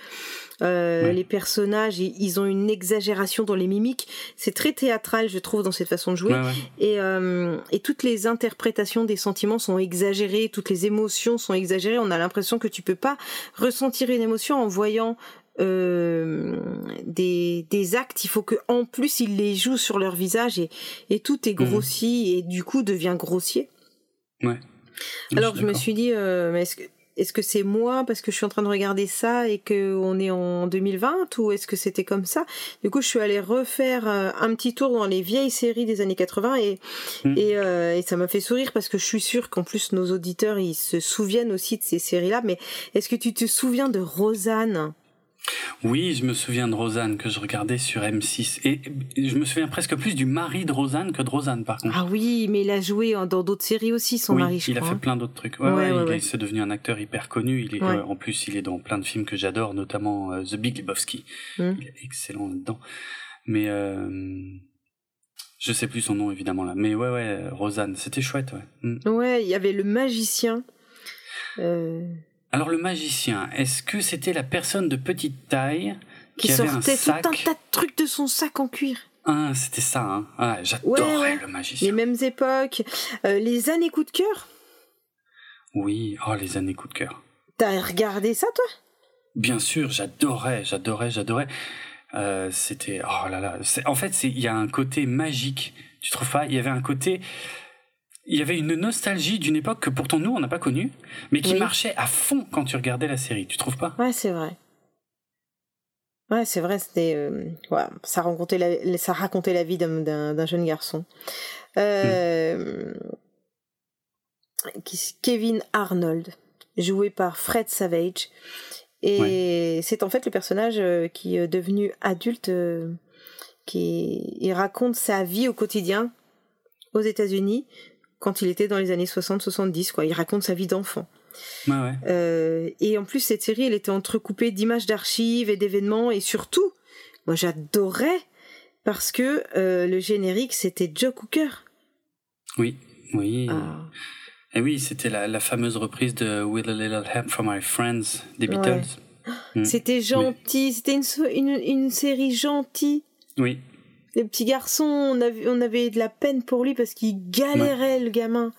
Euh, Les personnages, ils ont une exagération dans les mimiques. C'est très théâtral, je trouve, dans cette façon de jouer. Et, euh, et toutes les interprétations des sentiments sont exagérées, toutes les émotions sont exagérées. On a l'impression que tu peux pas ressentir une émotion en voyant euh, des, des actes, il faut que en plus ils les jouent sur leur visage et, et tout est mhm. grossi et du coup devient grossier. Ouais. Alors je, me suis dit, euh, est-ce que est-ce que c'est moi parce que je suis en train de regarder ça et que on est en 2020 ou est-ce que c'était comme ça? Du coup, je suis allée refaire euh, un petit tour dans les vieilles séries des années 80 et mhm. et, et, ça m'a fait sourire parce que je suis sûre qu'en plus nos auditeurs ils se souviennent aussi de ces séries-là. Mais est-ce que tu te souviens de Rosanne? Oui, je me souviens de Rosanne que je regardais sur M6 et je me souviens presque plus du mari de Rosanne que de Rosanne par contre. Ah oui, mais il a joué dans d'autres séries aussi son mari. Je il a fait plein d'autres trucs. Ouais, ouais, il est devenu un acteur hyper connu. Il est euh, en plus il est dans plein de films que j'adore, notamment euh, The Big Lebowski. Hum. Il est excellent là-dedans. Mais euh, je sais plus son nom évidemment là. Mais ouais ouais, Rosanne, c'était chouette ouais. Hum. Ouais, il y avait le magicien. Euh... Alors le magicien, est-ce que c'était la personne de petite taille qui, sortait tout un tas de trucs de son sac en cuir Ah, c'était ça. Hein. Ah, j'adorais le magicien. Les mêmes époques, euh, les années coup de cœur? Oui, oh les années coup de cœur. T'as regardé ça toi? Bien sûr, j'adorais, j'adorais, j'adorais. Euh, c'était oh là là. En fait, il y a un côté magique. Tu trouves pas? Il y avait un côté il y avait une nostalgie d'une époque que pourtant nous on n'a pas connue, mais qui marchait à fond quand tu regardais la série. Tu trouves pas? Ouais, c'est vrai. Ouais, c'est vrai. C'était, euh, ouais, ça racontait la, ça racontait la vie d'un jeune garçon. Euh, Kevin Arnold, joué par Fred Savage, et c'est en fait le personnage euh, qui est devenu adulte, qui il raconte sa vie au quotidien aux États-Unis quand il était dans les années 60-70, quoi. Il raconte sa vie d'enfant. Euh, et en plus, cette série, elle était entrecoupée d'images d'archives et d'événements, et surtout, moi j'adorais parce que euh, le générique, c'était Joe Cooker. Oui, oui. Ah. Et oui, c'était la, fameuse reprise de With a Little Help from My Friends des Beatles. Mm. C'était gentil, c'était une, une série gentille. Oui, les petits garçons, on avait, on avait de la peine pour lui parce qu'il galérait, le gamin.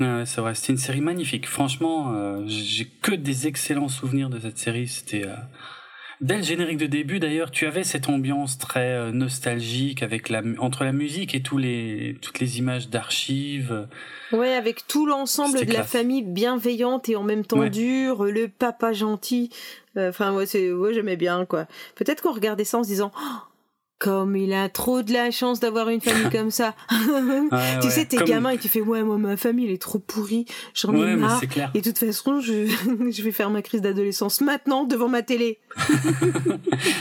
Ouais, c'est vrai, c'était une série magnifique. Franchement, euh, j'ai que des excellents souvenirs de cette série. C'était euh, dès le générique de début d'ailleurs, tu avais cette ambiance très euh, nostalgique avec la entre la musique et tous les toutes les images d'archives. Ouais, avec tout l'ensemble de la famille bienveillante et en même temps dure, le papa gentil. Enfin, ouais, ouais, j'aimais bien quoi. Peut-être qu'on regardait ça en se disant. Oh, comme il a trop de la chance d'avoir une famille comme ça. tu sais, t'es gamin et tu fais ouais, moi ma famille elle est trop pourrie, j'en ai marre. Et de toute façon, je, je vais faire ma crise d'adolescence maintenant devant ma télé.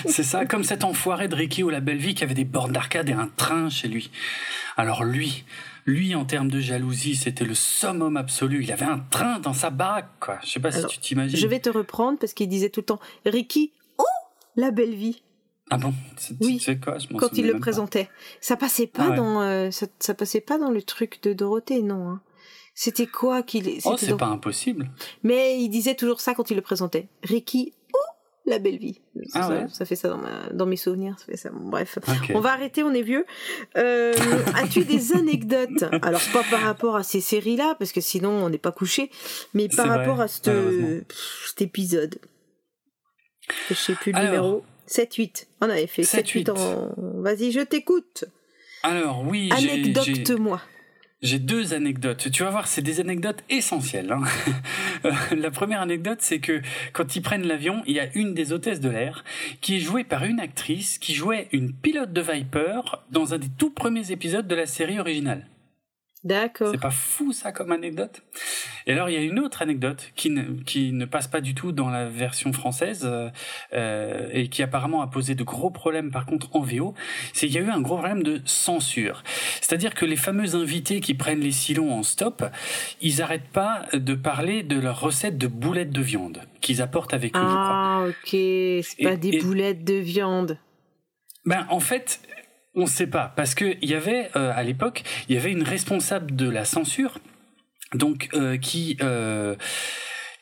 c'est ça, comme cet enfoiré de Ricky ou la belle vie qui avait des bornes d'arcade et un train chez lui. Alors lui, lui en termes de jalousie, c'était le summum absolu. Il avait un train dans sa baraque, quoi. Je sais pas si tu t'imagines. Je vais te reprendre parce qu'il disait tout le temps Ricky, oh la belle vie. Ah bon? Oui. Quoi quand il le présentait, ça passait pas ah dans euh, ça, passait pas dans le truc de Dorothée, non. Hein. C'était quoi qu'il Oh, c'est pas impossible. Mais il disait toujours ça quand il le présentait. Ricky ou la belle vie. Ah ça, ça, fait ça dans, ma, dans mes souvenirs. Ça fait ça. bref, on va arrêter. On est vieux. Euh, as-tu des anecdotes? Alors pas par rapport à ces séries-là, parce que sinon on n'est pas couché, mais par rapport à cet épisode. Je sais plus le numéro. 7-8. On avait fait 7-8 en... Vas-y, je t'écoute. Alors, oui. Anecdote-moi. J'ai deux anecdotes. Tu vas voir, c'est des anecdotes essentielles. Hein. la première anecdote, c'est que quand ils prennent l'avion, il y a une des hôtesses de l'air qui est jouée par une actrice qui jouait une pilote de Viper dans un des tout premiers épisodes de la série originale. D'accord. C'est pas fou ça comme anecdote. Et alors il y a une autre anecdote qui ne, qui ne passe pas du tout dans la version française euh, et qui apparemment a posé de gros problèmes par contre en VO, c'est qu'il y a eu un gros problème de censure. C'est-à-dire que les fameux invités qui prennent les silons en stop, ils arrêtent pas de parler de leur recette de boulettes de viande qu'ils apportent avec eux. Ah ok, c'est pas des boulettes de viande. Ben en fait, on ne sait pas, parce qu'il y avait, euh, à l'époque, il y avait une responsable de la censure, donc euh, qui... Euh,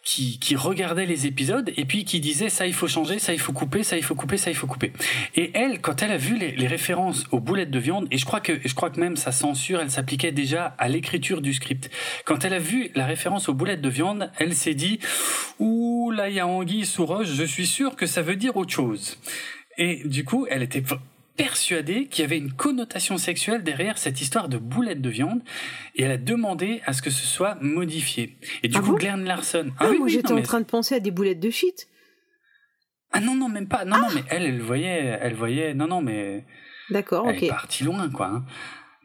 qui, qui, regardait les épisodes et puis qui disait ça il faut changer, ça il faut couper, ça il faut couper, ça il faut couper. Et elle, quand elle a vu les, les références aux boulettes de viande, et je crois que je crois que même sa censure, elle s'appliquait déjà à l'écriture du script. Quand elle a vu la référence aux boulettes de viande, elle s'est dit ouh là il y a anguille sous roche, je suis sûr que ça veut dire autre chose. Et du coup, elle était persuadée qu'il y avait une connotation sexuelle derrière cette histoire de boulettes de viande et elle a demandé à ce que ce soit modifié. Et du ah coup, Glenn Larson. Ah, ah oui, moi j'étais en train de penser à des boulettes de shit. Ah non, non, même pas. Non, non, ah mais elle, elle voyait, elle voyait, non, non, mais. D'accord, ok. Elle est partie loin, quoi. Hein.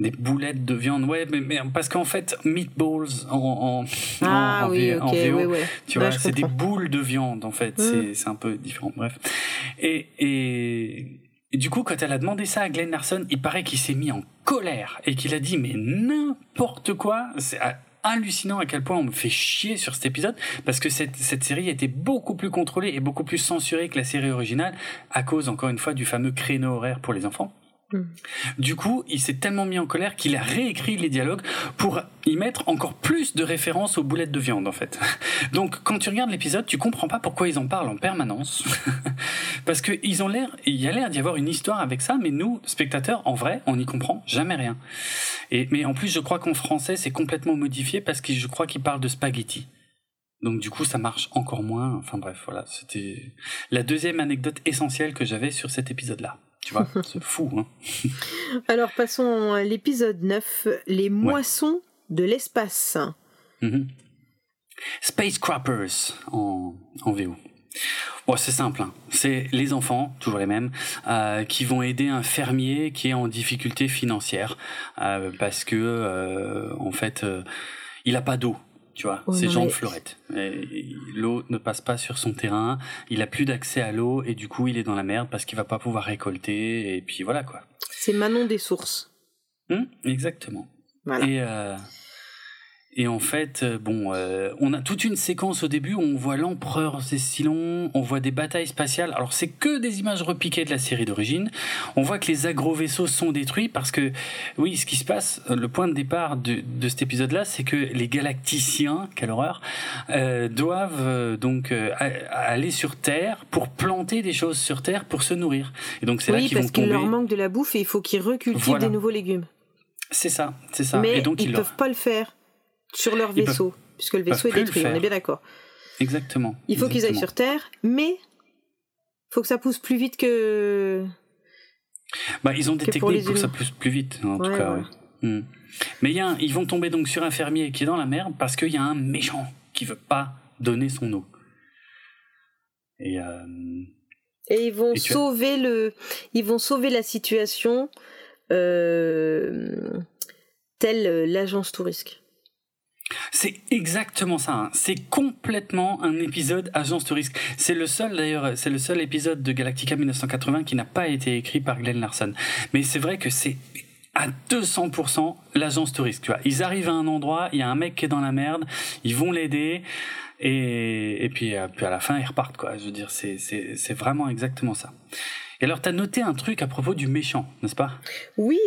Des boulettes de viande, ouais, mais, mais parce qu'en fait, meatballs en, en, ah, oui, VO, tu vois, c'est des boules de viande, en fait. Mmh. C'est un peu différent, bref. Et, et, et du coup, quand elle a demandé ça à Glenn Larson, il paraît qu'il s'est mis en colère et qu'il a dit mais n'importe quoi. C'est hallucinant à quel point on me fait chier sur cet épisode parce que cette série était beaucoup plus contrôlée et beaucoup plus censurée que la série originale à cause encore une fois du fameux créneau horaire pour les enfants. Mm. Du coup, il s'est tellement mis en colère qu'il a réécrit les dialogues pour y mettre encore plus de références aux boulettes de viande, en fait. Donc, quand tu regardes l'épisode, tu comprends pas pourquoi ils en parlent en permanence. Parce que ont l'air, il y a l'air d'y avoir une histoire avec ça, mais nous, spectateurs, en vrai, on n'y comprend jamais rien. Et, mais en plus, je crois qu'en français, c'est complètement modifié parce que je crois qu'ils parlent de spaghetti. Donc du coup, ça marche encore moins. Enfin bref, voilà, c'était la deuxième anecdote essentielle que j'avais sur cet épisode-là. Tu vois, c'est fou. Hein Alors passons à l'épisode 9, les moissons de l'espace. Space Croppers en, en VO. Bon, c'est simple, hein. c'est les enfants, toujours les mêmes, euh, qui vont aider un fermier qui est en difficulté financière euh, parce que euh, en fait, il a pas d'eau tu vois, ces gens de fleurette. L'eau ne passe pas sur son terrain, il a plus d'accès à l'eau et du coup il est dans la merde parce qu'il va pas pouvoir récolter et puis voilà quoi. C'est Manon des sources. Hum, exactement. Voilà. Et euh, et en fait, euh, bon, euh, on a toute une séquence au début où on voit l'empereur Cécilon, on voit des batailles spatiales. Alors c'est que des images repiquées de la série d'origine. On voit que les agro-vaisseaux sont détruits parce que, oui, ce qui se passe, euh, le point de départ de, de cet épisode-là, c'est que les galacticiens, quelle horreur, euh, doivent donc aller sur Terre pour planter des choses sur Terre pour se nourrir. Et donc c'est là qu'ils vont tomber. parce qu'il leur manque de la bouffe et il faut qu'ils recultivent des nouveaux légumes. C'est ça, c'est ça. Mais et donc ils, ils peuvent pas le faire sur leur vaisseau, puisque le vaisseau est détruit, on est bien d'accord. Exactement. Il faut qu'ils aillent sur Terre, mais faut que ça pousse plus vite que. Bah, ils ont des techniques pour, que ça pousse plus vite, en tout cas. Hmm. Mais y a ils vont tomber donc sur un fermier qui est dans la merde parce qu'il y a un méchant qui veut pas donner son eau. Et, euh, Et ils vont sauver le, ils vont sauver la situation, euh... telle l'agence touriste. C'est exactement ça. Hein. C'est complètement un épisode agence touriste. C'est le seul d'ailleurs, c'est le seul épisode de Galactica 1980 qui n'a pas été écrit par Glenn Larson. Mais c'est vrai que c'est à 200% l'agence touriste. Tu vois, ils arrivent à un endroit, il y a un mec qui est dans la merde, ils vont l'aider et, et puis, euh, puis à la fin ils repartent quoi. Je veux dire, c'est c'est c'est vraiment exactement ça. Et alors, t'as noté un truc à propos du méchant, n'est-ce pas? Oui,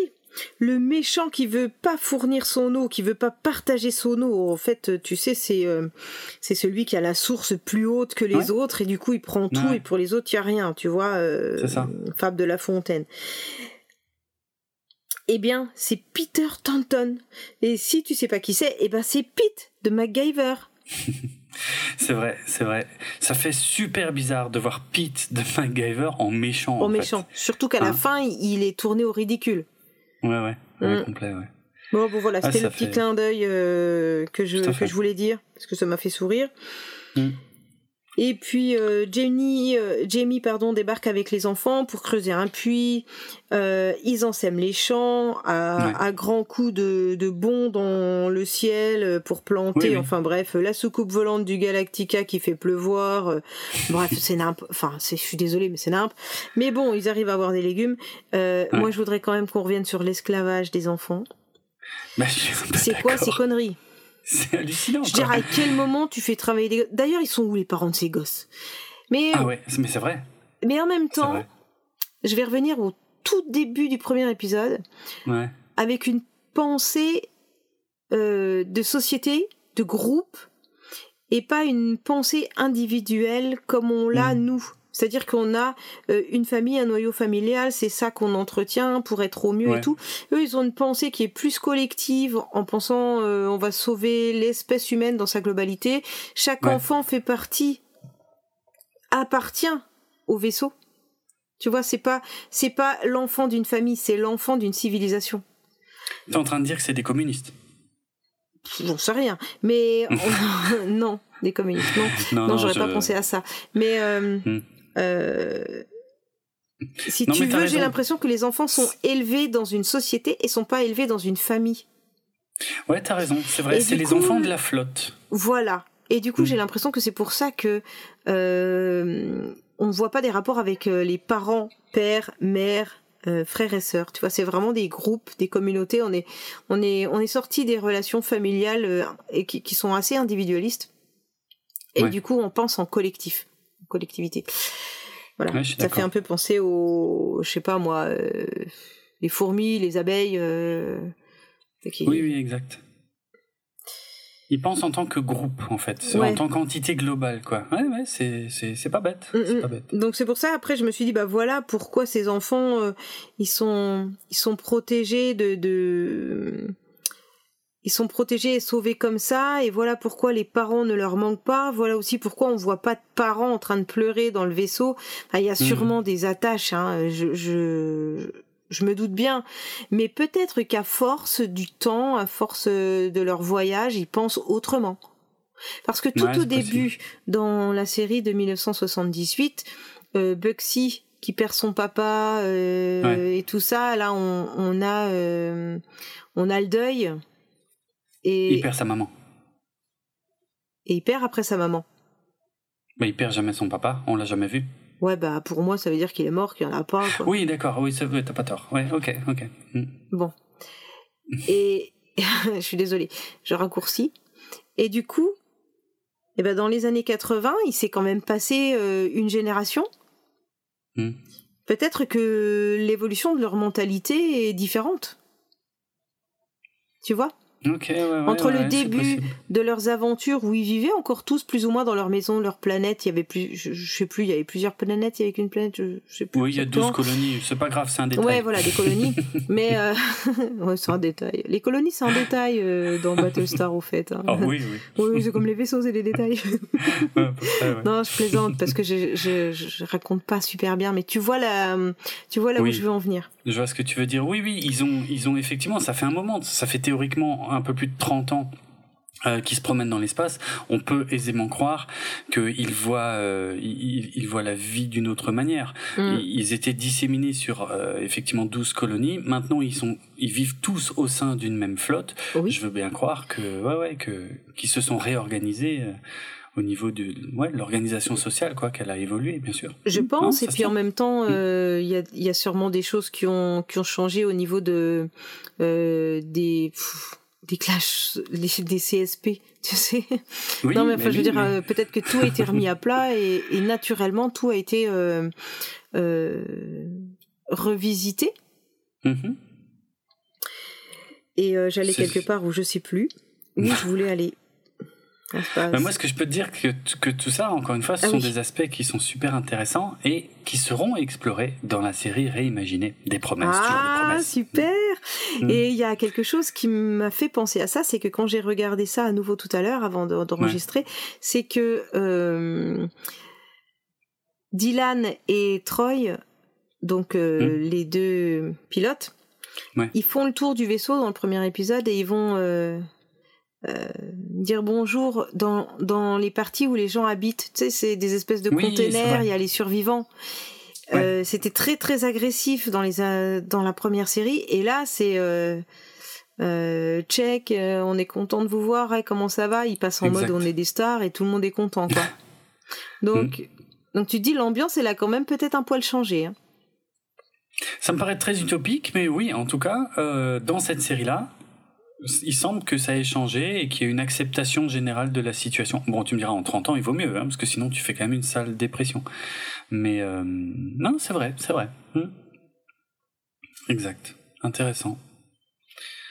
le méchant qui veut pas fournir son eau, qui veut pas partager son eau, en fait, tu sais, c'est euh, c'est celui qui a la source plus haute que les autres et du coup il prend tout et pour les autres il y a rien, tu vois. Euh, c'est ça. Fable de la Fontaine. Eh bien, c'est Peter Tanton. Et si tu sais pas qui c'est, eh ben c'est Pete de MacGyver. c'est vrai, c'est vrai. Ça fait super bizarre de voir Pete de MacGyver en méchant. En, méchant. Surtout qu'à la hein fin, il est tourné au ridicule. Ouais, ouais, ouais mm. complet, ouais. Bon, bon voilà, ah, c'était le petit clin d'œil euh, que, je, que je voulais dire, parce que ça m'a fait sourire. Mm. Et puis euh, Jamie, euh, Jamie pardon, débarque avec les enfants pour creuser un puits. Euh, ils ensèment les champs à, à grands coups de, de bons dans le ciel pour planter. Enfin bref, la soucoupe volante du Galactica qui fait pleuvoir. Euh, bref, c'est nimp. Enfin, je suis désolée, mais c'est nimp. Mais bon, ils arrivent à avoir des légumes. Euh, moi, je voudrais quand même qu'on revienne sur l'esclavage des enfants. Bah, c'est quoi ces conneries? C'est hallucinant. Je dirais à quel moment tu fais travailler des gosses. D'ailleurs, ils sont où les parents de ces gosses? Mais, Ah ouais, mais c'est vrai. Mais en même temps, je vais revenir au tout début du premier épisode. Ouais. Avec une pensée euh, de société, de groupe, et pas une pensée individuelle comme on l'a mm. nous. C'est-à-dire qu'on a euh, une famille, un noyau familial, c'est ça qu'on entretient pour être au mieux et tout. Eux, ils ont une pensée qui est plus collective en pensant euh, on va sauver l'espèce humaine dans sa globalité. Chaque enfant fait partie, appartient au vaisseau. Tu vois, c'est pas c'est pas l'enfant d'une famille, c'est l'enfant d'une civilisation. T'es en train de dire que c'est des communistes J'en sais rien, mais non, des communistes. Non, non, j'aurais pas pensé à ça. Mais euh, hmm. Euh, si tu veux, j'ai l'impression que les enfants sont élevés dans une société et sont pas élevés dans une famille. Ouais, t'as raison, c'est vrai, c'est les enfants de la flotte. Voilà. Et du coup, mm. j'ai l'impression que c'est pour ça que euh, on ne voit pas des rapports avec euh, les parents, père, mère, frères et sœurs. Tu vois, c'est vraiment des groupes, des communautés. On est, on est, on est sorti des relations familiales et qui, sont assez individualistes. Et du coup, on pense en collectif collectivité. Voilà, ça fait un peu penser aux, je sais pas moi, euh, les fourmis, les abeilles. Euh, oui, oui, exact. Ils pensent en tant que groupe, en fait, en tant qu'entité globale, quoi. Ouais, ouais, c'est, c'est, pas bête. Mm, mm. pas bête. Donc c'est pour ça, après, je me suis dit, bah voilà, pourquoi ces enfants, euh, ils sont, ils sont protégés de, de ils sont protégés et sauvés comme ça, et voilà pourquoi les parents ne leur manquent pas, voilà aussi pourquoi on voit pas de parents en train de pleurer dans le vaisseau. il y a sûrement mhm. des attaches, hein, je, je, je me doute bien, mais peut-être qu'à force du temps, à force de leur voyage, ils pensent autrement. Parce que tout au début, dans la série de 1978, euh, Bugsy qui perd son papa euh, et tout ça, là on, on a euh, on a le deuil il perd sa maman. Et il perd après sa maman. Mais il perd jamais son papa, on l'a jamais vu. Ouais, bah pour moi, ça veut dire qu'il est mort, qu'il n'y en a pas. Oui, d'accord, oui, t'as pas tort. Ouais, ok, ok. Hmm. Bon. Et je suis désolée, je raccourcis. Et du coup, eh ben dans les années 80, il s'est quand même passé euh, une génération. Hmm. Peut-être que l'évolution de leur mentalité est différente. Tu vois? Entre le début de leurs aventures où ils vivaient encore tous plus ou moins dans leur maison, leur planète, il y avait plus, je, sais plus, il y avait plusieurs planètes, il y avait qu'une planète, je, sais plus. Oui, il y a 12 colonies, c'est pas grave, c'est un détail. Ouais, voilà, des colonies. mais, euh... c'est un détail. Les colonies, c'est un détail euh, dans Battlestar, au fait. Hein. Ah oui, oui. oui, c'est comme les vaisseaux, c'est des détails. Non, je plaisante parce que je, je, je, raconte pas super bien, mais tu vois la, tu vois là où je veux en venir. Je vois ce que tu veux dire. Oui, oui, ils ont, ils ont effectivement, ça fait un moment, ça fait théoriquement un peu plus de 30 ans euh, qui se promènent dans l'espace, on peut aisément croire qu'ils voient, euh, ils, voient la vie d'une autre manière. Mm. Ils, étaient disséminés sur euh, effectivement 12 colonies. Maintenant, ils sont, ils vivent tous au sein d'une même flotte. Je veux bien croire que, ouais, ouais, que, qu'ils se sont réorganisés. Au niveau de ouais, l'organisation sociale, quoi, qu'elle a évolué, bien sûr. Je pense, et puis en même temps, mm. euh, il y, a, y, a, sûrement des choses qui ont, qui ont changé au niveau de euh, des des clashs, des CSP, tu sais. non, mais enfin, je veux dire, euh, peut-être que tout a été remis à plat et, et naturellement, tout a été euh, euh, revisité. Mm-hmm. Et euh, j'allais quelque part où je sais plus où je voulais aller. Bah, moi, ce que je peux te dire que, que tout ça, encore une fois, ce ah sont des aspects qui sont super intéressants et qui seront explorés dans la série réimaginée des promesses. Ah, super. Mm. Et il y a quelque chose qui m'a fait penser à ça, c'est que quand j'ai regardé ça à nouveau tout à l'heure, avant d'enregistrer, c'est que euh, Dylan et Troy, donc euh, mm. les deux pilotes, ils font le tour du vaisseau dans le premier épisode et ils vont... Euh, euh, dire bonjour dans, dans les parties où les gens habitent. Tu sais, c'est des espèces de containers, il y a les survivants. Euh, c'était très très agressif dans les euh, dans la première série et là c'est check, on est content de vous voir, comment ça va? Il passe en mode on est des stars et tout le monde est content quoi. donc mm. donc tu te dis l'ambiance elle a quand même peut-être un poil changé. Hein. Ça me paraît très utopique, mais oui, en tout cas, dans cette série-là, il semble que ça ait changé et qu'il y ait une acceptation générale de la situation. Bon, tu me diras, en 30 ans, il vaut mieux, hein, parce que sinon tu fais quand même une sale dépression. Mais euh, non, c'est vrai, c'est vrai. Hmm. Exact. Intéressant.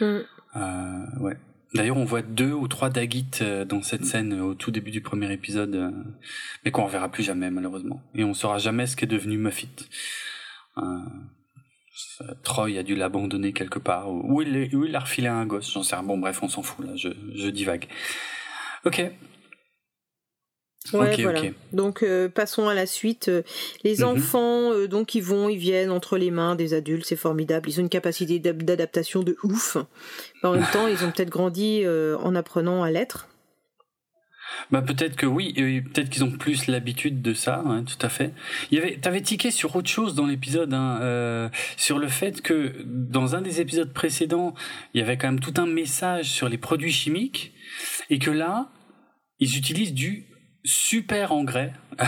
Hmm. Euh, ouais. D'ailleurs, on voit deux ou trois Daggit euh, dans cette scène au tout début du premier épisode, mais qu'on ne reverra plus jamais, malheureusement. Et on saura jamais ce qu'est devenu Muffit. Troy a dû l'abandonner quelque part, ou il, il a refilé à un gosse, j'en sais rien. Bon, bref, on s'en fout, là, je, je divague. Ok. Ouais, voilà. Donc euh, passons à la suite. Les mhm. enfants, euh, donc ils vont, ils viennent entre les mains des adultes, c'est formidable. Ils ont une capacité d'adaptation de ouf. En même temps, ils ont peut-être grandi euh, en apprenant à l'être. Bah peut-être que oui, peut-être qu'ils ont plus l'habitude de ça, hein, tout à fait. Il y avait, t'avais tiqué sur autre chose dans l'épisode, hein, euh, sur le fait que dans un des épisodes précédents, il y avait quand même tout un message sur les produits chimiques, et que là, ils utilisent du super engrais.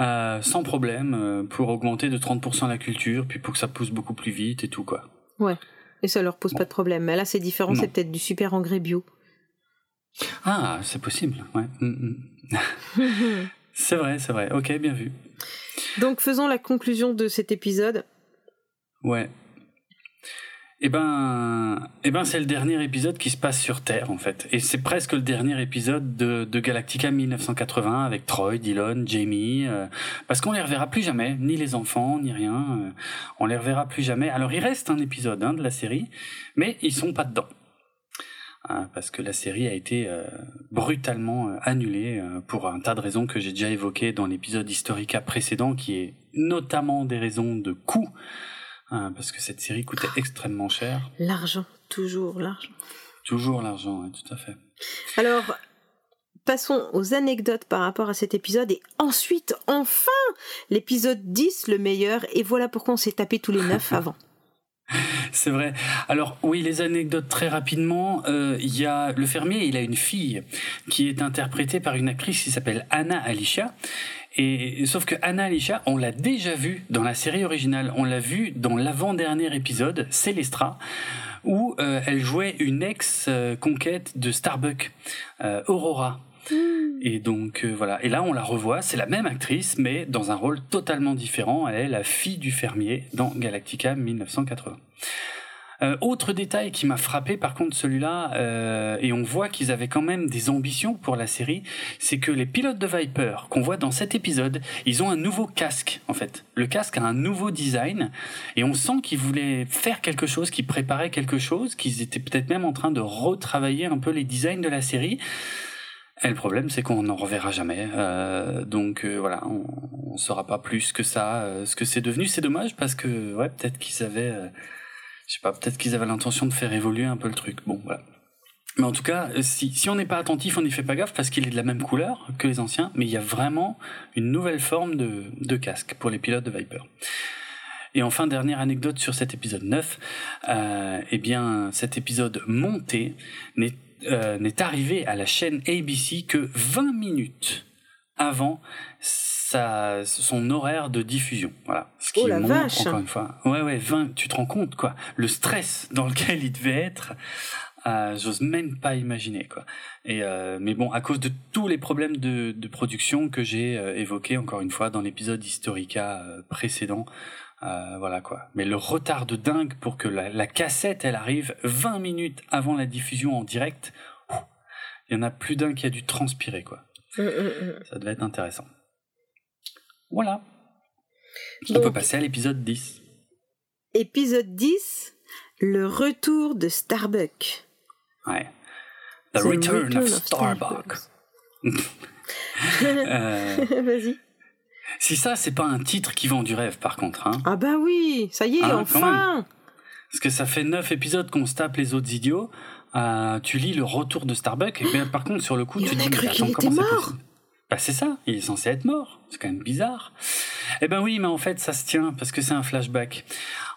Euh, sans problème euh, pour augmenter de 30% la culture, puis pour que ça pousse beaucoup plus vite et tout quoi. Ouais, et ça leur pose pas de problème. Mais là c'est différent, c'est peut-être du super engrais bio. Ah, c'est possible, ouais. Mm, mm. c'est vrai, c'est vrai. Ok, bien vu. Donc faisons la conclusion de cet épisode. Ouais. Eh ben, eh ben, c'est le dernier épisode qui se passe sur Terre en fait, et c'est presque le dernier épisode de, de Galactica 1980 avec Troy, Dillon, Jamie, euh, parce qu'on les reverra plus jamais, ni les enfants, ni rien. Euh, on les reverra plus jamais. Alors il reste un épisode hein, de la série, mais ils sont pas dedans. Hein, parce que la série a été euh, brutalement euh, annulée euh, pour un tas de raisons que j'ai déjà évoquées dans l'épisode Historica précédent, qui est notamment des raisons de coût, hein, parce que cette série coûtait extrêmement cher. L'argent, toujours l'argent. Toujours l'argent, tout à fait. Alors, passons aux anecdotes par rapport à cet épisode et ensuite, enfin, l'épisode 10, le meilleur, et voilà pourquoi on s'est tapé tous les neuf avant. C'est vrai. Alors oui, les anecdotes très rapidement. Euh, il y a le fermier, il a une fille qui est interprétée par une actrice qui s'appelle Anna Alicia. Et sauf que Anna Alicia, on l'a déjà vue dans la série originale. On l'a vue dans l'avant-dernier épisode, Célestra, où euh, elle jouait une ex-conquête de Starbuck, euh, Aurora. Hmm. Et donc euh, voilà. Et là, on la revoit. C'est la même actrice, mais dans un rôle totalement différent. Elle est la fille du fermier dans Galactica 1980. Euh, autre détail qui m'a frappé, par contre, celui-là, euh, et on voit qu'ils avaient quand même des ambitions pour la série, c'est que les pilotes de Viper qu'on voit dans cet épisode, ils ont un nouveau casque, en fait. Le casque a un nouveau design, et on sent qu'ils voulaient faire quelque chose, qu'ils préparaient quelque chose, qu'ils étaient peut-être même en train de retravailler un peu les designs de la série. Et le problème, c'est qu'on n'en reverra jamais. Euh, donc euh, voilà, on ne saura pas plus que ça, euh, ce que c'est devenu. C'est dommage parce que ouais, peut-être qu'ils avaient, euh, je sais pas, peut-être qu'ils avaient l'intention de faire évoluer un peu le truc. Bon, voilà. Mais en tout cas, si, si on n'est pas attentif, on n'y fait pas gaffe parce qu'il est de la même couleur que les anciens, mais il y a vraiment une nouvelle forme de, de casque pour les pilotes de Viper. Et enfin, dernière anecdote sur cet épisode 9, euh, eh bien, cet épisode monté n'est euh, n'est arrivé à la chaîne ABC que 20 minutes avant sa, son horaire de diffusion. Voilà. Ce qui oh la montre, vache. encore une fois. Ouais, ouais, 20, tu te rends compte, quoi. Le stress dans lequel il devait être. Euh, J'ose même pas imaginer quoi. Et euh, mais bon, à cause de tous les problèmes de, de production que j'ai euh, évoqués encore une fois dans l'épisode Historica précédent, euh, voilà quoi. Mais le retard de dingue pour que la, la, cassette elle arrive 20 minutes avant la diffusion en direct, il y en a plus d'un qui a dû transpirer quoi. Mmh, mmh, Ça devait être intéressant. Voilà. Donc, On peut passer à l'épisode 10. Épisode 10, le retour de Starbuck. Ouais. The, The return, return, of, of Starbuck. euh... Vas-y. Si ça, c'est pas un titre qui vend du rêve, par contre. Hein. Ah bah oui, ça y est, hein, enfin Parce que ça fait neuf épisodes qu'on se tape les autres idiots. Euh, tu lis le retour de Starbuck, et bien par contre, sur le coup, tu a dis, cru mais qu'il attends, était mort. Bah c'est ça, il est censé être mort. C'est quand même bizarre. Eh ben oui, mais en fait, ça se tient, parce que c'est un flashback.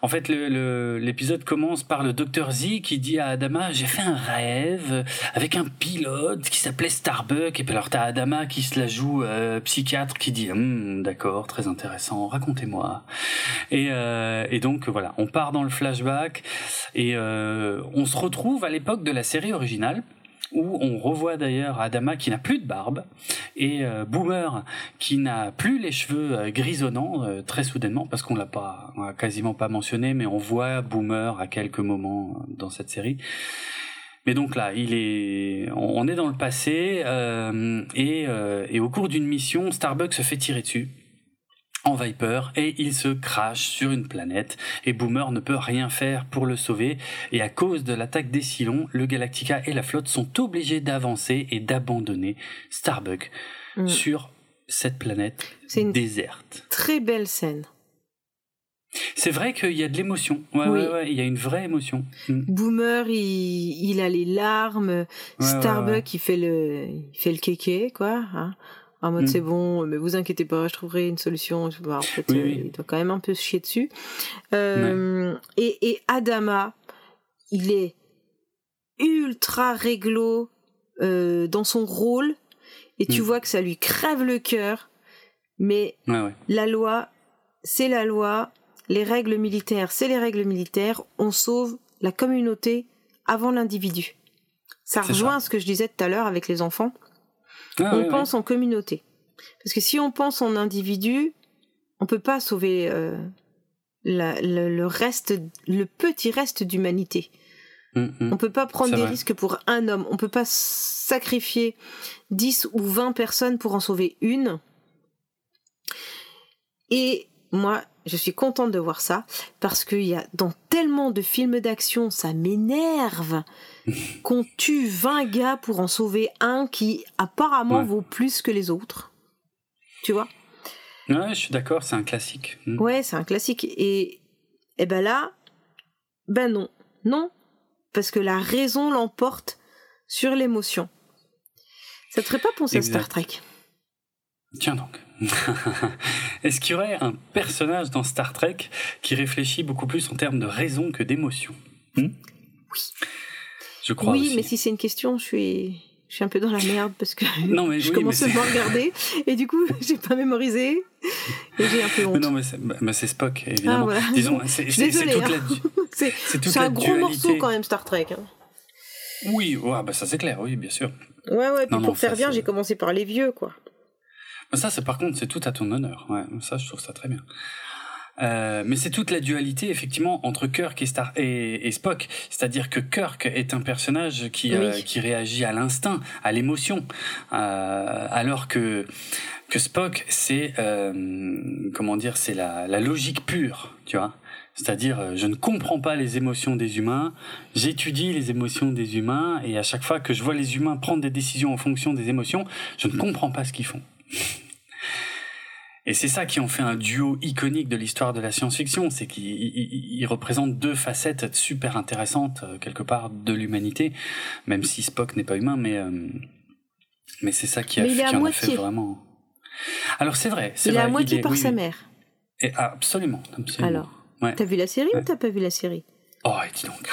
En fait, l'épisode le, commence par le docteur Z qui dit à Adama, j'ai fait un rêve avec un pilote qui s'appelait Starbuck, et puis alors t'as Adama qui se la joue euh, psychiatre, qui dit, Hum, d'accord, très intéressant, racontez-moi. Et, euh, et donc voilà, on part dans le flashback, et euh, on se retrouve à l'époque de la série originale, où on revoit d'ailleurs Adama qui n'a plus de barbe et euh, Boomer qui n'a plus les cheveux euh, grisonnants euh, très soudainement parce qu'on l'a pas quasiment pas mentionné mais on voit Boomer à quelques moments dans cette série. Mais donc là, il est, on est dans le passé et, et au cours d'une mission, Starbuck se fait tirer dessus en Viper et il se crache sur une planète et Boomer ne peut rien faire pour le sauver et à cause de l'attaque des Cylons, le Galactica et la flotte sont obligés d'avancer et d'abandonner Starbuck Mm. sur cette planète une déserte. Très belle scène. C'est vrai qu'il y a de l'émotion. Ouais, Oui. ouais, ouais, il y a une vraie émotion. Mm. Boomer, il, il a les larmes. Starbuck, il fait le, il fait le kéké, quoi. Hein. En mode Mm. c'est bon, mais vous inquiétez pas, je trouverai une solution. Bah, en fait, Oui, euh, oui. il doit quand même un peu se chier dessus. Euh, et, et Adama, il est ultra réglo euh, dans son rôle, et tu Mm. vois que ça lui crève le cœur. Mais Ouais, ouais. la loi, c'est la loi. Les règles militaires, c'est les règles militaires. On sauve la communauté avant l'individu. Ça rejoint ça. ce que je disais tout à l'heure avec les enfants. Ah, on ouais, ouais. pense en communauté. Parce que si on pense en individu, on peut pas sauver euh, la- le, le reste, le petit reste d'humanité. Mm, mm. On peut pas prendre des vrai. risques pour un homme. On peut pas sacrifier 10 ou 20 personnes pour en sauver une. Et moi, je suis contente de voir ça parce qu'il y a dans tellement de films d'action, ça m'énerve qu'on tue 20 gars pour en sauver un qui apparemment Ouais. vaut plus que les autres. Tu vois? Ouais, je suis d'accord, c'est un classique. Mm. Ouais, c'est un classique. Et, et ben là, ben non. Non. Parce que la raison l'emporte sur l'émotion. Ça te ferait pas penser à Star. Trek? Tiens donc. Est-ce qu'il y aurait un personnage dans Star Trek qui réfléchit beaucoup plus en termes de raison que d'émotion? Hmm? Oui. Je crois Oui, aussi. mais si c'est une question, je suis, je suis un peu dans la merde parce que Non, mais je oui, commence mais à regarder et du coup, j'ai pas mémorisé et j'ai un peu Mais honte. non, mais c'est bah, Spock, évidemment. Ah, voilà. Disons, c'est c'est- toute la. Un gros dualité. morceau quand même, Star Trek. hein. Oui, ouais, bah ça c'est clair, oui, bien sûr. Ouais, ouais, puis Non, non, pour faire ça, bien, j'ai commencé par les vieux, quoi. Ça, c'est par contre, c'est tout à ton honneur. Ouais, ça, je trouve ça très bien. Euh, mais c'est toute la dualité effectivement entre Kirk et, Star et, Spock, c'est-à-dire que Kirk est un personnage qui euh, qui réagit à l'instinct, à l'émotion, euh, alors que que Spock c'est comment dire, c'est la, la logique pure, tu vois. C'est-à-dire, je ne comprends pas les émotions des humains, j'étudie les émotions des humains, et à chaque fois que je vois les humains prendre des décisions en fonction des émotions, je ne comprends pas ce qu'ils font. Et c'est ça qui en fait un duo iconique de l'histoire de la science-fiction, c'est qu'il représente deux facettes super intéressantes euh, quelque part de l'humanité, même si Spock n'est pas humain, mais euh, mais c'est ça qui a, qui en a fait vraiment. Alors c'est vrai, c'est Il est à moitié par sa mère. Et, absolument, absolument. Alors, t'as vu la série ou t'as pas vu la série? Oh, dis donc.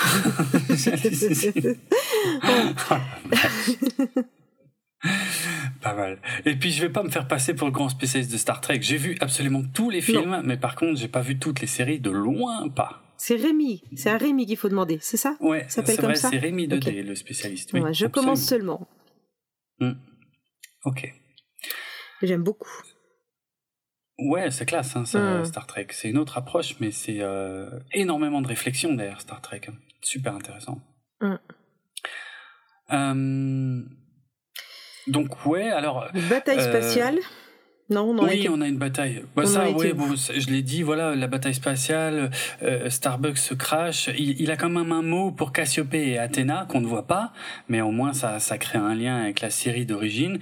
Pas mal. Et puis je vais pas me faire passer pour le grand spécialiste de Star Trek. J'ai vu absolument tous les films, mais par contre j'ai pas vu toutes les séries de loin pas. C'est Rémi, c'est à Rémi qu'il faut demander, c'est ça? Ouais, c'est vrai, c'est Rémi de le spécialiste. Oui, je commence seulement. Hmm. Ok. J'aime beaucoup. Ouais, c'est classe, hein, hmm. Star Trek. C'est une autre approche, mais c'est euh, énormément de réflexion derrière Star Trek. Super intéressant. Mm. Euh, donc ouais, alors. Bataille euh, spatiale. Non, oui, on a une bataille. Bah, ça, oui, bon, je l'ai dit, voilà, la bataille spatiale, euh, Starbucks se crash. Il, a quand même un mot pour Cassiopée et Athéna qu'on ne voit pas, mais au moins ça, ça crée un lien avec la série d'origine.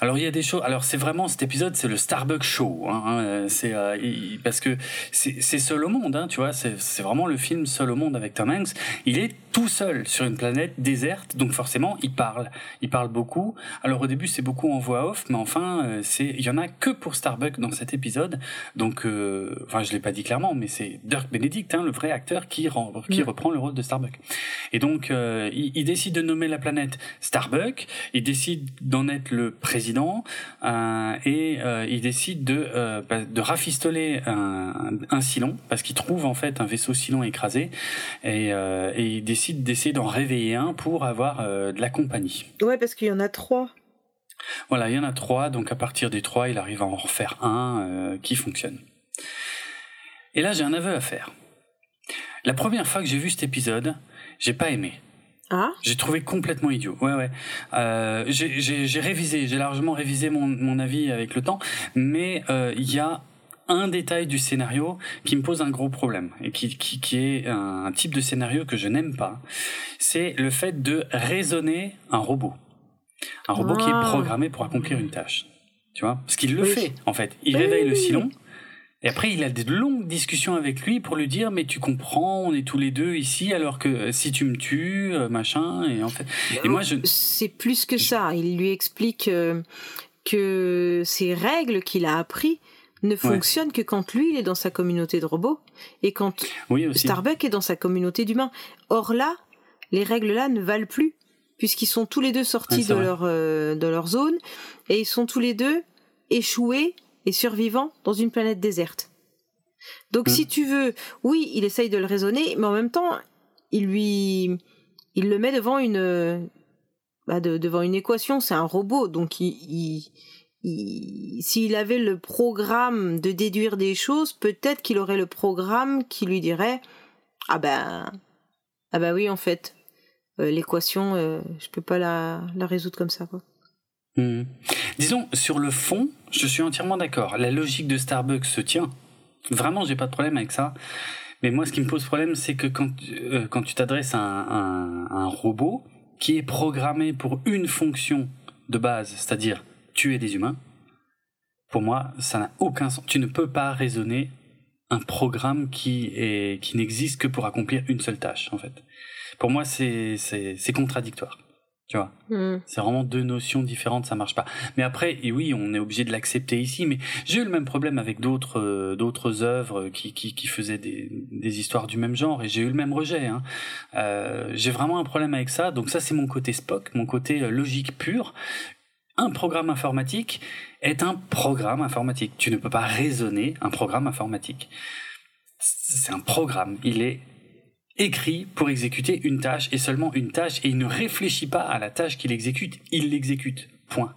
Alors il y a des choses. Alors c'est vraiment cet épisode, c'est le Starbucks show. Hein, hein c'est euh, parce que c'est seul au monde, hein, tu vois. C'est vraiment le film seul au monde avec Tom Hanks. Il est tout seul sur une planète déserte, donc forcément il parle. Il parle beaucoup. Alors au début c'est beaucoup en voix off, mais enfin euh, c'est il y en a que pour Starbucks dans cet épisode. Donc, euh, enfin, je l'ai pas dit clairement, mais c'est Dirk Benedict, hein, le vrai acteur, qui, qui reprend le rôle de Starbuck. Et donc, euh, il, décide de nommer la planète Starbuck. Il décide d'en être le président euh, et il décide de bah, de rafistoler un, un Silon parce qu'il trouve en fait un vaisseau Silon écrasé et, et il décide d'essayer d'en réveiller un pour avoir de la compagnie. Ouais, parce qu'il y en a trois. Voilà, il y en a trois, donc à partir des trois, il arrive à en refaire un euh, qui fonctionne. Et là, j'ai un aveu à faire. La première fois que j'ai vu cet épisode, j'ai pas aimé. Ah? J'ai trouvé complètement idiot. Ouais, ouais. Euh, j'ai révisé, j'ai largement révisé mon, mon, avis avec le temps, mais euh, il y a un détail du scénario qui me pose un gros problème et qui, qui, qui est un type de scénario que je n'aime pas. C'est le fait de raisonner un robot. Un robot qui est programmé pour accomplir une tâche. Tu vois? Parce qu'il le fait, en fait. Il réveille le Silon. Et après, il a des longues discussions avec lui pour lui dire, mais tu comprends, on est tous les deux ici, alors que euh, si tu me tues, euh, machin, et en fait. Et moi, je. C'est plus que ça. Il lui explique euh, que ces règles qu'il a appris ne fonctionnent que quand lui, il est dans sa communauté de robots et quand Starbuck est dans sa communauté d'humains. Or là, les règles là ne valent plus puisqu'ils sont tous les deux sortis de leur euh, de leur zone et ils sont tous les deux échoués et survivants dans une planète déserte. Donc mm. si tu veux, oui, il essaye de le raisonner, mais en même temps, il lui il le met devant une bah devant une équation, c'est un robot, donc il, il, s'il avait le programme de déduire des choses, peut-être qu'il aurait le programme qui lui dirait ah ben ah ben oui en fait l'équation, euh, je peux pas la, résoudre comme ça. Hmm. Disons, sur le fond, je suis entièrement d'accord. La logique de Starbucks se tient. Vraiment, j'ai pas de problème avec ça. Mais moi, ce qui me pose problème, c'est que quand, euh, quand tu t'adresses à un, robot qui est programmé pour une fonction de base, c'est-à-dire tuer des humains, pour moi, ça n'a aucun sens. Tu ne peux pas raisonner un programme qui est qui n'existe que pour accomplir une seule tâche, en fait pour moi, c'est c'est contradictoire. Tu vois, hmm. c'est vraiment deux notions différentes, ça marche pas. Mais après, et oui, on est obligé de l'accepter ici. Mais j'ai eu le même problème avec d'autres euh, d'autres œuvres qui, qui, qui faisaient des, des histoires du même genre, et j'ai eu le même rejet. Hein. Euh, j'ai vraiment un problème avec ça. Donc ça, c'est mon côté Spock, mon côté euh, logique pur. Un programme informatique est un programme informatique. Tu ne peux pas raisonner un programme informatique. C'est un programme. Il est écrit pour exécuter une tâche et seulement une tâche et il ne réfléchit pas à la tâche qu'il exécute, il l'exécute. Point.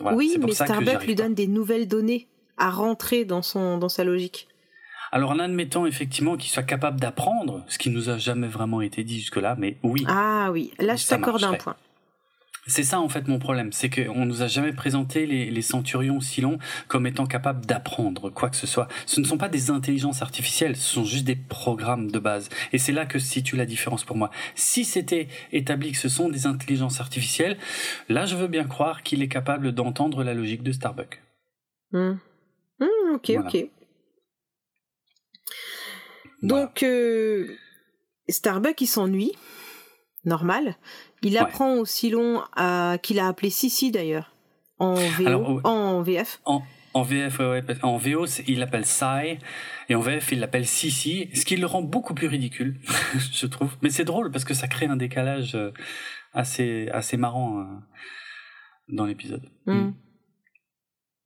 oui, mais Starbucks lui donne des nouvelles données à rentrer dans son dans sa logique. Alors en admettant effectivement qu'il soit capable d'apprendre, ce qui nous a jamais vraiment été dit jusque-là, mais oui. Ah oui, là je t'accorde un point. C'est ça en fait mon problème, c'est qu'on nous a jamais présenté les, les centurions Silon comme étant capables d'apprendre quoi que ce soit. Ce ne sont pas des intelligences artificielles, ce sont juste des programmes de base. Et c'est là que se situe la différence pour moi. Si c'était établi que ce sont des intelligences artificielles, là je veux bien croire qu'il est capable d'entendre la logique de Starbuck. Hmm. Hmm, ok, ok. Donc euh, Starbuck il s'ennuie, normal. Il apprend au Silon à qu'il a appelé Sissi d'ailleurs en VO, en VF. En, en VF, ouais, en VO, il l'appelle Sai, et en VF, il l'appelle Sissi, ce qui le rend beaucoup plus ridicule, je trouve. Mais c'est drôle parce que ça crée un décalage euh, assez, assez marrant euh, dans l'épisode. Mmh.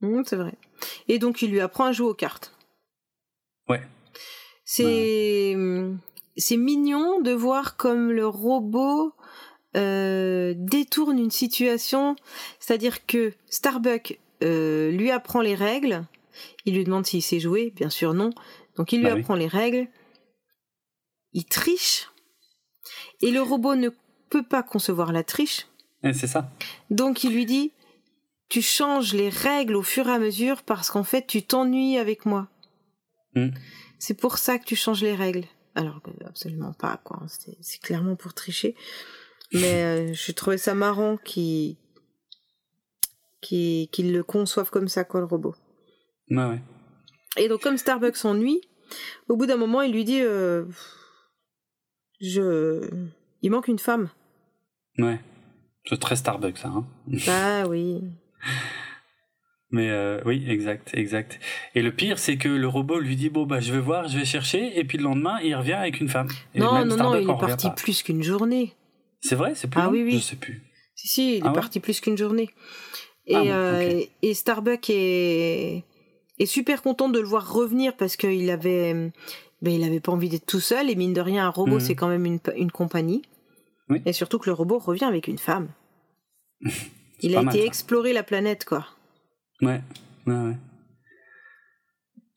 Mmh, c'est vrai. Et donc, il lui apprend à jouer aux cartes. Ouais. C'est, c'est mignon de voir comme le robot euh, détourne une situation, c'est-à-dire que Starbuck euh, lui apprend les règles, il lui demande s'il sait jouer, bien sûr non, donc il lui bah apprend les règles, il triche, et le robot ne peut pas concevoir la triche. C'est ça. Donc il lui dit, tu changes les règles au fur et à mesure parce qu'en fait tu t'ennuies avec moi. Hmm. C'est pour ça que tu changes les règles. Alors que absolument pas, quoi. C'est clairement pour tricher. Mais euh, je trouvais ça marrant qu'ils qu le conçoivent comme ça, quoi, le robot. Ouais, ouais. Et donc, comme Starbucks s'ennuie, au bout d'un moment, il lui dit euh, Je. Il manque une femme. Ouais. C'est très Starbucks, ça. Hein bah oui. Mais euh, oui, exact, exact. Et le pire, c'est que le robot lui dit bon bah je vais voir, je vais chercher, et puis le lendemain, il revient avec une femme. non, non, non, il est parti plus qu'une journée. C'est vrai, c'est plus ah, oui, oui. Je sais plus. Si, si, il est ah parti plus qu'une journée. Et, ah euh, et Starbuck est, est super content de le voir revenir parce qu'il avait, ben, il avait pas envie d'être tout seul. Et mine de rien, un robot, mhm. c'est quand même une, une compagnie. Oui. Et surtout que le robot revient avec une femme. il a été explorer la planète, quoi. Ouais, ouais, ouais.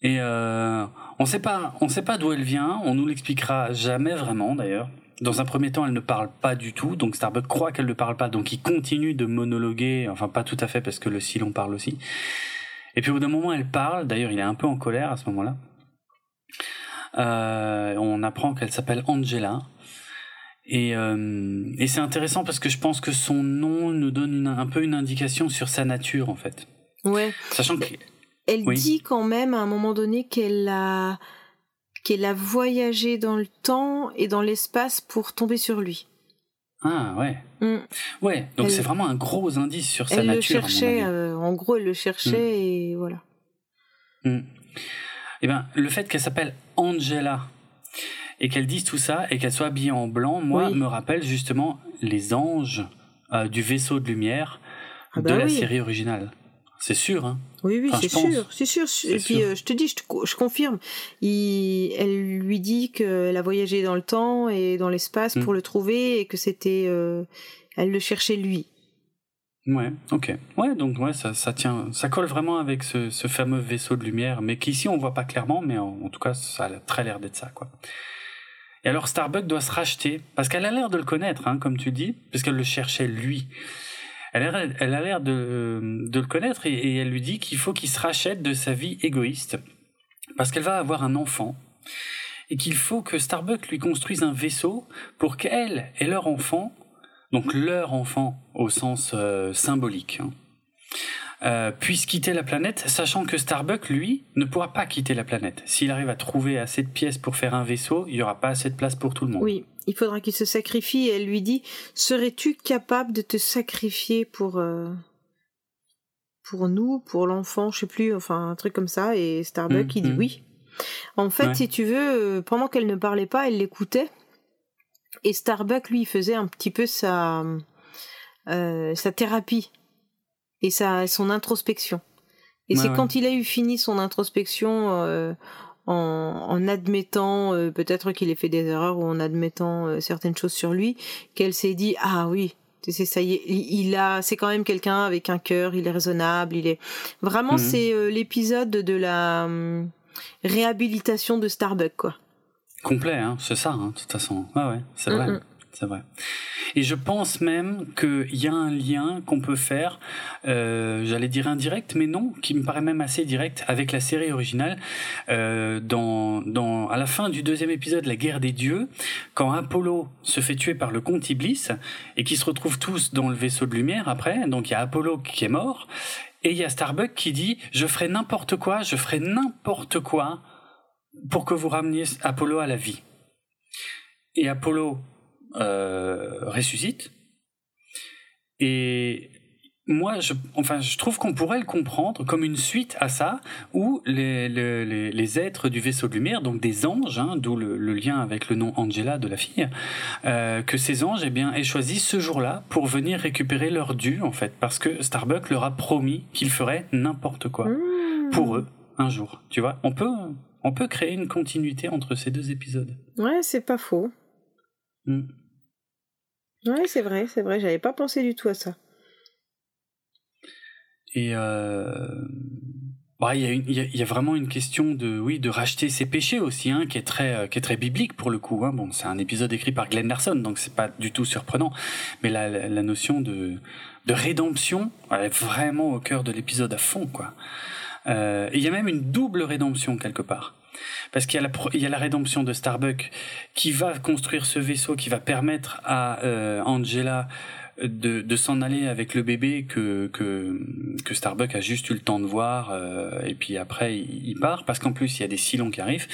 Et euh, on sait pas, on sait pas d'où elle vient. On nous l'expliquera jamais vraiment, d'ailleurs. Dans un premier temps, elle ne parle pas du tout, donc Starbuck croit qu'elle ne parle pas, donc il continue de monologuer, enfin pas tout à fait parce que le Silon parle aussi. Et puis au bout d'un moment, elle parle, d'ailleurs il est un peu en colère à ce moment-là. Euh, on apprend qu'elle s'appelle Angela. Et, euh, et c'est intéressant parce que je pense que son nom nous donne un peu une indication sur sa nature en fait. Ouais. Sachant que... Elle dit quand même à un moment donné qu'elle a qu'elle a voyagé dans le temps et dans l'espace pour tomber sur lui. Ah ouais. Mm. Ouais, donc c'est vraiment un gros indice sur sa nature. Le cherchait, euh, en gros, elle le cherchait mm. et voilà. Mm. Eh ben, le fait qu'elle s'appelle Angela et qu'elle dise tout ça et qu'elle soit habillée en blanc, moi, me rappelle justement les anges euh, du vaisseau de lumière ah de bah la série originale. C'est sûr, hein Oui, oui, c'est sûr, c'est sûr. Et puis, euh, je te dis, je, je confirme. Il, elle lui dit qu'elle a voyagé dans le temps et dans l'espace pour mm. le trouver et que c'était, euh, elle le cherchait lui. Ouais, ok. Ouais, donc ouais, ça, ça tient, ça colle vraiment avec ce, ce fameux vaisseau de lumière, mais qu'ici on voit pas clairement, mais en, tout cas, ça a très l'air d'être ça, quoi. Et alors Starbuck doit se racheter parce qu'elle a l'air de le connaître, hein, comme tu dis, puisqu'elle le cherchait lui elle a, l'air de, de, le connaître et, elle lui dit qu'il faut qu'il se rachète de sa vie égoïste parce qu'elle va avoir un enfant et qu'il faut que Starbuck lui construise un vaisseau pour qu'elle et leur enfant, donc leur enfant au sens euh, symbolique, hein, euh, puissent quitter la planète, sachant que Starbuck, lui, ne pourra pas quitter la planète. S'il arrive à trouver assez de pièces pour faire un vaisseau, il n'y aura pas assez de place pour tout le monde. Oui, il faudra qu'il se sacrifie et elle lui dit Serais-tu capable de te sacrifier pour. Euh, pour nous, pour l'enfant, je sais plus, enfin un truc comme ça, et Starbuck, mmh, il dit mmh. oui. En fait, si tu veux, euh, pendant qu'elle ne parlait pas, elle l'écoutait, et Starbuck, lui, faisait un petit peu sa, euh, sa thérapie et sa, son introspection. Et c'est quand il a eu fini son introspection en, admettant euh, peut-être qu'il ait fait des erreurs ou en admettant euh, certaines choses sur lui, qu'elle s'est dit ah oui, c'est ça y est, il, a, c'est quand même quelqu'un avec un cœur, il est raisonnable, il est vraiment mhm. c'est euh, l'épisode de la réhabilitation de Starbucks, quoi. Complet, hein, c'est ça, hein, de toute façon. Ouais, ouais, c'est vrai. C'est vrai. Et je pense même qu'il y a un lien qu'on peut faire, euh, j'allais dire indirect, mais non, qui me paraît même assez direct avec la série originale. Euh, dans, à la fin du deuxième épisode, La guerre des dieux, quand Apollo se fait tuer par le comte Iblis et qui se retrouvent tous dans le vaisseau de lumière après, donc il y a Apollo qui est mort et il y a Starbuck qui dit je ferai n'importe quoi, je ferai n'importe quoi pour que vous rameniez Apollo à la vie. Et Apollo ressuscite. Et moi, je, enfin, je trouve qu'on pourrait le comprendre comme une suite à ça, où les, les, les êtres du vaisseau de lumière, donc des anges, hein, d'où le, lien avec le nom Angela de la fille, euh, que ces anges, eh bien, aient choisi ce jour-là pour venir récupérer leur dû, en fait, parce que Starbuck leur a promis qu'il ferait n'importe quoi mmh. pour eux un jour. Tu vois, on peut, on peut créer une continuité entre ces deux épisodes. Ouais, c'est pas faux. Mmh. Ouais, c'est vrai, c'est vrai, j'avais pas pensé du tout à ça. Et euh... bah, il, y a il, y a, vraiment une question de oui de racheter ses péchés aussi, hein, qui est très euh, qui est très biblique pour le coup. Hein. Bon, c'est un épisode écrit par Glenn Larson, donc c'est pas du tout surprenant. Mais la, la, notion de de rédemption elle est vraiment au cœur de l'épisode à fond, quoi. Euh, il y a même une double rédemption quelque part. Parce qu'il y, a la, il y a la rédemption de Starbuck qui va construire ce vaisseau qui va permettre à euh, Angela de, de s'en aller avec le bébé que, que, que Starbuck a juste eu le temps de voir euh, et puis après il, il part parce qu'en plus il y a des silons qui arrivent.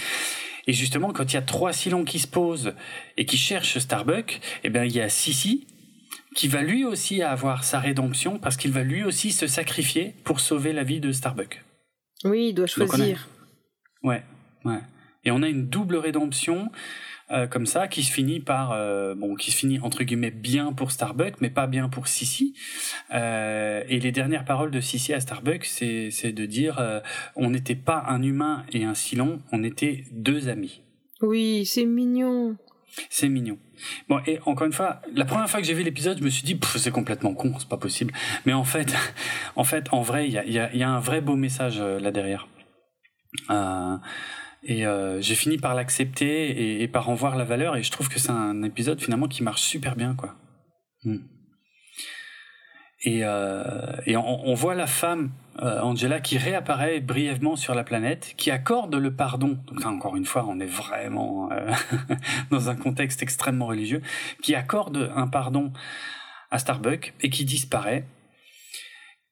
Et justement, quand il y a trois silons qui se posent et qui cherchent Starbuck, eh bien, il y a Sissi qui va lui aussi avoir sa rédemption parce qu'il va lui aussi se sacrifier pour sauver la vie de Starbuck. Oui, il doit choisir. Ouais, ouais. Et on a une double rédemption euh, comme ça qui se finit par euh, bon qui se finit entre guillemets bien pour Starbuck mais pas bien pour Sissi euh, et les dernières paroles de Sissi à Starbuck c'est c'est de dire on n'était pas un humain et un silon on était deux amis oui c'est mignon c'est mignon. Bon, et encore une fois, la première fois que j'ai vu l'épisode, je me suis dit, c'est complètement con, c'est pas possible. Mais en fait, en fait, en vrai, il y a, un vrai beau message là derrière. Euh, et euh, j'ai fini par l'accepter et, par en voir la valeur. Et je trouve que c'est un épisode finalement qui marche super bien, quoi. Mm. Et, euh, et on, voit la femme euh, Angela qui réapparaît brièvement sur la planète, qui accorde le pardon. Donc là, encore une fois, on est vraiment euh, dans un contexte extrêmement religieux, qui accorde un pardon à Starbuck et qui disparaît.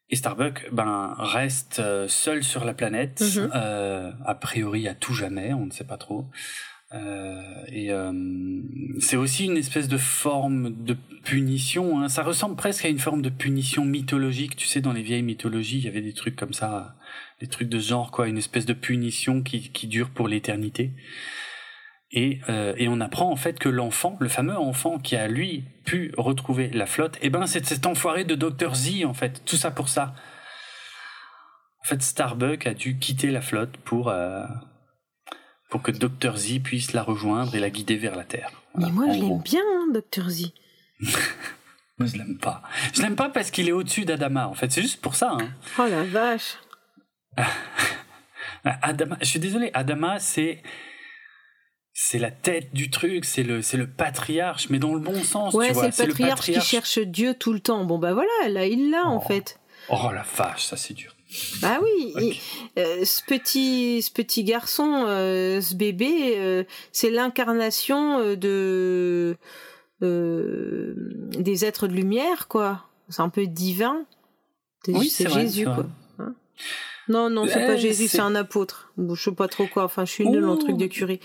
Et Starbuck ben, reste euh, seul sur la planète, mm -hmm. euh, a priori à tout jamais, on ne sait pas trop. Euh, et euh, c'est aussi une espèce de forme de punition. Hein. Ça ressemble presque à une forme de punition mythologique. Tu sais, dans les vieilles mythologies, il y avait des trucs comme ça, des trucs de genre, quoi, une espèce de punition qui, dure pour l'éternité. Et, euh, et, on apprend en fait que l'enfant, le fameux enfant qui a lui pu retrouver la flotte, eh ben c'est cet enfoiré de Dr Z en fait, tout ça pour ça. En fait, Starbuck a dû quitter la flotte pour pour que Dr Z puisse la rejoindre et la guider vers la Terre. Voilà. Mais moi je l'aime bien, hein, Dr Z. moi je l'aime pas. Je l'aime pas parce qu'il est au-dessus d'Adama. En fait, c'est juste pour ça. Hein. Oh la vache. Adama, je suis désolé. Adama, c'est c'est la tête du truc, c'est le, c'est le patriarche, mais dans le bon sens. Ouais, c'est le, patriarche, le patriarche qui cherche Dieu tout le temps. Bon, bah voilà, là, il l'a oh. en fait. Oh la vache, ça c'est dur. Bah oui, okay. euh, ce petit, ce petit garçon, euh, ce bébé, euh, c'est l'incarnation de des êtres de lumière, quoi. C'est un peu divin. Oui, c'est Jésus, vrai, quoi. Hein? Non, non, c'est pas Jésus, c'est un apôtre. Bon, je sais pas trop quoi. Enfin, je suis nulle en truc de curie.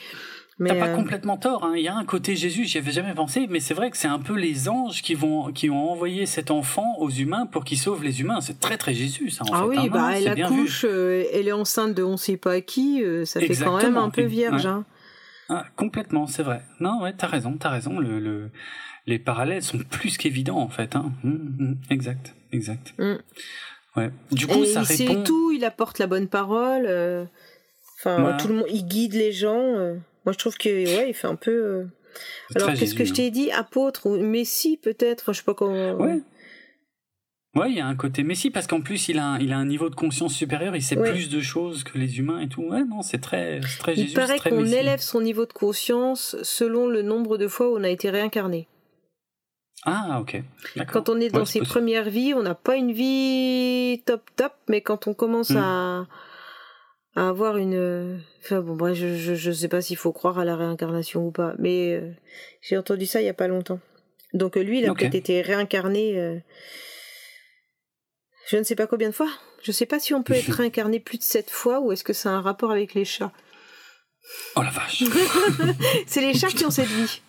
T'as pas euh... complètement tort. Hein. Il y a un côté Jésus, j'y avais jamais pensé, mais c'est vrai que c'est un peu les anges qui vont, qui ont envoyé cet enfant aux humains pour qu'ils sauvent les humains. C'est très très Jésus, ça. En ah fait, oui, hein. bah elle accouche, euh, elle est enceinte de on sait pas qui, euh, ça Exactement. fait quand même un peu vierge. Ouais. Hein. Ah, complètement, c'est vrai. Non, ouais, t'as raison, t'as raison. Le, le, les parallèles sont plus qu'évidents en fait. Hein. Mmh, mmh, exact, exact. Mmh. Ouais. Du coup, Et ça il répond. sait tout, il apporte la bonne parole. Enfin, tout le monde, il guide les gens. Moi, je trouve que ouais, il fait un peu. euh, Alors, qu'est-ce que je Jésus, hein. t'ai dit Apôtre ou Messie, peut-être? Enfin, Je sais pas comment. Ouais. Ouais, il y a un côté Messi parce qu'en plus il a, un, il a un niveau de conscience supérieur, il sait plus de choses que les humains et tout. Ouais, non, c'est très, très Il paraît qu'on élève son niveau de conscience selon le nombre de fois où on a été réincarné. Ah, ok. Quand on est dans ses premières vies, on n'a pas une vie top top, mais quand on commence hmm. à, à avoir une. Enfin bon, bref, je, je, je sais pas s'il faut croire à la réincarnation ou pas, mais euh, j'ai entendu ça il y a pas longtemps. Donc lui, il a peut-être été réincarné. Euh, je ne sais pas combien de fois. Je ne sais pas si on peut être réincarné plus de sept fois ou est-ce que ça a un rapport avec les chats. Oh la vache C'est les chats qui ont cette vie.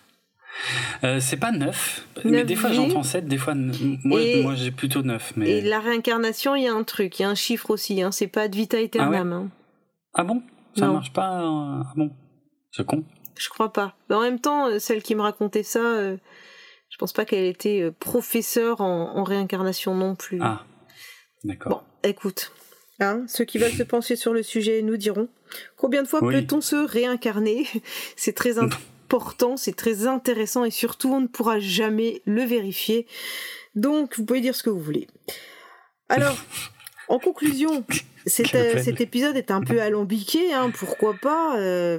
Euh, c'est pas neuf, mais des fois j'entends 7, des fois moi, moi j'ai plutôt 9. Mais... Et la réincarnation, il y a un truc, il y a un chiffre aussi, hein, c'est pas de vita aeternam. Ah, hein. Ah bon? Ça marche pas euh, Ah bon? C'est con Je crois pas. Mais en même temps, euh, celle qui me racontait ça, je pense pas qu'elle était professeure en, en, réincarnation non plus. Ah. D'accord. Bon, écoute, hein, ceux qui veulent se pencher sur le sujet nous diront combien de fois peut-on se réincarner? C'est très important, c'est très intéressant et surtout on ne pourra jamais le vérifier. Donc vous pouvez dire ce que vous voulez. Alors, en conclusion, cet, épisode est un peu alambiqué, hein, pourquoi pas euh,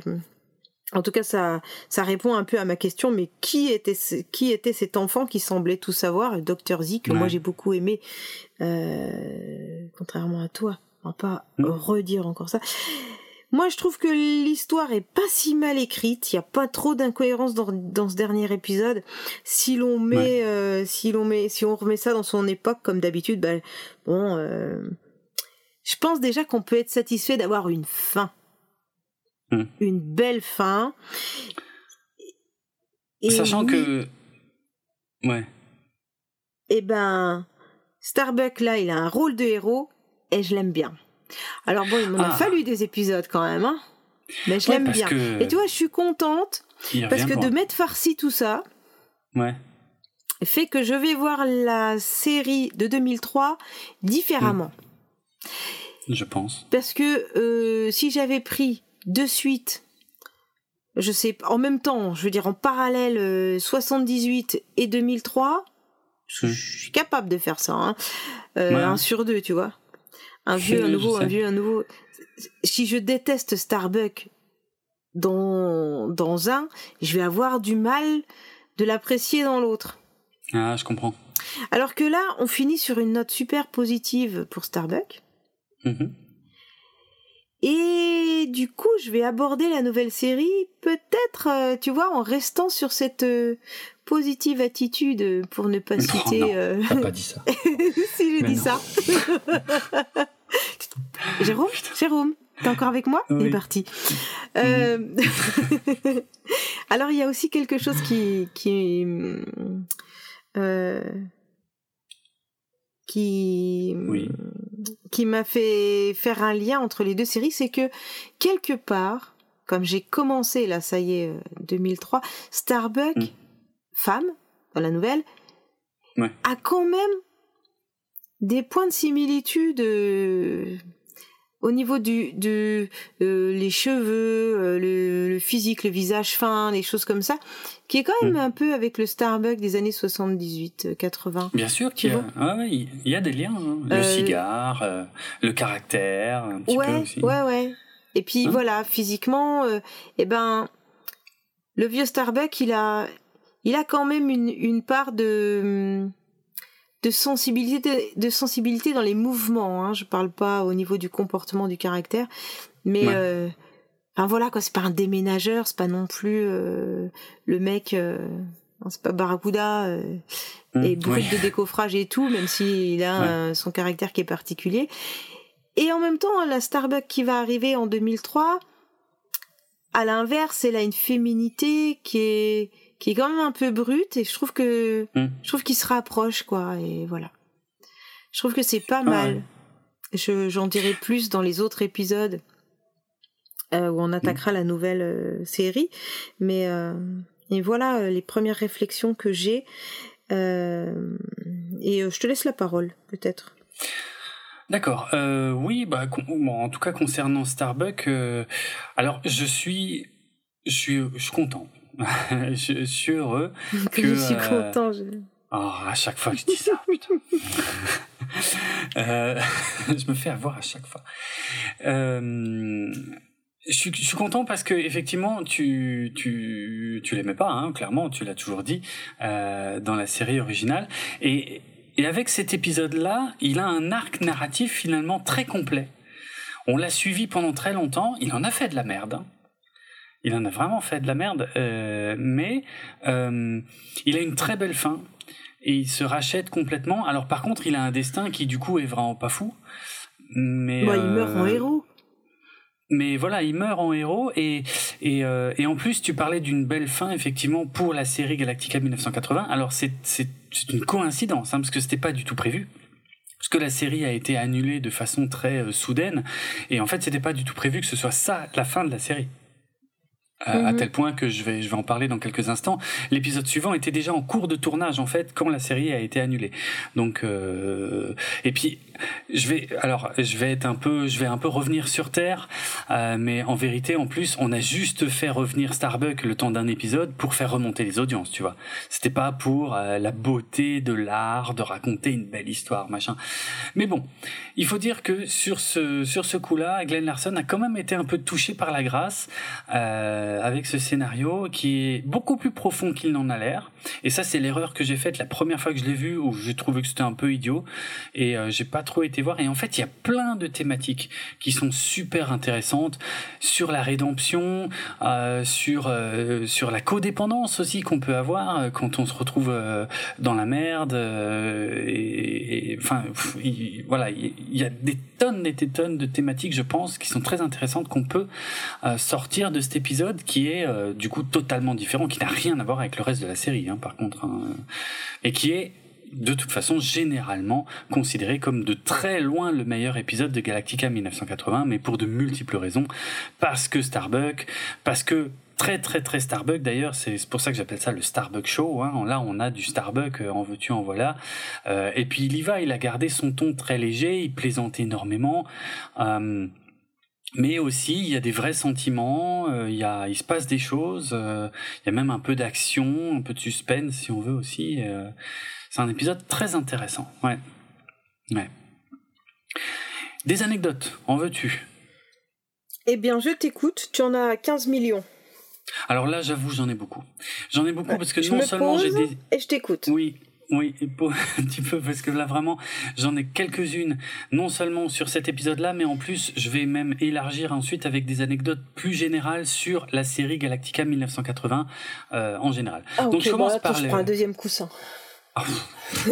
en tout cas, ça, ça répond un peu à ma question, mais qui était, qui était cet enfant qui semblait tout savoir, le docteur Z, que moi j'ai beaucoup aimé, euh, contrairement à toi? On va pas mm. redire encore ça. Moi, je trouve que l'histoire est pas si mal écrite. Il y a pas trop d'incohérences dans, dans, ce dernier épisode. Si l'on met, euh, si l'on met, si on remet ça dans son époque, comme d'habitude, ben, bon, euh, je pense déjà qu'on peut être satisfait d'avoir une fin. Hmm. Une belle fin. Sachant que. Ouais. Eh ben, Starbuck, là, il a un rôle de héros et je l'aime bien. Alors bon, il m'en a ah. fallu des épisodes quand même, hein. Mais je l'aime bien. Et tu vois, je suis contente parce que de mettre farci tout ça. Ouais. Fait que je vais voir la série de 2003 différemment. Hmm. Je pense. Parce que euh, si j'avais pris de suite, je sais, en même temps, je veux dire en parallèle 78 euh, et 2003, je, suis capable de faire ça. Hein. Euh, un sur deux, tu vois. Un vieux, un nouveau, un vieux, un nouveau. Si je déteste Starbucks dans, dans un, je vais avoir du mal de l'apprécier dans l'autre. Ah, je comprends. Alors que là, on finit sur une note super positive pour Starbucks. Mm-hmm. Et du coup, je vais aborder la nouvelle série, peut-être, euh, tu vois, en restant sur cette euh, positive attitude, pour ne pas citer. Non, euh... pas dit ça. si j'ai dit ça. Jérôme, Jérôme, t'es encore avec moi? Il est parti. Euh, alors, il y a aussi quelque chose qui qui qui oui qui m'a fait faire un lien entre les deux séries, c'est que quelque part, comme j'ai commencé là, ça y est, 2003, euh, Starbuck, mm. femme, dans la nouvelle, a quand même des points de similitude euh, au niveau du de euh, les cheveux, euh, le, physique, le visage fin, les choses comme ça, qui est quand même mm. un peu avec le Starbucks des années 78, 80. Bien sûr qu'il y a, ah il y a des liens, hein. le euh, cigare, le caractère, un petit ouais, peu aussi. Ouais, ouais. Et puis hein? voilà, physiquement, eh ben, le vieux Starbuck, il a, il a quand même une, une part de de sensibilité, de sensibilité dans les mouvements. Hein. Je parle pas au niveau du comportement, du caractère, mais euh, enfin voilà quoi. C'est pas un déménageur, c'est pas non plus euh, le mec. Euh, c'est pas Barracuda euh, mmh, et brut de décoffrage et tout, même s'il a son caractère qui est particulier. Et en même temps, la Starbucks qui va arriver en 2003, à l'inverse, elle a une féminité qui est qui est quand même un peu brute et je trouve que hmm. je trouve qu'il se rapproche quoi et voilà. Je trouve que c'est pas ah mal. Je j'en dirai plus dans les autres épisodes euh, où on attaquera hmm. la nouvelle euh, série, mais euh, et voilà les premières réflexions que j'ai et je te laisse la parole peut-être. D'accord. oui, bah, en tout cas concernant Starbucks, alors je suis, je suis, je suis content. je, suis heureux que. je suis euh, content. Oh, à chaque fois que je dis ça, putain. euh, je me fais avoir à chaque fois. Euh, je suis, je suis content parce que effectivement tu tu tu l'aimais pas hein, clairement tu l'as toujours dit euh, dans la série originale et et avec cet épisode là il a un arc narratif finalement très complet on l'a suivi pendant très longtemps il en a fait de la merde hein. Il en a vraiment fait de la merde euh, mais euh, il a une très belle fin et il se rachète complètement alors par contre il a un destin qui du coup est vraiment pas fou mais bah, il meurt en euh, héros mais voilà, il meurt en héros et et, et en plus tu parlais d'une belle fin effectivement pour la série Galactica 1980. Alors c'est c'est c'est une coïncidence hein, parce que c'était pas du tout prévu. Parce que la série a été annulée de façon très euh, soudaine et en fait c'était pas du tout prévu que ce soit ça la fin de la série. Mhm. À tel point que je vais je vais en parler dans quelques instants. L'épisode suivant était déjà en cours de tournage en fait quand la série a été annulée. Donc euh, et puis je vais alors je vais être un peu je vais un peu revenir sur terre euh, mais en vérité en plus on a juste fait revenir Starbuck le temps d'un épisode pour faire remonter les audiences tu vois c'était pas pour euh, la beauté de l'art de raconter une belle histoire machin mais bon il faut dire que sur ce sur ce coup-là Glenn Larson a quand même été un peu touché par la grâce euh, avec ce scénario qui est beaucoup plus profond qu'il n'en a l'air. Et ça c'est l'erreur que j'ai faite la première fois que je l'ai vu où j'ai trouvé que c'était un peu idiot. Et euh, j'ai pas trop été voir. Et en fait il y a plein de thématiques qui sont super intéressantes sur la rédemption euh, sur euh, sur la codépendance aussi qu'on peut avoir euh, quand on se retrouve euh, dans la merde euh, enfin voilà il y a des tonnes et des tonnes de thématiques je pense qui sont très intéressantes qu'on peut euh, sortir de cet épisode qui est euh, du coup totalement différent qui n'a rien à voir avec le reste de la série hein, par contre hein, et qui est de toute façon généralement considéré comme de très loin le meilleur épisode de Galactica 1980, mais pour de multiples raisons. Parce que Starbuck, parce que très très très Starbuck d'ailleurs, c'est pour ça que j'appelle ça le Starbuck Show. Hein. Là, on a du Starbuck, euh, en veux-tu, en voilà. Euh, et puis il y va, il a gardé son ton très léger, il plaisante énormément. Mais aussi, il y a des vrais sentiments, euh, il, y a, il se passe des choses, euh, il y a même un peu d'action, un peu de suspense si on veut aussi. euh. c'est un épisode très intéressant, ouais. ouais. Des anecdotes, en veux-tu? Eh bien, je t'écoute. Tu en as 15 millions. Alors là, j'avoue, j'en ai beaucoup. J'en ai beaucoup Ouais. parce que non me seulement j'ai des... Et je t'écoute. Oui, oui, pour- un petit peu, parce que là vraiment, j'en ai quelques-unes, non seulement sur cet épisode-là, mais en plus, je vais même élargir ensuite avec des anecdotes plus générales sur la série Galactica 1980 euh, en général. Ah, Donc ok, je bon, commence attends, par je les- prends un deuxième coussin. Ah,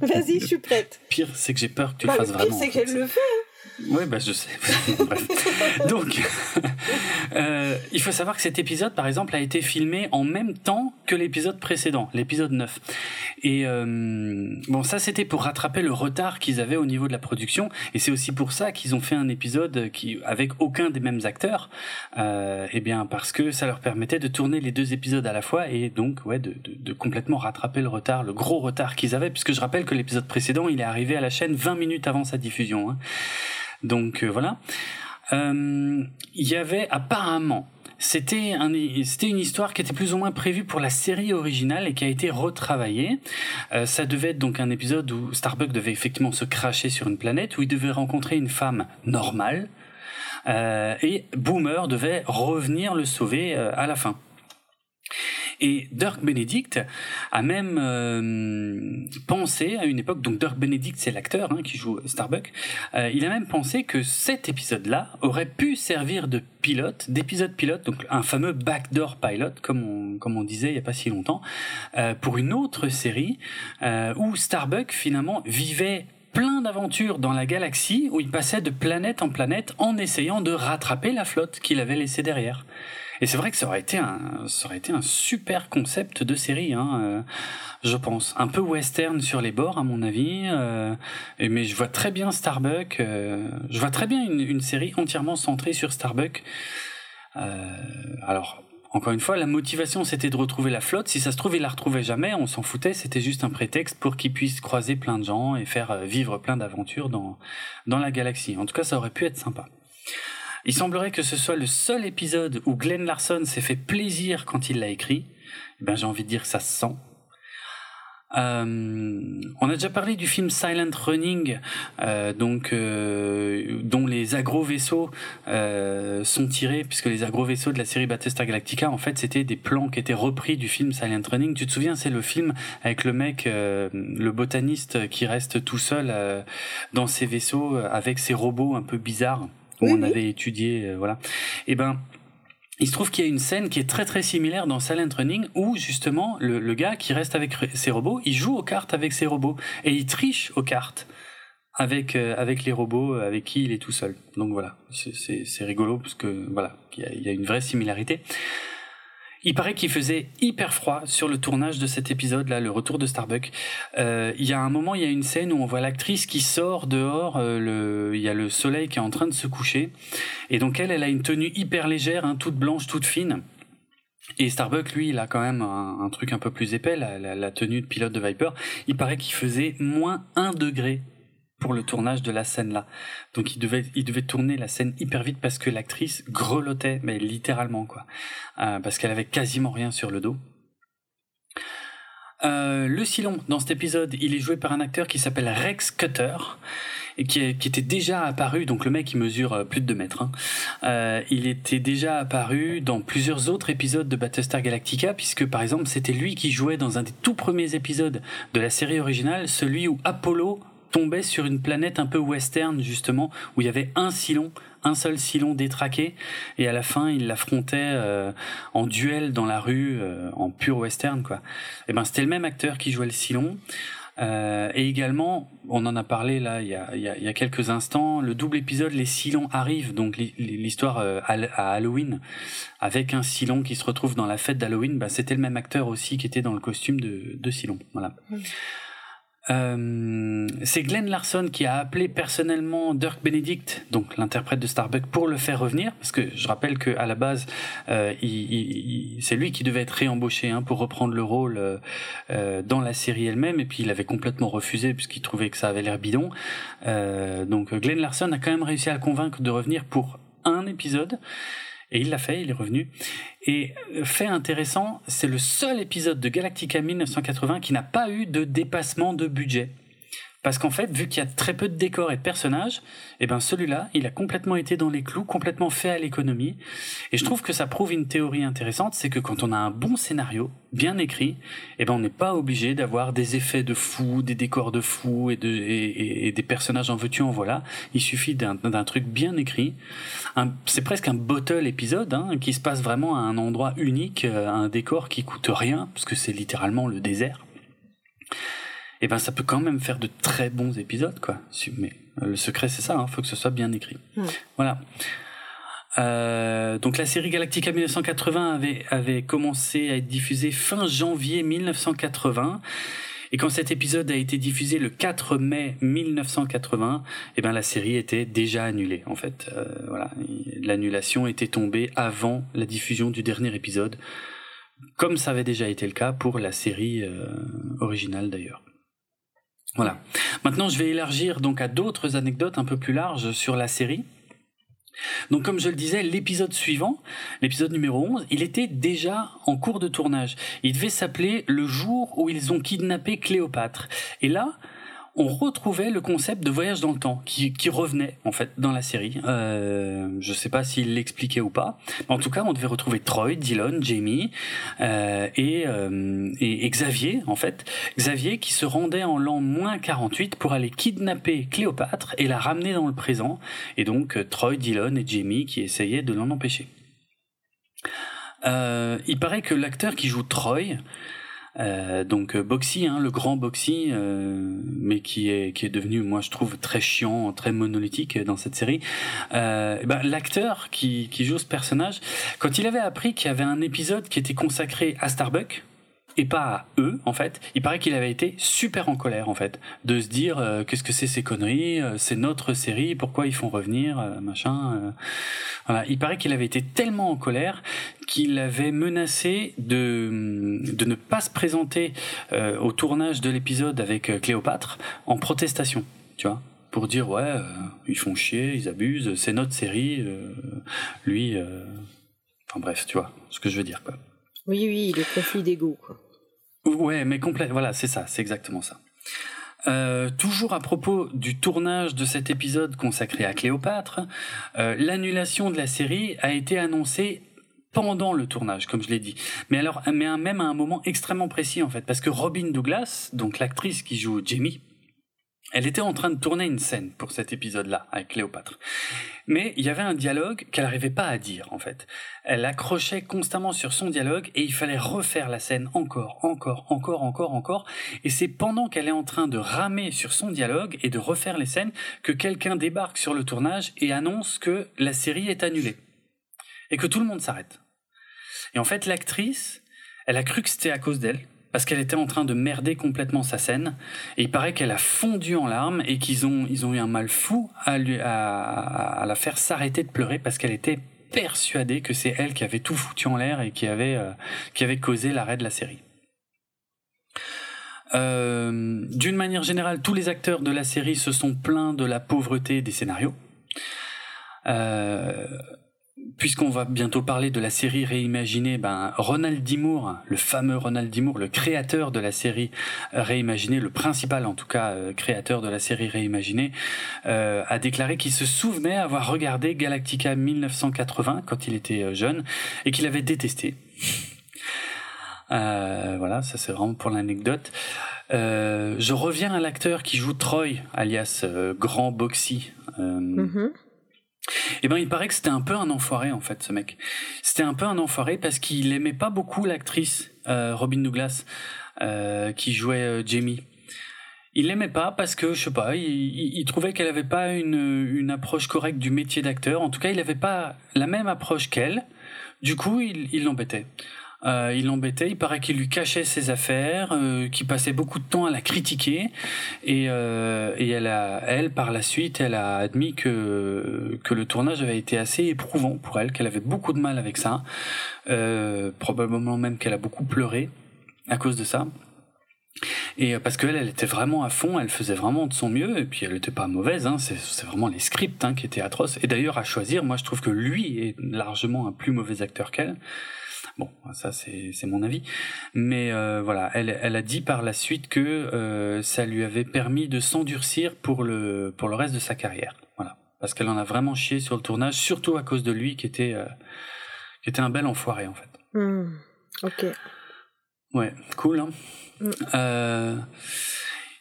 Vas-y, je suis prête. pire, c'est que j'ai peur que tu Bah, le le fasses pire, vraiment. c'est qu'elle le fait. Oui, bah je sais. Donc, euh, il faut savoir que cet épisode, par exemple, a été filmé en même temps que l'épisode précédent, l'épisode 9. Et euh, bon, ça c'était pour rattraper le retard qu'ils avaient au niveau de la production, et c'est aussi pour ça qu'ils ont fait un épisode qui avec aucun des mêmes acteurs, euh, eh bien parce que ça leur permettait de tourner les deux épisodes à la fois et donc ouais de, de, de complètement rattraper le retard, le gros retard qu'ils avaient, puisque je rappelle que l'épisode précédent il est arrivé à la chaîne 20 minutes avant sa diffusion. Hein. Donc euh, voilà. Euh, Il y avait apparemment, c'était un, c'était une histoire qui était plus ou moins prévue pour la série originale et qui a été retravaillée. Euh, ça devait être donc un épisode où Starbuck devait effectivement se cracher sur une planète où il devait rencontrer une femme normale et Boomer devait revenir le sauver à la fin. Et Dirk Benedict a même euh, pensé à une époque, donc Dirk Benedict c'est l'acteur hein, qui joue Starbuck, euh, il a même pensé que cet épisode-là aurait pu servir de pilote, d'épisode pilote, donc un fameux backdoor pilot, comme on, comme on disait il y a pas si longtemps, euh, pour une autre série euh, où Starbuck finalement vivait plein d'aventures dans la galaxie où il passait de planète en planète en essayant de rattraper la flotte qu'il avait laissée derrière. Et c'est vrai que ça aurait été un, ça aurait été un super concept de série, hein, euh, je pense. Un peu western sur les bords, à mon avis. Euh, mais je vois très bien Starbuck. Euh, je vois très bien une, série entièrement centrée sur Starbuck. Alors. Encore une fois, la motivation c'était de retrouver la flotte. Si ça se trouve, il la retrouvait jamais, on s'en foutait. C'était juste un prétexte pour qu'il puisse croiser plein de gens et faire vivre plein d'aventures dans dans la galaxie. En tout cas, ça aurait pu être sympa. Il semblerait que ce soit le seul épisode où Glenn Larson s'est fait plaisir quand il l'a écrit. Eh ben, j'ai envie de dire que ça se sent. Euh, on a déjà parlé du film Silent Running, euh, donc euh, dont les agro-vaisseaux euh, sont tirés, puisque les agro-vaisseaux de la série Battlestar Galactica, en fait, c'était des plans qui étaient repris du film Silent Running. Tu te souviens, c'est le film avec le mec, le botaniste qui reste tout seul dans ses vaisseaux avec ses robots un peu bizarres où Oui, avait étudié, euh, voilà. Et ben. Il se trouve qu'il y a une scène qui est très très similaire dans Silent Running où justement le, le gars qui reste avec ses robots, il joue aux cartes avec ses robots et il triche aux cartes avec euh, avec les robots euh, avec qui il est tout seul. Donc voilà, c'est- rigolo parce que voilà, il y a, il y a une vraie similarité. Il paraît qu'il faisait hyper froid sur le tournage de cet épisode là, le retour de Starbuck. Euh, il y a un moment, il y a une scène où on voit l'actrice qui sort dehors. euh, il y a le soleil qui est en train de se coucher, et donc elle, elle a une tenue hyper légère, hein, toute blanche, toute fine. Et Starbuck, lui, il a quand même un, un truc un peu plus épais, la, la, la tenue de pilote de Viper. Il paraît qu'il faisait moins 1 degré pour le tournage de la scène là. Donc il devait, il devait tourner la scène hyper vite parce que l'actrice grelottait, mais littéralement quoi, Euh, parce qu'elle avait quasiment rien sur le dos. Euh, le Silon, dans cet épisode, il est joué par un acteur qui s'appelle Rex Cutter et qui, qui était déjà apparu, donc le mec il mesure euh, plus de 2 mètres, hein. Il était déjà apparu dans plusieurs autres épisodes de Battlestar Galactica, puisque par exemple c'était lui qui jouait dans un des tout premiers épisodes de la série originale, celui où Apollo tombait sur une planète un peu western justement, où il y avait un Silon, un seul Silon détraqué, et à la fin il l'affrontait euh, en duel dans la rue, euh, en pur western quoi. Et ben c'était le même acteur qui jouait le Silon. Euh, et également, on en a parlé là il y a, quelques instants, le double épisode Les Silons arrivent, donc l'hi- l'histoire euh, à à Halloween, avec un Silon qui se retrouve dans la fête d'Halloween, bah, c'était le même acteur aussi qui était dans le costume de, de Silon. Voilà. Euh, c'est Glenn Larson qui a appelé personnellement Dirk Benedict, donc l'interprète de Starbuck, pour le faire revenir, parce que je rappelle que à la base, euh, il- il- c'est lui qui devait être réembauché hein, pour reprendre le rôle euh, euh, dans la série elle-même, et puis il avait complètement refusé puisqu'il trouvait que ça avait l'air bidon. Euh, donc Glenn Larson a quand même réussi à le convaincre de revenir pour un épisode. Et il l'a fait, il est revenu. Et euh, fait intéressant, c'est le seul épisode de Galactica 1980 qui n'a pas eu de dépassement de budget. Parce qu'en fait, vu qu'il y a très peu de décors et de personnages, eh ben celui-là, il a complètement été dans les clous, complètement fait à l'économie. Et je trouve que ça prouve une théorie intéressante, c'est que quand on a un bon scénario, bien écrit, eh ben on n'est pas obligé d'avoir des effets de fou, des décors de fou et, de, et, et- des personnages en veux-tu en voilà. Il suffit d'un truc bien écrit. C'est presque un bottle épisode hein, qui se passe vraiment à un endroit unique, euh, un décor qui coûte rien, parce que c'est littéralement le désert et ben ça peut quand même faire de très bons épisodes quoi. Mais euh, le secret c'est ça, il faut que ce soit bien écrit. Ouais. Voilà. Euh, donc la série Galactica 1980 avait, avait commencé à être diffusée fin janvier 1980. Et quand cet épisode a été diffusé le 4 mai 1980, eh ben la série était déjà annulée en fait. Euh, voilà, l'annulation était tombée avant la diffusion du dernier épisode, comme ça avait déjà été le cas pour la série euh, originale d'ailleurs. Voilà. Maintenant, je vais élargir donc à d'autres anecdotes un peu plus larges sur la série. Donc, comme je le disais, l'épisode suivant, l'épisode numéro 11, il était déjà en cours de tournage. Il devait s'appeler Le jour où ils ont kidnappé Cléopâtre. Et là, on retrouvait le concept de voyage dans le temps qui, revenait en fait dans la série. Euh, je sais pas s'il l'expliquait ou pas. En tout cas, on devait retrouver Troy, Dillon, Jamie euh, et, euh, et, Xavier en fait. Xavier qui se rendait en l'an moins 48 pour aller kidnapper Cléopâtre et la ramener dans le présent. Et donc euh, Troy, Dillon et Jamie qui essayaient de l'en empêcher. Il paraît que l'acteur qui joue Troy, euh, donc euh, Boxy, hein, le grand Boxy, euh, mais qui est qui est devenu, moi je trouve très chiant, très monolithique dans cette série. Euh, ben, l'acteur qui qui joue ce personnage, quand il avait appris qu'il y avait un épisode qui était consacré à Starbuck et pas à eux en fait, il paraît qu'il avait été super en colère en fait, de se dire euh, qu'est-ce que c'est ces conneries, euh, c'est notre série, pourquoi ils font revenir, euh, machin. Voilà, il paraît qu'il avait été tellement en colère qu'il avait menacé de, de ne pas se présenter au tournage de l'épisode avec Cléopâtre en protestation, tu vois, pour dire ouais, ils font chier, ils abusent, c'est notre série, lui, enfin bref, tu vois ce que je veux dire quoi. Oui, oui, le conflit d'ego, quoi. Ouais, mais complet. Voilà, c'est ça, c'est exactement ça. Euh, toujours à propos du tournage de cet épisode consacré à Cléopâtre, euh, l'annulation de la série a été annoncée pendant le tournage, comme je l'ai dit. Mais alors, mais même à un moment extrêmement précis en fait, parce que Robin Douglas, donc l'actrice qui joue Jamie, elle était en train de tourner une scène pour cet épisode-là avec Cléopâtre. Mais il y avait un dialogue qu'elle n'arrivait pas à dire en fait. Elle accrochait constamment sur son dialogue et il fallait refaire la scène encore, encore, encore, encore, encore. Et c'est pendant qu'elle est en train de ramer sur son dialogue et de refaire les scènes que quelqu'un débarque sur le tournage et annonce que la série est annulée. Et que tout le monde s'arrête. Et en fait, l'actrice, elle a cru que c'était à cause d'elle parce qu'elle était en train de merder complètement sa scène. Et il paraît qu'elle a fondu en larmes et qu'ils ont, eu un mal fou à, la faire s'arrêter de pleurer parce qu'elle était persuadée que c'est elle qui avait tout foutu en l'air et qui avait, euh, causé l'arrêt de la série. Euh, d'une manière générale, tous les acteurs de la série se sont plaints de la pauvreté des scénarios. Euh, puisqu'on va bientôt parler de la série réimaginée, ben Ronald D. Moore, le fameux Ronald D. Moore, le créateur de la série réimaginée, le principal en tout cas euh, créateur de la série réimaginée, euh, a déclaré qu'il se souvenait avoir regardé Galactica 1980 quand il était euh, jeune et qu'il avait détesté. voilà, ça c'est vraiment pour l'anecdote. je reviens à l'acteur qui joue Troy, alias Grand Boxy. Mm-hmm. Eh ben, il paraît que c'était un peu un enfoiré en fait, ce mec. C'était un peu un enfoiré parce qu'il aimait pas beaucoup l'actrice euh, Robin Douglas euh, qui jouait euh, Jamie. Il l'aimait pas parce que je sais pas, il, trouvait qu'elle avait pas une, une approche correcte du métier d'acteur. En tout cas, il avait pas la même approche qu'elle. Du coup, il l'embêtait. Euh, il l'embêtait, il paraît qu'il lui cachait ses affaires, euh, qu'il passait beaucoup de temps à la critiquer, et, euh, et elle, a, elle, par la suite, elle a admis que, que le tournage avait été assez éprouvant pour elle, qu'elle avait beaucoup de mal avec ça, euh, probablement même qu'elle a beaucoup pleuré à cause de ça. Et euh, parce qu'elle, elle était vraiment à fond, elle faisait vraiment de son mieux, et puis elle n'était pas mauvaise, hein, c'est vraiment les scripts hein, qui étaient atroces. Et d'ailleurs, à choisir, moi je trouve que lui est largement un plus mauvais acteur qu'elle. Bon, ça c'est mon avis. Mais euh, voilà, elle, elle a dit par la suite que euh, ça lui avait permis de s'endurcir pour le, pour le reste de sa carrière. Voilà. Parce qu'elle en a vraiment chié sur le tournage, surtout à cause de lui qui était, euh, qui était un bel enfoiré en fait. Hmm. ok. Ouais, cool. Hein mmh.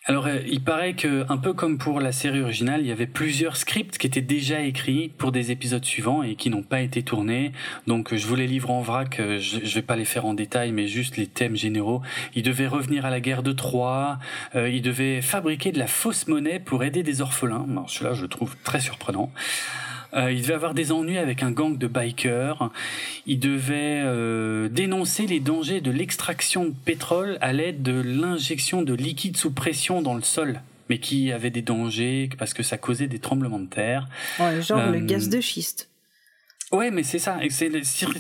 Alors, euh, il paraît que, un peu comme pour la série originale, il y avait plusieurs scripts qui étaient déjà écrits pour des épisodes suivants et qui n'ont pas été tournés. Donc, je vous les livre en vrac. Euh, je, ne vais pas les faire en détail, mais juste les thèmes généraux. Il devait revenir à la guerre de Troie. Euh, il devait fabriquer de la fausse monnaie pour aider des orphelins. Alors, celui-là, je trouve très surprenant. Euh, il devait avoir des ennuis avec un gang de bikers. Il devait euh, dénoncer les dangers de l'extraction de pétrole à l'aide de l'injection de liquide sous pression dans le sol mais qui avait des dangers parce que ça causait des tremblements de terre. Ouais, genre le euh, gaz de schiste. Ouais, mais c'est ça, c'est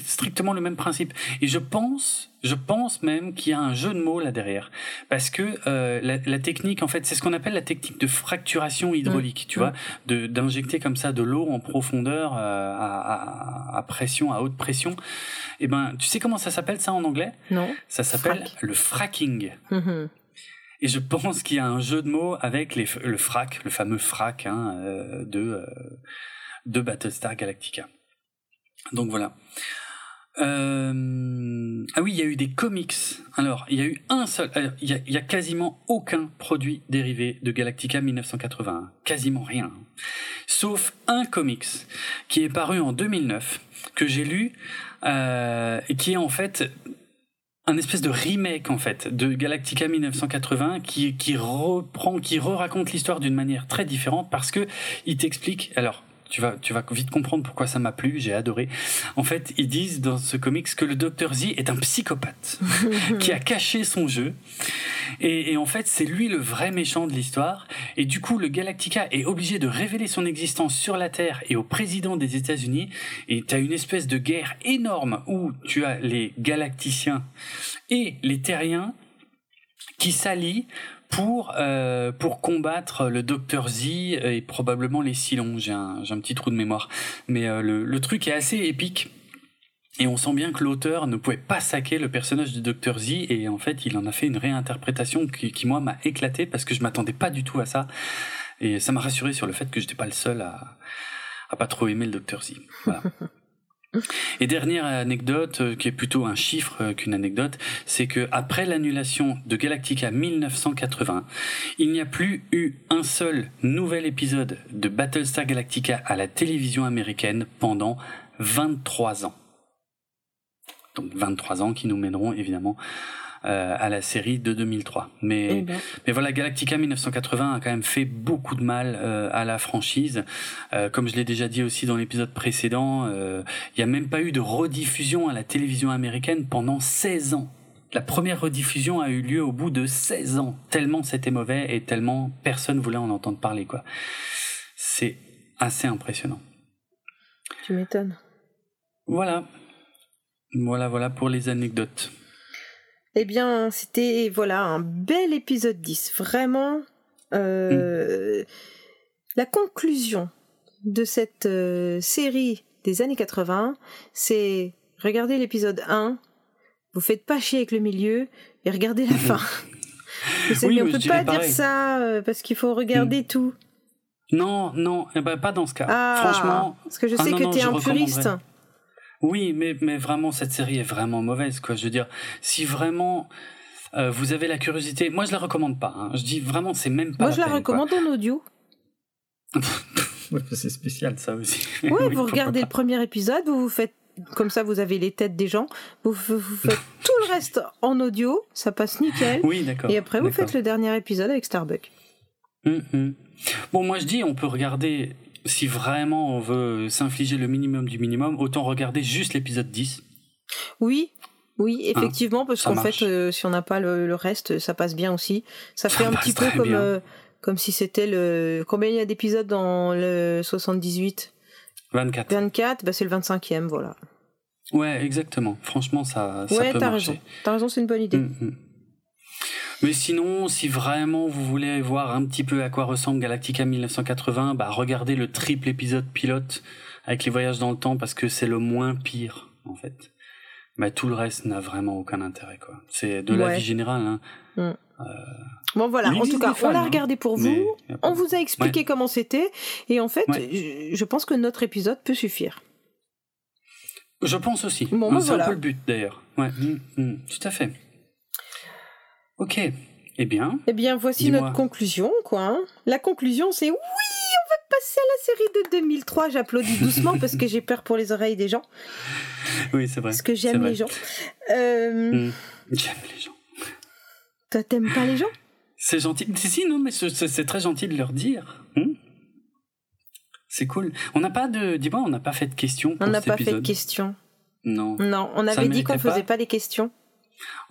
strictement le même principe. Et je pense, je pense même qu'il y a un jeu de mots là derrière, parce que euh, la, technique, en fait, c'est ce qu'on appelle la technique de fracturation hydraulique, tu vois, de d'injecter comme ça de l'eau en profondeur euh, à, à, pression, à haute pression. Et eh ben, tu sais comment ça s'appelle ça en anglais? Non. Ça s'appelle le fracking. Mm-hmm. Et je pense qu'il y a un jeu de mots avec les, le frac, le fameux frac hein, euh, de de Battlestar Galactica. Donc voilà. Euh... Ah oui, il y a eu des comics. Alors, il y a eu un seul. Il y, a, quasiment aucun produit dérivé de Galactica 1981. Quasiment rien. Sauf un comics qui est paru en 2009, que j'ai lu, euh, et qui est en fait un espèce de remake en fait de Galactica 1980 qui qui reprend qui re-raconte l'histoire d'une manière très différente parce que il t'explique alors tu vas, tu vas vite comprendre pourquoi ça m'a plu, j'ai adoré. En fait, ils disent dans ce comics que le Dr Z est un psychopathe qui a caché son jeu. Et, en fait, c'est lui le vrai méchant de l'histoire. Et du coup, le Galactica est obligé de révéler son existence sur la Terre et au président des États-Unis. Et tu as une espèce de guerre énorme où tu as les Galacticiens et les Terriens qui s'allient pour euh, pour combattre le Docteur Z et probablement les Silons. J'ai un petit trou de mémoire, mais euh, le le truc est assez épique. Et on sent bien que l'auteur ne pouvait pas saquer le personnage de Dr. Z et en fait il en a fait une réinterprétation qui, qui moi m'a éclaté parce que je m'attendais pas du tout à ça et ça m'a rassuré sur le fait que j'étais pas le seul à, à pas trop aimer le Dr. Z. Voilà. Et dernière anecdote, euh, qui est plutôt un chiffre euh, qu'une anecdote, c'est que après l'annulation de Galactica 1980, il n'y a plus eu un seul nouvel épisode de Battlestar Galactica à la télévision américaine pendant 23 ans. Donc 23 ans qui nous mèneront évidemment euh, à la série de 2003. Mais, Eh ben. mais voilà, Galactica 1980 a quand même fait beaucoup de mal euh, à la franchise. Euh, comme je l'ai déjà dit aussi dans l'épisode précédent, il n'y a même pas eu de rediffusion à la télévision américaine pendant 16 ans. La première rediffusion a eu lieu au bout de 16 ans, tellement c'était mauvais et tellement personne voulait en entendre parler. quoi. C'est assez impressionnant. Tu m'étonnes. Voilà. Voilà, voilà pour les anecdotes. Eh bien, c'était voilà un bel épisode 10. Vraiment, euh, la conclusion de cette euh, série des années 80, c'est regardez l'épisode 1, vous faites pas chier avec le milieu et regardez la fin. Oui, mais on peut pas dire ça euh, parce qu'il faut regarder tout. Non, non, eh ben, pas dans ce cas. Ah, Franchement, parce que je ah sais non, que t'es je un puriste. Oui, mais, mais vraiment, cette série est vraiment mauvaise, quoi. Je veux dire, si vraiment euh, vous avez la curiosité, moi je la recommande pas. hein. Je dis vraiment, c'est même pas. Moi, je la peine, recommande en audio. c'est spécial, ça aussi. Ouais, Oui, vous regardez pas. le premier épisode, vous vous faites comme ça, vous avez les têtes des gens. Vous, vous vous faites tout le reste en audio, ça passe nickel. Oui, d'accord. Et après, vous faites le dernier épisode avec Starbuck. Hum, hum. Bon, moi je dis, on peut regarder, si vraiment on veut s'infliger le minimum du minimum, autant regarder juste l'épisode 10. Oui, oui, effectivement, parce qu'en fait, euh, si on n'a pas le, le reste, ça passe bien aussi. Ça, Ça fait un petit peu comme, euh, comme si c'était le. Combien il y a d'épisodes dans le 78 24. 24, bah c'est le 25e, voilà. Ouais, exactement. Franchement, ça, ça ouais, peut t'as raison. T'as raison, c'est une bonne idée. Mm, mm. Mais sinon, si vraiment vous voulez voir un petit peu à quoi ressemble Galactica 1980, bah regardez le triple épisode pilote avec les voyages dans le temps parce que c'est le moins pire en fait. Mais tout le reste n'a vraiment aucun intérêt quoi. C'est de la Ouais. vie générale. Hein. Bon, voilà. Il En tout cas, fans, on l'a hein, regardé pour vous. On vous a expliqué comment c'était. Et en fait, Ouais. je, je pense que notre épisode peut suffire. Je pense aussi. Bon, c'est voilà. un peu le but d'ailleurs. Ouais, mm, mm, tout à fait. Ok. Eh bien, Eh bien, voici notre conclusion, quoi. hein. La conclusion, c'est oui, on va passer à la série de 2003. J'applaudis doucement parce que j'ai peur pour les oreilles des gens. oui, c'est vrai. Parce que j'aime les gens. Euh, Mm. J'aime les gens. Toi, t'aimes pas les gens? C'est gentil. Si, si, non, mais c'est- très gentil de leur dire. Hmm c'est cool. On n'a pas de. Dis-moi, on n'a pas fait de questions. On n'a pas fait de questions. Non. Non, on Ça avait dit qu'on méritait faisait pas pas des questions.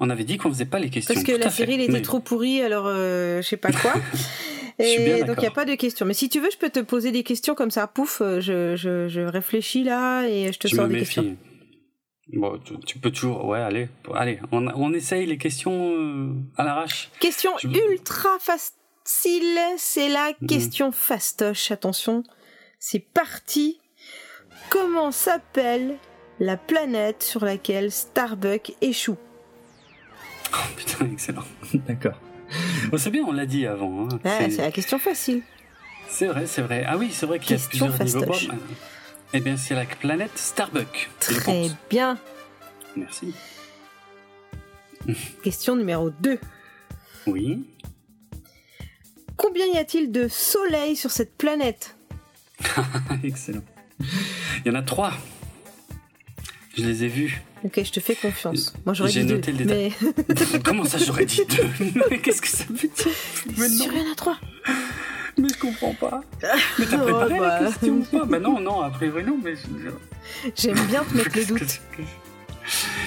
On avait dit qu'on faisait pas les questions. Parce que tout la série, elle était Mais- trop pourrie, alors euh, je sais pas quoi. Et donc, il n'y a pas de questions. Mais si tu veux, je peux te poser des questions comme ça. Pouf, euh, je, je, je réfléchis là et je te Je sors me des méfie. questions. Bon, tu, tu peux toujours. Ouais, allez. Allez, on, on essaye les questions euh, à l'arrache. Question Je- ultra facile, c'est la Mhm. question fastoche. Attention, c'est parti. Comment s'appelle la planète sur laquelle Starbuck échoue? Oh, putain, excellent. D'accord. Bon, c'est bien, on l'a dit avant. hein. Ah, C'est- C'est la question facile. c'est vrai, c'est vrai. Ah oui, c'est vrai qu'il y a Question plusieurs niveaux. fastoche. Eh bien, c'est la planète Starbuck. je Très bien. Merci. Question numéro 2. Oui. Combien y a-t-il de soleils sur cette planète? Excellent. Il y en a trois. Je les ai vus. Ok, je te fais confiance. Moi j'aurais J'ai dit deux, noté le détail. mais Comment ça, j'aurais dit deux Mais qu'est-ce que ça veut dire Mais non, sûr, il y en a trois. mais je comprends pas. Mais t'as Oh, préparé bah. la question ou pas? Bah non, non, a priori non, mais... je- J'aime bien te mettre le doute.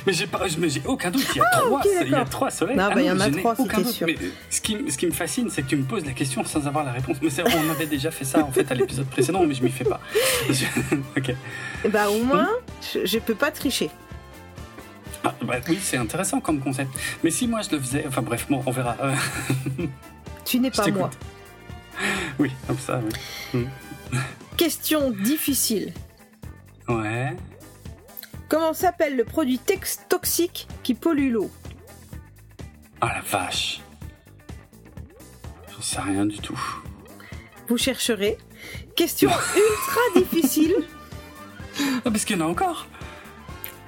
Mais j'ai pas, mais j'ai aucun doute. Il y a trois, ok, il y a trois soleils. Non, bah, il y en a trois, aucun doute. sûr. Mais ce qui, ce qui me fascine, c'est que tu me poses la question sans avoir la réponse. Mais c'est vrai, on avait déjà fait ça en fait à l'épisode précédent, mais je m'y fais pas. Je- ok. Bah au moins, je, je peux pas tricher. Ah, bah, oui, c'est intéressant comme concept. Mais si moi je le faisais, enfin bref, bon, on verra. Euh, Tu n'es pas moi. Oui, comme ça. Oui. Question difficile. Ouais. Comment s'appelle le produit toxique qui pollue l'eau? Ah la vache. J'en sais rien du tout. Vous chercherez. Question ultra difficile. Ah, parce qu'il y en a encore.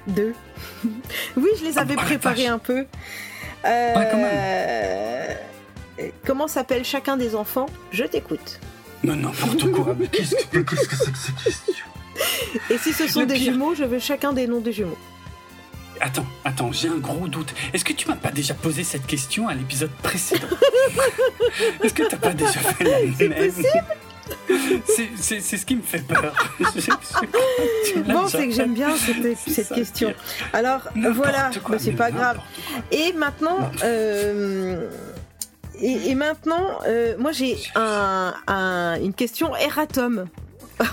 Deux. oui, je les avais Ah, préparés un peu. Euh, Ouais, quand même. Comment s'appelle chacun des enfants? Je t'écoute. Mais n'importe quoi. Mais qu'est-ce que qu'est-ce que c'est que cette question Et si ce sont Le des pire- jumeaux, je veux chacun des noms des jumeaux. Attends, attends, j'ai un gros doute. Est-ce que tu m'as pas déjà posé cette question à l'épisode précédent? Est-ce que t'as pas déjà fait la même C'est- C'est c'est ce qui me fait peur. Je- Bon, c'est que j'aime bien cette, question. Alors voilà, quoi, mais c'est pas grave. Et maintenant, euh, et, et maintenant, euh, moi j'ai un, un- une question erratum.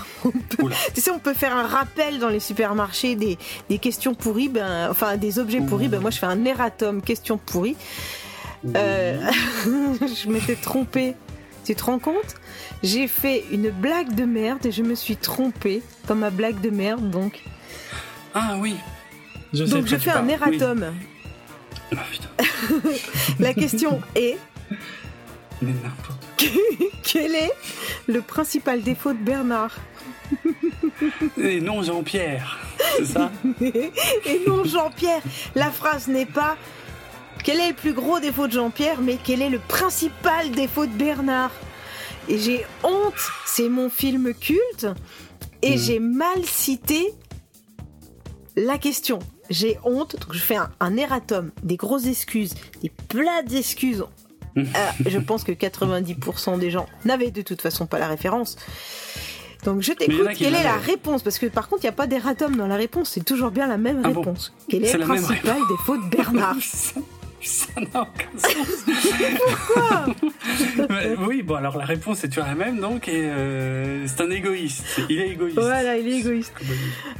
Tu sais, on peut faire un rappel dans les supermarchés des, des questions pourries, ben, enfin des objets pourris. Ben, moi, je fais un erratum question pourrie. Euh, je m'étais trompée. Tu te rends compte? J'ai fait une blague de merde et je me suis trompée dans ma blague de merde. Donc, Ah oui. Je sais donc je fais un erratum. Oui. Ah, putain. La question est Mais n'importe quel est le principal défaut de Bernard? Et non, Jean-Pierre. C'est ça? Et non, Jean-Pierre. La phrase n'est pas quel est le plus gros défaut de Jean-Pierre, mais quel est le principal défaut de Bernard? Et j'ai honte, c'est mon film culte, et Mhm. j'ai mal cité la question. J'ai honte, donc je fais un, un erratum, des grosses excuses, des plats d'excuses. Euh, je pense que 90% des gens n'avaient de toute façon pas la référence. Donc je t'écoute, quelle est la réponse? Parce que par contre, il n'y a pas d'erratum dans la réponse, c'est toujours bien la même Ah bon réponse. Quel est C'est le principal défaut de Bernard? Ça n'a aucun sens. Mais Oui, bon, alors la réponse est toujours la même, donc, et euh, c'est un égoïste. Il est égoïste. Voilà, il est égoïste.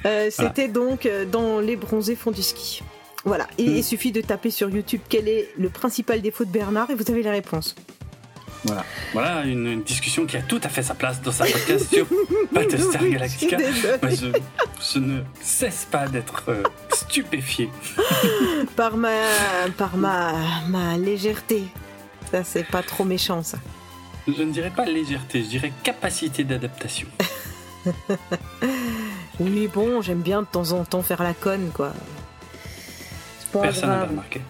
Euh, C'était donc euh, dans Les bronzés font du ski. Voilà, et Mm. il suffit de taper sur YouTube quel est le principal défaut de Bernard et vous avez la réponse. Voilà. Voilà une, une discussion qui a tout à fait sa place dans sa podcast sur Battlestar Galactica. je je, je ne cesse pas d'être euh, stupéfié. Par ma, par ma, ma légèreté. Ça, c'est pas trop méchant, ça. Je ne dirais pas légèreté, je dirais capacité d'adaptation. Oui, bon, j'aime bien de temps en temps faire la conne, quoi. Personne grave. remarqué.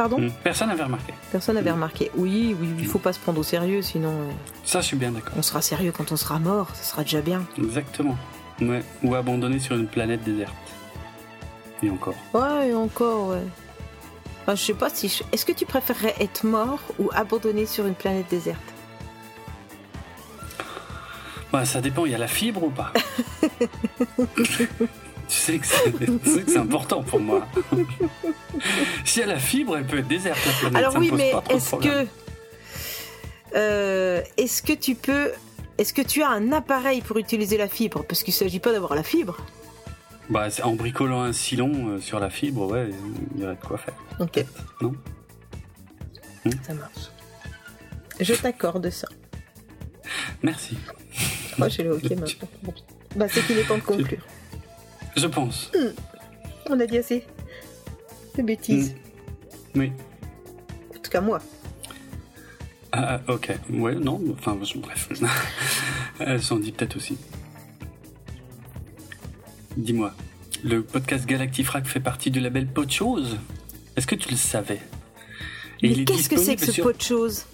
Pardon Hmm, Personne n'avait remarqué. Personne n'avait remarqué. Oui, oui, il faut pas se prendre au sérieux, sinon euh, Ça, je suis bien d'accord. on sera sérieux quand on sera mort, ça sera déjà bien. Exactement. Ouais. Ou abandonné sur une planète déserte. Et encore. Ouais, et encore, ouais. Enfin, je sais pas si. je- Est-ce que tu préférerais être mort ou abandonné sur une planète déserte? Bah, ça dépend, il y a la fibre ou pas? Tu sais que c'est tu sais important pour moi. si elle a la fibre, elle peut être déserte la. Alors ça oui, mais est-ce que. euh, est-ce que tu peux. Est-ce que tu as un appareil pour utiliser la fibre? Parce qu'il s'agit pas d'avoir la fibre. Bah, en bricolant un silon euh, sur la fibre, ouais, il y aurait de quoi faire. Ok. Non? Ça marche. Je t'accorde ça. Merci. Moi, j'ai le ok maintenant. Bah, c'est qu'il est temps de conclure. Je pense. On a dit assez de bêtises. Oui. En tout cas, moi. Ah, ah, ok. Ouais, non, enfin, bref. Elle s'en dit peut-être aussi. Dis-moi, le podcast Galactifrac fait partie du label Pot Chose Est-ce que tu le savais? Et Mais est qu'est-ce que c'est que ce sur- pot chose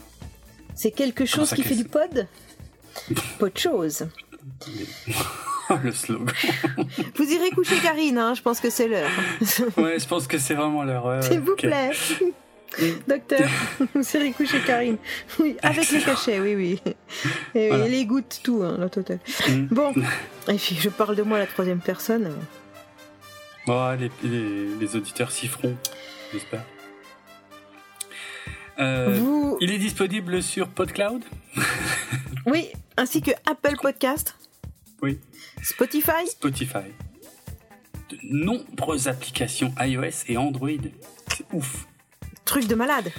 C'est quelque chose qui fait du pod? Pot chose. le slogan. Vous irez coucher Karine, hein, je pense que c'est l'heure. Ouais, je pense que c'est vraiment l'heure. ouais, ouais, S'il vous plaît. Docteur, vous irez coucher Karine. Oui, avec le cachet, oui, oui. Et, Voilà. et les gouttes, tout, hein, la totale. Mm. Bon, et puis je parle de moi à la troisième personne. Oh, les, les- les auditeurs s'y feront, j'espère. Euh, Vous, il est disponible sur PodCloud? Oui, ainsi que Apple Podcast, Oui. Spotify, Spotify. De nombreuses applications iOS et Android. C'est ouf. truc de malade.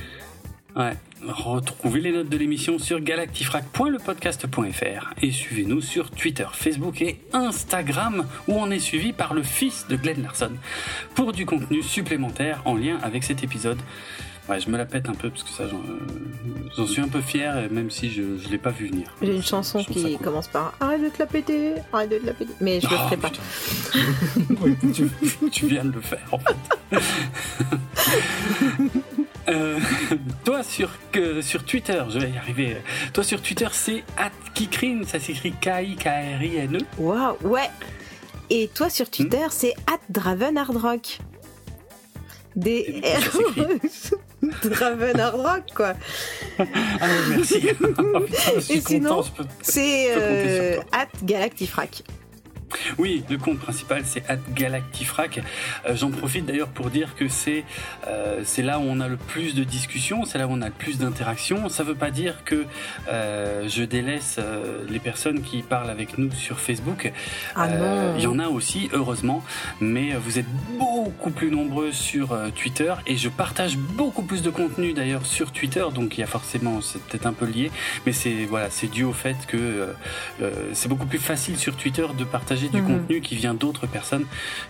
Ouais. Retrouvez les notes de l'émission sur galactifrac.lepodcast.fr et suivez-nous sur Twitter, Facebook et Instagram où on est suivi par le fils de Glenn Larson pour du contenu supplémentaire en lien avec cet épisode. Ouais, je me la pète un peu parce que ça, j'en suis un peu fier, même si je ne l'ai pas vu venir. J'ai une chanson qui commence par Arrête de te la péter, arrête de te la péter. Mais je le ferai pas. oui, tu, tu, viens de le faire en fait. Euh, toi sur, sur Twitter, je vais y arriver. Toi sur Twitter, c'est Kikrine, ça s'écrit K-I-K-R-I-N-E. Waouh, ouais. Et toi sur Twitter, hmm. c'est Draven Hard Rock. D Draven Hard Rock, quoi. ah merci. Oh, Et sinon, c'est euh, Galactifrac. Oui, le compte principal c'est Galactifrac. Euh, j'en profite d'ailleurs pour dire que c'est euh, c'est là où on a le plus de discussions, c'est là où on a le plus d'interactions. Ça ne veut pas dire que euh, je délaisse les personnes qui parlent avec nous sur Facebook. Ah il y en a aussi, heureusement, mais vous êtes beaucoup plus nombreux sur Twitter et je partage beaucoup plus de contenu d'ailleurs sur Twitter, donc il y a forcément, c'est peut-être un peu lié, mais c'est voilà, c'est dû au fait que c'est beaucoup plus facile sur Twitter de partager du mhm. contenu qui vient d'autres personnes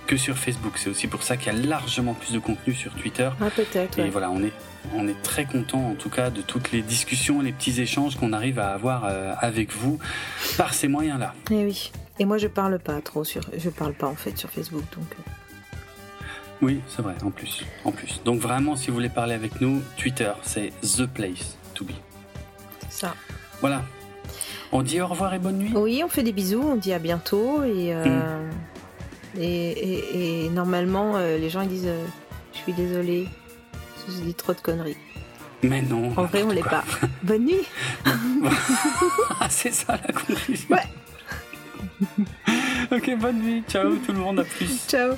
que sur Facebook. C'est aussi pour ça qu'il y a largement plus de contenu sur Twitter. Ah, peut-être. Et voilà, on est, on est très content en tout cas de toutes les discussions, les petits échanges qu'on arrive à avoir euh, avec vous par ces moyens-là. Et eh oui. Et moi, je parle pas trop sur, je parle pas en fait sur Facebook, donc. Euh. Oui, c'est vrai, en plus, en plus. Donc vraiment, si vous voulez parler avec nous, Twitter, c'est the place to be. C'est ça. Voilà, on dit au revoir et bonne nuit Oui, on fait des bisous, on dit à bientôt. Et, euh, mm. et, normalement, euh, les gens ils disent euh, Je suis désolé, je dis trop de conneries. Mais non. En vrai, on l'est pas. bonne nuit ah, C'est ça la conclusion. Ouais. ok, bonne nuit. Ciao tout le monde, à plus. Ciao.